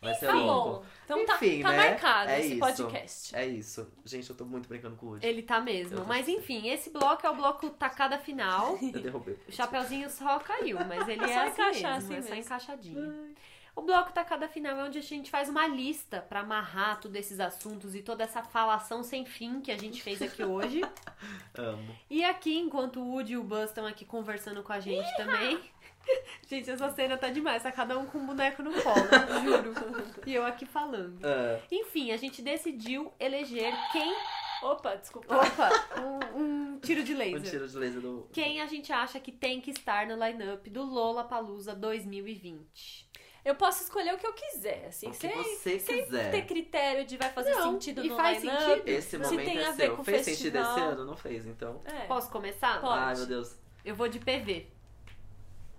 [SPEAKER 2] Vai ser
[SPEAKER 3] Tá
[SPEAKER 2] louco.
[SPEAKER 3] bom. Então tá,
[SPEAKER 2] Enfim,
[SPEAKER 3] tá
[SPEAKER 2] né?
[SPEAKER 3] marcado
[SPEAKER 2] É
[SPEAKER 3] esse
[SPEAKER 2] isso.
[SPEAKER 3] podcast.
[SPEAKER 2] É isso. Gente, eu tô muito brincando com o Woody.
[SPEAKER 1] Ele tá mesmo. Mas
[SPEAKER 2] sei.
[SPEAKER 1] enfim, esse bloco é o bloco tacada final.
[SPEAKER 2] Eu derrubei.
[SPEAKER 1] O chapeuzinho só caiu, mas ele
[SPEAKER 3] É
[SPEAKER 1] é,
[SPEAKER 3] só
[SPEAKER 1] assim
[SPEAKER 3] encaixar,
[SPEAKER 1] mesmo,
[SPEAKER 3] assim
[SPEAKER 1] é só encaixadinho. O bloco tacada final é onde a gente faz uma lista pra amarrar todos esses assuntos e toda essa falação sem fim que a gente fez aqui hoje.
[SPEAKER 2] Amo.
[SPEAKER 1] E aqui, enquanto o Woody e o Buzz estão aqui conversando com a gente também. Gente, essa cena tá demais, tá cada um com um boneco no colo, juro. E eu aqui falando.
[SPEAKER 2] Ah,
[SPEAKER 1] Enfim, a gente decidiu eleger quem.
[SPEAKER 3] Opa, desculpa.
[SPEAKER 1] Opa! Um, um tiro de laser.
[SPEAKER 2] tiro de laser do.
[SPEAKER 1] Quem a gente acha que tem que estar no line-up do Lollapalooza 2020?
[SPEAKER 3] Eu posso escolher o que eu quiser, assim,
[SPEAKER 2] O que
[SPEAKER 3] sem,
[SPEAKER 2] você
[SPEAKER 3] sem
[SPEAKER 2] quiser.
[SPEAKER 3] ter critério de vai fazer
[SPEAKER 1] Não,
[SPEAKER 3] sentido
[SPEAKER 1] e
[SPEAKER 3] no
[SPEAKER 1] faz
[SPEAKER 3] line-up.
[SPEAKER 1] sentido.
[SPEAKER 2] Esse
[SPEAKER 3] Se
[SPEAKER 2] momento
[SPEAKER 3] tem
[SPEAKER 2] é
[SPEAKER 3] a ver
[SPEAKER 2] seu.
[SPEAKER 3] com
[SPEAKER 2] Fez sentido esse
[SPEAKER 3] festival.
[SPEAKER 2] ano? Não fez, então.
[SPEAKER 3] É.
[SPEAKER 1] Posso começar?
[SPEAKER 3] Pode.
[SPEAKER 2] Ai, meu Deus.
[SPEAKER 1] Eu vou de PV.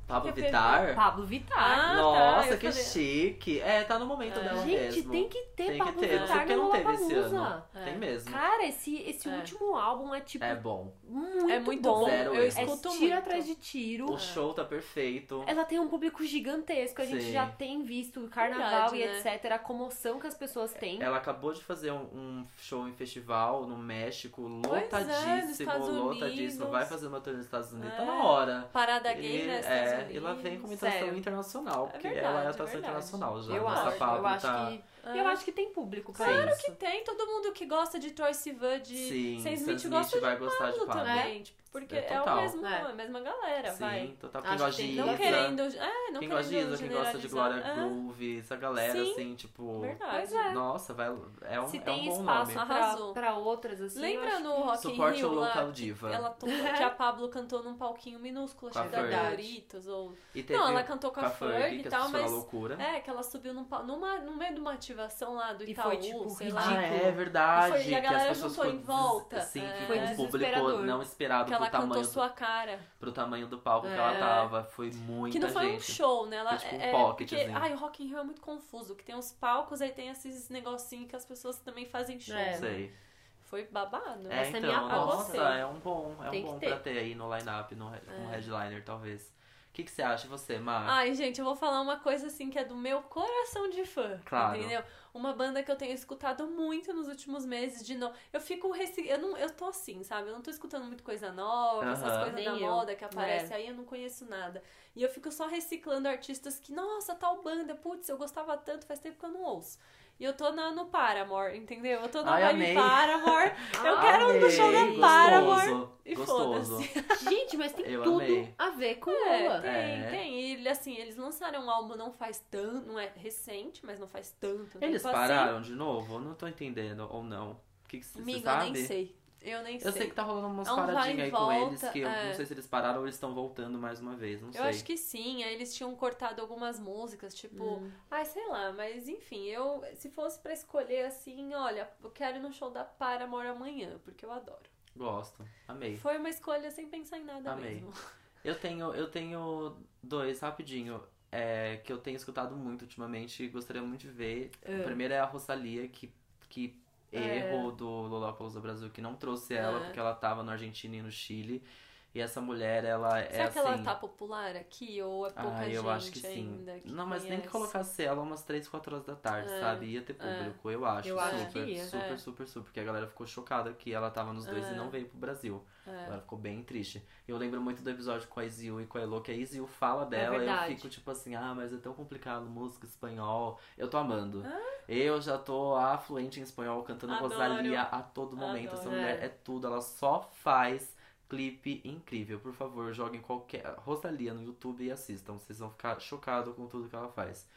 [SPEAKER 2] Pablo
[SPEAKER 3] Que é
[SPEAKER 2] Vittar?
[SPEAKER 1] Pablo Vittar.
[SPEAKER 3] Ah, tá,
[SPEAKER 2] Nossa,
[SPEAKER 3] eu
[SPEAKER 2] que
[SPEAKER 3] falei-
[SPEAKER 2] chique. É, tá no momento
[SPEAKER 3] É.
[SPEAKER 2] dela
[SPEAKER 1] Gente,
[SPEAKER 2] mesmo.
[SPEAKER 1] tem que ter
[SPEAKER 2] Tem que
[SPEAKER 1] Pablo
[SPEAKER 2] ter. Não sei
[SPEAKER 1] Vittar no
[SPEAKER 2] não teve esse
[SPEAKER 1] Lollapalooza.
[SPEAKER 2] ano.
[SPEAKER 3] É.
[SPEAKER 2] Tem mesmo.
[SPEAKER 1] Cara, esse, esse
[SPEAKER 3] É.
[SPEAKER 1] último álbum é tipo
[SPEAKER 2] É bom.
[SPEAKER 1] muito,
[SPEAKER 3] É muito
[SPEAKER 1] bom.
[SPEAKER 3] bom.
[SPEAKER 2] Zero
[SPEAKER 3] eu
[SPEAKER 2] erros.
[SPEAKER 1] É
[SPEAKER 3] escuto
[SPEAKER 1] tiro
[SPEAKER 3] muito.
[SPEAKER 1] atrás de tiro.
[SPEAKER 2] O show tá perfeito.
[SPEAKER 1] Ela tem um público gigantesco, a gente
[SPEAKER 2] Sim.
[SPEAKER 1] já tem visto o carnaval
[SPEAKER 3] Verdade,
[SPEAKER 1] e
[SPEAKER 3] né?
[SPEAKER 1] etc. A comoção que as pessoas têm.
[SPEAKER 2] Ela acabou de fazer um, um show em festival no México,
[SPEAKER 3] Pois é,
[SPEAKER 2] lotadíssimo, lotadíssimo. Vai fazer uma turnê nos Estados Unidos, tá
[SPEAKER 3] É.
[SPEAKER 2] na hora.
[SPEAKER 3] Parada gay,
[SPEAKER 2] E,
[SPEAKER 3] né?
[SPEAKER 2] É,
[SPEAKER 3] Estados
[SPEAKER 2] e ela vem como atração
[SPEAKER 1] Sério.
[SPEAKER 2] internacional, porque
[SPEAKER 3] verdade,
[SPEAKER 2] ela é
[SPEAKER 3] é
[SPEAKER 2] atração
[SPEAKER 3] verdade.
[SPEAKER 2] internacional já.
[SPEAKER 1] eu acho,
[SPEAKER 2] Pablo
[SPEAKER 1] eu acho
[SPEAKER 2] tá...
[SPEAKER 1] que.
[SPEAKER 3] É.
[SPEAKER 1] Eu acho que tem público pra
[SPEAKER 2] Claro
[SPEAKER 1] isso.
[SPEAKER 3] que tem, todo mundo que gosta de Troy Sivan, de
[SPEAKER 2] Sim,
[SPEAKER 3] Sam Smith,
[SPEAKER 2] Smith
[SPEAKER 3] gosta
[SPEAKER 2] vai
[SPEAKER 3] de
[SPEAKER 2] gostar de
[SPEAKER 3] Pablo
[SPEAKER 2] Pablo.
[SPEAKER 3] também. tipo, porque
[SPEAKER 2] É
[SPEAKER 3] é, o mesmo,
[SPEAKER 1] É.
[SPEAKER 3] a mesma galera, vai.
[SPEAKER 2] Sim, total. Quem gosta de
[SPEAKER 3] Não
[SPEAKER 1] Isa.
[SPEAKER 2] Isa,
[SPEAKER 3] querendo. É, não
[SPEAKER 2] quem gosta de
[SPEAKER 3] querendo
[SPEAKER 2] Isa, quem gosta de Glória.
[SPEAKER 3] É,
[SPEAKER 2] Groove, essa galera,
[SPEAKER 3] Sim.
[SPEAKER 2] assim, tipo...
[SPEAKER 3] Verdade.
[SPEAKER 1] É.
[SPEAKER 2] Nossa, vai, é um,
[SPEAKER 1] Se
[SPEAKER 2] é um
[SPEAKER 1] tem
[SPEAKER 2] bom
[SPEAKER 1] espaço
[SPEAKER 2] nome.
[SPEAKER 1] pra,
[SPEAKER 3] Arrasou.
[SPEAKER 1] pra outras, assim.
[SPEAKER 3] Lembra no
[SPEAKER 1] que-
[SPEAKER 3] Rock in
[SPEAKER 2] Suporte
[SPEAKER 3] Rio
[SPEAKER 2] o
[SPEAKER 3] lá,
[SPEAKER 2] local
[SPEAKER 3] que
[SPEAKER 2] diva.
[SPEAKER 3] Ela tocou, que a Pablo cantou num palquinho minúsculo, que da. Doritos ou... Não, ela cantou com a Fergie e tal, mas...
[SPEAKER 2] loucura.
[SPEAKER 3] É, que ela subiu numa, no meio de uma ativação lá do
[SPEAKER 1] E
[SPEAKER 3] Itaú,
[SPEAKER 1] foi, tipo,
[SPEAKER 3] sei lá.
[SPEAKER 2] Ah,
[SPEAKER 1] ridículo.
[SPEAKER 2] é verdade.
[SPEAKER 3] E foi- e a
[SPEAKER 2] que as
[SPEAKER 3] galera
[SPEAKER 2] pessoas
[SPEAKER 3] juntou em volta.
[SPEAKER 2] Sim,
[SPEAKER 3] É.
[SPEAKER 2] que
[SPEAKER 1] Foi
[SPEAKER 2] o público não esperado
[SPEAKER 3] Que ela
[SPEAKER 2] pro tamanho,
[SPEAKER 3] sua cara.
[SPEAKER 2] pro tamanho do palco que
[SPEAKER 1] É.
[SPEAKER 2] ela tava. Foi muita
[SPEAKER 3] Que não foi um
[SPEAKER 2] gente.
[SPEAKER 3] show, né? Ela,
[SPEAKER 2] Foi tipo um
[SPEAKER 3] é,
[SPEAKER 2] pocket,
[SPEAKER 3] porque,
[SPEAKER 2] assim.
[SPEAKER 3] ai, o Rock in Rio é muito confuso, que tem os palcos, aí tem esses negocinhos que as pessoas também fazem show.
[SPEAKER 1] É.
[SPEAKER 2] Sei.
[SPEAKER 3] Foi babado.
[SPEAKER 2] É,
[SPEAKER 1] Essa é
[SPEAKER 2] então,
[SPEAKER 1] minha
[SPEAKER 2] nossa,
[SPEAKER 3] aposta.
[SPEAKER 2] é um bom, é um
[SPEAKER 1] Tem que
[SPEAKER 2] bom
[SPEAKER 1] ter.
[SPEAKER 2] pra ter aí no line-up, no,
[SPEAKER 3] É.
[SPEAKER 2] headliner, talvez. O que, que você acha, você, Mar?
[SPEAKER 3] Ai, gente, eu vou falar uma coisa assim que é do meu coração de fã.
[SPEAKER 2] Claro.
[SPEAKER 3] Entendeu? Uma banda que eu tenho escutado muito nos últimos meses de novo. Eu fico reci... eu não Eu tô assim, sabe? Eu não tô escutando muito coisa nova, essas
[SPEAKER 2] Aham.
[SPEAKER 3] coisas
[SPEAKER 1] Nem
[SPEAKER 3] da
[SPEAKER 1] eu.
[SPEAKER 3] moda que aparecem
[SPEAKER 1] É.
[SPEAKER 3] aí, eu não conheço nada. E eu fico só reciclando artistas que, nossa, tal banda, putz, eu gostava tanto, faz tempo que eu não ouço. E eu tô na, no Paramore, entendeu? Eu tô na
[SPEAKER 2] Ai,
[SPEAKER 3] vibe
[SPEAKER 2] amei.
[SPEAKER 3] Paramore. Eu
[SPEAKER 1] Ah,
[SPEAKER 3] quero um no show da
[SPEAKER 2] Amei,
[SPEAKER 3] Paramore. E
[SPEAKER 2] Gostoso.
[SPEAKER 1] Gente, mas tem
[SPEAKER 2] Eu
[SPEAKER 1] tudo
[SPEAKER 2] amei.
[SPEAKER 1] a ver com
[SPEAKER 3] É,
[SPEAKER 1] Lola.
[SPEAKER 3] tem,
[SPEAKER 2] É.
[SPEAKER 3] tem. E assim, eles lançaram um álbum não faz tanto, não é recente, mas não faz tanto.
[SPEAKER 2] Eles
[SPEAKER 3] tempo
[SPEAKER 2] pararam de novo? Eu não tô entendendo, ou não. O que, que você
[SPEAKER 3] Assim. Amigo,
[SPEAKER 2] sabe?
[SPEAKER 3] eu nem sei. Eu nem
[SPEAKER 2] Eu sei que tá rolando umas
[SPEAKER 3] É um
[SPEAKER 2] paradinhas aí com
[SPEAKER 3] volta,
[SPEAKER 2] eles, que eu
[SPEAKER 3] é.
[SPEAKER 2] não sei se eles pararam ou eles estão voltando mais uma vez, não
[SPEAKER 3] Eu
[SPEAKER 2] sei.
[SPEAKER 3] acho que sim, aí eles tinham cortado algumas músicas, tipo,
[SPEAKER 1] Hum.
[SPEAKER 3] ai, sei lá, mas enfim, eu, se fosse pra escolher assim, olha, eu quero ir no show da Paramore amanhã, porque eu adoro.
[SPEAKER 2] Gosto, amei.
[SPEAKER 3] Foi uma escolha sem pensar em nada
[SPEAKER 2] Amei.
[SPEAKER 3] mesmo.
[SPEAKER 2] Eu tenho, eu tenho dois, rapidinho, é, que eu tenho escutado muito ultimamente e gostaria muito de ver. O primeiro é a Rosalia, que, que. Erro do Lollapalooza Brasil, que não trouxe ela,
[SPEAKER 3] É.
[SPEAKER 2] porque ela tava na Argentina e no Chile. E essa mulher, ela é
[SPEAKER 3] Será
[SPEAKER 2] assim...
[SPEAKER 3] que ela tá popular aqui ou é pouca
[SPEAKER 2] Ah,
[SPEAKER 3] gente
[SPEAKER 2] eu acho que sim.
[SPEAKER 3] ainda que
[SPEAKER 2] não, mas nem que
[SPEAKER 3] conhece?
[SPEAKER 2] colocasse ela umas 3, 4 horas da tarde,
[SPEAKER 3] É,
[SPEAKER 2] sabe? Ia ter público, eu acho.
[SPEAKER 1] Eu acho
[SPEAKER 2] super,
[SPEAKER 1] que ia.
[SPEAKER 2] super,
[SPEAKER 3] É.
[SPEAKER 2] super, super. Porque a galera ficou chocada que ela tava nos dois
[SPEAKER 3] É.
[SPEAKER 2] e não veio pro Brasil.
[SPEAKER 3] É.
[SPEAKER 2] Ela ficou bem triste. Eu lembro muito do episódio com a Izil e com a Elo, que a Izil fala dela e eu fico tipo assim, ah, mas é tão complicado, música espanhol. Eu tô amando. Eu já tô afluente em espanhol, cantando
[SPEAKER 3] Adoro.
[SPEAKER 2] Rosalia a todo momento. Essa
[SPEAKER 3] Adoro.
[SPEAKER 2] mulher é tudo, ela só faz clipe incrível. Por favor, joguem qualquer Rosalia no YouTube e assistam. Vocês vão ficar chocados com tudo que ela faz.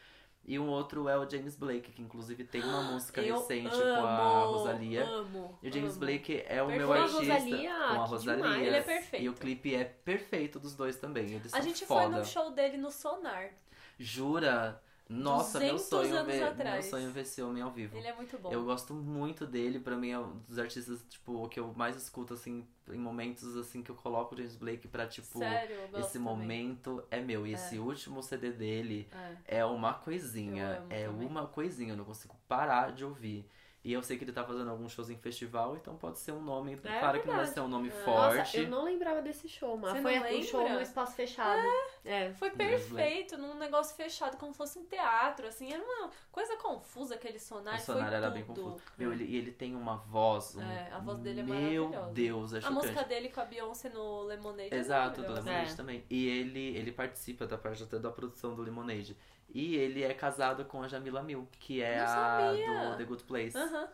[SPEAKER 2] E um outro é o James Blake, que inclusive tem uma música
[SPEAKER 3] Eu
[SPEAKER 2] recente
[SPEAKER 3] amo,
[SPEAKER 2] com a Rosalia.
[SPEAKER 3] Amo,
[SPEAKER 2] E o James
[SPEAKER 3] amo.
[SPEAKER 2] Blake é o meu artista
[SPEAKER 1] Rosalia,
[SPEAKER 2] com a Rosalia.
[SPEAKER 1] demais.
[SPEAKER 3] Ele é perfeito.
[SPEAKER 2] E o clipe é perfeito dos dois também. Eles
[SPEAKER 3] A gente
[SPEAKER 2] foda.
[SPEAKER 3] foi no show dele no Sonar.
[SPEAKER 2] Jura? Nossa, meu
[SPEAKER 3] 200
[SPEAKER 2] sonho, ver, meu
[SPEAKER 3] atrás.
[SPEAKER 2] sonho é ver esse homem ao vivo.
[SPEAKER 3] Ele é muito bom.
[SPEAKER 2] Eu gosto muito dele, pra mim é um dos artistas, tipo, que eu mais escuto, assim, em momentos, assim, que eu coloco o James Blake pra, tipo,
[SPEAKER 3] Sério,
[SPEAKER 2] esse
[SPEAKER 3] também.
[SPEAKER 2] momento é meu. E esse último CD dele
[SPEAKER 3] É.
[SPEAKER 2] é uma coisinha, é
[SPEAKER 3] também.
[SPEAKER 2] uma coisinha, eu não consigo parar de ouvir. E eu sei que ele tá fazendo alguns shows em festival, então pode ser um nome.
[SPEAKER 1] É
[SPEAKER 2] claro que não vai
[SPEAKER 1] verdade.
[SPEAKER 2] ser um nome
[SPEAKER 1] Nossa,
[SPEAKER 2] forte.
[SPEAKER 1] eu não lembrava desse show, mas
[SPEAKER 3] Você
[SPEAKER 1] foi um show no espaço fechado. É.
[SPEAKER 3] Foi perfeito, num negócio fechado, como se fosse um teatro, assim. Era uma coisa confusa aquele sonar.
[SPEAKER 2] O sonar
[SPEAKER 3] foi
[SPEAKER 2] era
[SPEAKER 3] tudo.
[SPEAKER 2] bem confuso. Meu, ele, e ele tem uma voz. Um...
[SPEAKER 3] É, a voz dele é
[SPEAKER 2] Meu
[SPEAKER 3] maravilhosa.
[SPEAKER 2] Deus, é
[SPEAKER 3] A música dele com a Beyoncé no Lemonade. é
[SPEAKER 2] Exato, do. Lemonade
[SPEAKER 1] É.
[SPEAKER 2] também. E ele, ele participa da parte até da produção do Lemonade. E ele é casado com a Jamila Mil, que é a do The Good Place.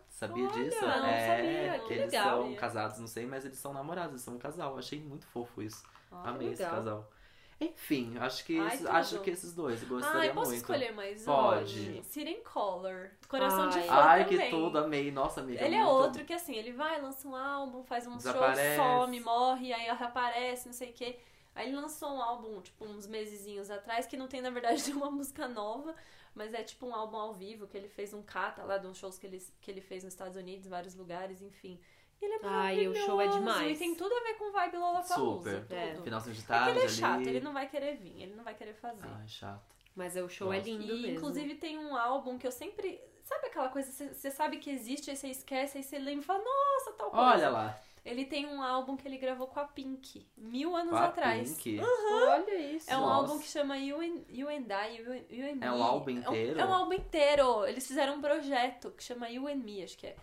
[SPEAKER 2] Sabia
[SPEAKER 1] Olha,
[SPEAKER 2] disso?
[SPEAKER 1] não
[SPEAKER 2] é,
[SPEAKER 1] sabia, que
[SPEAKER 2] eles
[SPEAKER 1] legal.
[SPEAKER 2] são casados, não sei, mas eles são namorados, eles são um casal. Achei muito fofo isso.
[SPEAKER 1] Olha,
[SPEAKER 2] Amei esse
[SPEAKER 1] legal.
[SPEAKER 2] casal. Enfim, acho que,
[SPEAKER 3] Ai,
[SPEAKER 2] esses, acho que esses dois. Gostaria
[SPEAKER 3] Ai, posso
[SPEAKER 2] muito.
[SPEAKER 3] escolher mais
[SPEAKER 2] Pode.
[SPEAKER 3] hoje? Siren Color. Coração de
[SPEAKER 1] Ai.
[SPEAKER 3] Fã
[SPEAKER 2] Ai,
[SPEAKER 3] também.
[SPEAKER 2] que tudo, amei. Nossa, amiga.
[SPEAKER 3] Ele é
[SPEAKER 2] muito-
[SPEAKER 3] outro que assim, ele vai, lança um álbum, faz um show,
[SPEAKER 2] Desaparece.
[SPEAKER 3] some, morre, aí reaparece, não sei o quê. Aí ele lançou um álbum, tipo, uns mesezinhos atrás, que não tem, na verdade, nenhuma música nova, mas é tipo um álbum ao vivo, que ele fez um cata lá dos shows que ele, que ele fez nos Estados Unidos, vários lugares, enfim. Ele é
[SPEAKER 1] Ai, o show é demais.
[SPEAKER 3] E tem tudo a ver com vibe Lollapalooza,
[SPEAKER 2] Super.
[SPEAKER 3] tudo.
[SPEAKER 1] É.
[SPEAKER 2] Finalzinho de
[SPEAKER 3] É
[SPEAKER 2] tarde
[SPEAKER 3] ele é
[SPEAKER 2] ali.
[SPEAKER 3] chato, ele não vai querer vir, ele não vai querer fazer.
[SPEAKER 2] Ai, chato.
[SPEAKER 1] Mas o show é lindo
[SPEAKER 3] E,
[SPEAKER 1] mesmo.
[SPEAKER 3] inclusive tem um álbum que eu sempre. Sabe aquela coisa, você- você sabe que existe, aí você esquece, aí você lembra e fala, nossa, tal coisa.
[SPEAKER 2] Olha lá.
[SPEAKER 3] Ele tem um álbum que ele gravou com a Pink, mil anos
[SPEAKER 2] Com a
[SPEAKER 3] atrás.
[SPEAKER 2] Pink.
[SPEAKER 1] Olha isso.
[SPEAKER 3] É um
[SPEAKER 2] Nossa.
[SPEAKER 3] álbum que chama You and, you and I, You and, you and
[SPEAKER 2] É
[SPEAKER 3] Me.
[SPEAKER 2] um álbum
[SPEAKER 3] É
[SPEAKER 2] inteiro?
[SPEAKER 3] É um, álbum inteiro. Eles fizeram um projeto que chama You and Me, acho que é.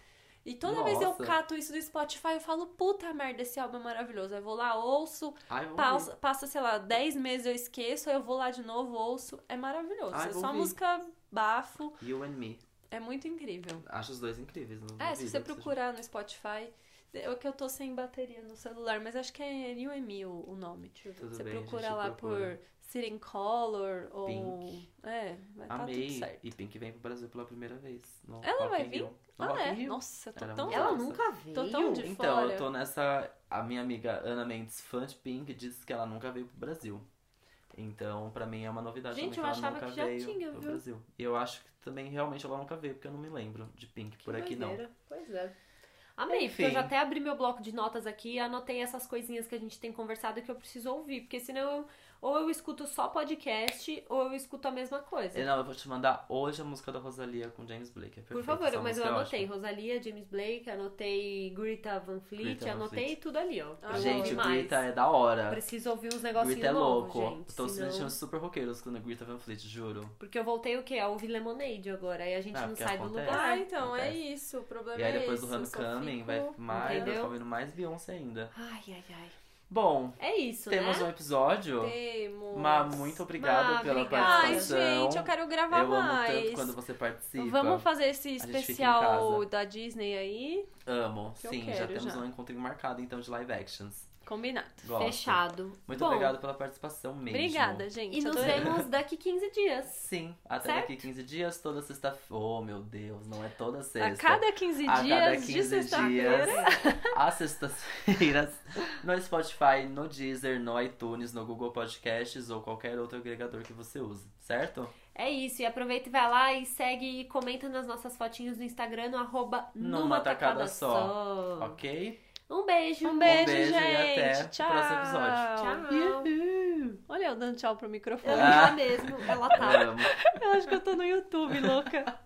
[SPEAKER 3] E toda vez eu
[SPEAKER 2] Nossa.
[SPEAKER 3] cato isso do Spotify, eu falo, puta merda, esse álbum é maravilhoso. Aí eu vou lá, ouço,
[SPEAKER 2] Ai,
[SPEAKER 3] passa, passa, sei lá, 10 meses eu esqueço, aí eu vou lá de novo, ouço. É maravilhoso.
[SPEAKER 2] Ai,
[SPEAKER 3] é só
[SPEAKER 2] ouvir.
[SPEAKER 3] música bafo.
[SPEAKER 2] You and Me.
[SPEAKER 3] É muito incrível.
[SPEAKER 2] Acho os dois incríveis. Não
[SPEAKER 3] É, se você
[SPEAKER 2] que seja.
[SPEAKER 3] procurar no Spotify, é que eu tô sem bateria no celular, mas acho que é Me o, o nome.
[SPEAKER 2] Tudo
[SPEAKER 3] você
[SPEAKER 2] bem,
[SPEAKER 3] procura lá
[SPEAKER 2] procura.
[SPEAKER 3] por Sitting Color ou.
[SPEAKER 2] Pink.
[SPEAKER 3] É, vai tá tudo
[SPEAKER 2] Amei.
[SPEAKER 3] certo.
[SPEAKER 2] E Pink vem pro Brasil pela primeira vez. no
[SPEAKER 3] Ela
[SPEAKER 2] Rock
[SPEAKER 3] vai vir?
[SPEAKER 2] No
[SPEAKER 3] Ah, é? Nossa, eu tô
[SPEAKER 2] Era
[SPEAKER 3] tão.
[SPEAKER 2] muito
[SPEAKER 1] Ela
[SPEAKER 2] Nossa.
[SPEAKER 1] nunca veio.
[SPEAKER 3] Tô tão de
[SPEAKER 2] Então,
[SPEAKER 3] fora.
[SPEAKER 2] eu tô nessa. A minha amiga Ana Mendes, fã de Pink, disse que ela nunca veio pro Brasil. Então, pra mim é uma novidade
[SPEAKER 1] Gente,
[SPEAKER 2] também
[SPEAKER 1] eu achava
[SPEAKER 2] nunca
[SPEAKER 1] que já
[SPEAKER 2] veio
[SPEAKER 1] tinha,
[SPEAKER 2] pro
[SPEAKER 1] viu?
[SPEAKER 2] Brasil. E eu acho que também realmente ela nunca veio, porque eu não me lembro de Pink por
[SPEAKER 1] Que
[SPEAKER 2] aqui não.
[SPEAKER 1] doideira. Pois é. Amei, porque eu
[SPEAKER 2] Enfim.
[SPEAKER 1] já até abri meu bloco de notas aqui e anotei essas coisinhas que a gente tem conversado que eu preciso ouvir. Porque senão eu, ou eu escuto só podcast ou eu escuto a mesma coisa.
[SPEAKER 2] E Não, eu vou te mandar hoje a música da Rosalia com James Blake. É
[SPEAKER 1] Por favor,
[SPEAKER 2] essa
[SPEAKER 1] mas eu
[SPEAKER 2] é
[SPEAKER 1] anotei
[SPEAKER 2] ótima.
[SPEAKER 1] Rosalia, James Blake, anotei Greta Van Fleet,
[SPEAKER 2] Greta Van
[SPEAKER 1] anotei
[SPEAKER 2] Fleet.
[SPEAKER 1] tudo ali, ó.
[SPEAKER 3] Ah,
[SPEAKER 1] eu
[SPEAKER 2] Gente, o. Grita é da hora.
[SPEAKER 1] Preciso ouvir uns negocinhos
[SPEAKER 2] Grita é louco.
[SPEAKER 1] gente.
[SPEAKER 2] Tô se
[SPEAKER 1] senão-
[SPEAKER 2] sentindo super roqueiro escutando Grita Van Fleet, juro.
[SPEAKER 1] Porque eu voltei o quê? A ouvir Lemonade agora. Aí a gente
[SPEAKER 2] Ah,
[SPEAKER 1] não sai do
[SPEAKER 2] acontece.
[SPEAKER 1] lugar.
[SPEAKER 3] Ah, então, é
[SPEAKER 2] Acontece.
[SPEAKER 3] isso. O problema
[SPEAKER 2] E aí
[SPEAKER 3] é
[SPEAKER 2] depois
[SPEAKER 3] esse.
[SPEAKER 2] do
[SPEAKER 3] eu
[SPEAKER 2] Homecoming
[SPEAKER 3] só
[SPEAKER 2] vai
[SPEAKER 3] fico-
[SPEAKER 2] mais, vai
[SPEAKER 1] Entendeu?
[SPEAKER 2] ficar ouvindo mais Beyoncé ainda.
[SPEAKER 1] Ai, ai, ai.
[SPEAKER 2] Bom,
[SPEAKER 1] É isso,
[SPEAKER 2] temos
[SPEAKER 1] né?
[SPEAKER 2] um episódio.
[SPEAKER 3] Temos.
[SPEAKER 2] Ma, muito obrigado
[SPEAKER 1] Ma,
[SPEAKER 2] pela
[SPEAKER 1] obrigada.
[SPEAKER 3] Ai,
[SPEAKER 2] participação.
[SPEAKER 3] gente, eu quero gravar
[SPEAKER 2] Eu amo
[SPEAKER 3] mais.
[SPEAKER 2] tanto quando você participa.
[SPEAKER 3] Vamos fazer esse especial da Disney aí?
[SPEAKER 2] Amo,
[SPEAKER 3] Que
[SPEAKER 2] sim, já temos
[SPEAKER 3] já.
[SPEAKER 2] um encontrinho marcado então de live actions.
[SPEAKER 3] Combinado.
[SPEAKER 2] Gosto.
[SPEAKER 1] Fechado.
[SPEAKER 2] Muito
[SPEAKER 1] Bom,
[SPEAKER 2] obrigado pela participação mesmo.
[SPEAKER 3] Obrigada, gente.
[SPEAKER 1] E nos
[SPEAKER 3] adorei.
[SPEAKER 1] vemos daqui 15 dias.
[SPEAKER 2] Sim, até
[SPEAKER 1] Certo?
[SPEAKER 2] daqui 15 dias, toda sexta-feira. Oh, meu Deus, não é toda
[SPEAKER 3] A
[SPEAKER 2] sexta.
[SPEAKER 3] cada 15
[SPEAKER 2] A
[SPEAKER 3] dias
[SPEAKER 2] cada
[SPEAKER 3] de
[SPEAKER 2] 15
[SPEAKER 3] sexta-feira.
[SPEAKER 2] dias, às sextas-feiras, no Spotify, no Deezer, no iTunes, no Google Podcasts ou qualquer outro agregador que você use, certo?
[SPEAKER 1] É isso. E aproveita e vai lá e segue e comenta nas nossas fotinhas no Instagram no arroba
[SPEAKER 2] Numa
[SPEAKER 1] numa
[SPEAKER 2] tacada
[SPEAKER 1] tacada
[SPEAKER 2] só.
[SPEAKER 1] só.
[SPEAKER 2] Ok?
[SPEAKER 1] Um beijo.
[SPEAKER 3] Um beijo,
[SPEAKER 2] beijo e
[SPEAKER 3] gente.
[SPEAKER 2] até o
[SPEAKER 3] tchau.
[SPEAKER 2] próximo episódio.
[SPEAKER 1] Tchau.
[SPEAKER 3] Olha eu dando tchau pro microfone.
[SPEAKER 1] Eu já mesmo. Ela tá.
[SPEAKER 2] Amo.
[SPEAKER 3] Eu acho que eu tô no YouTube, louca.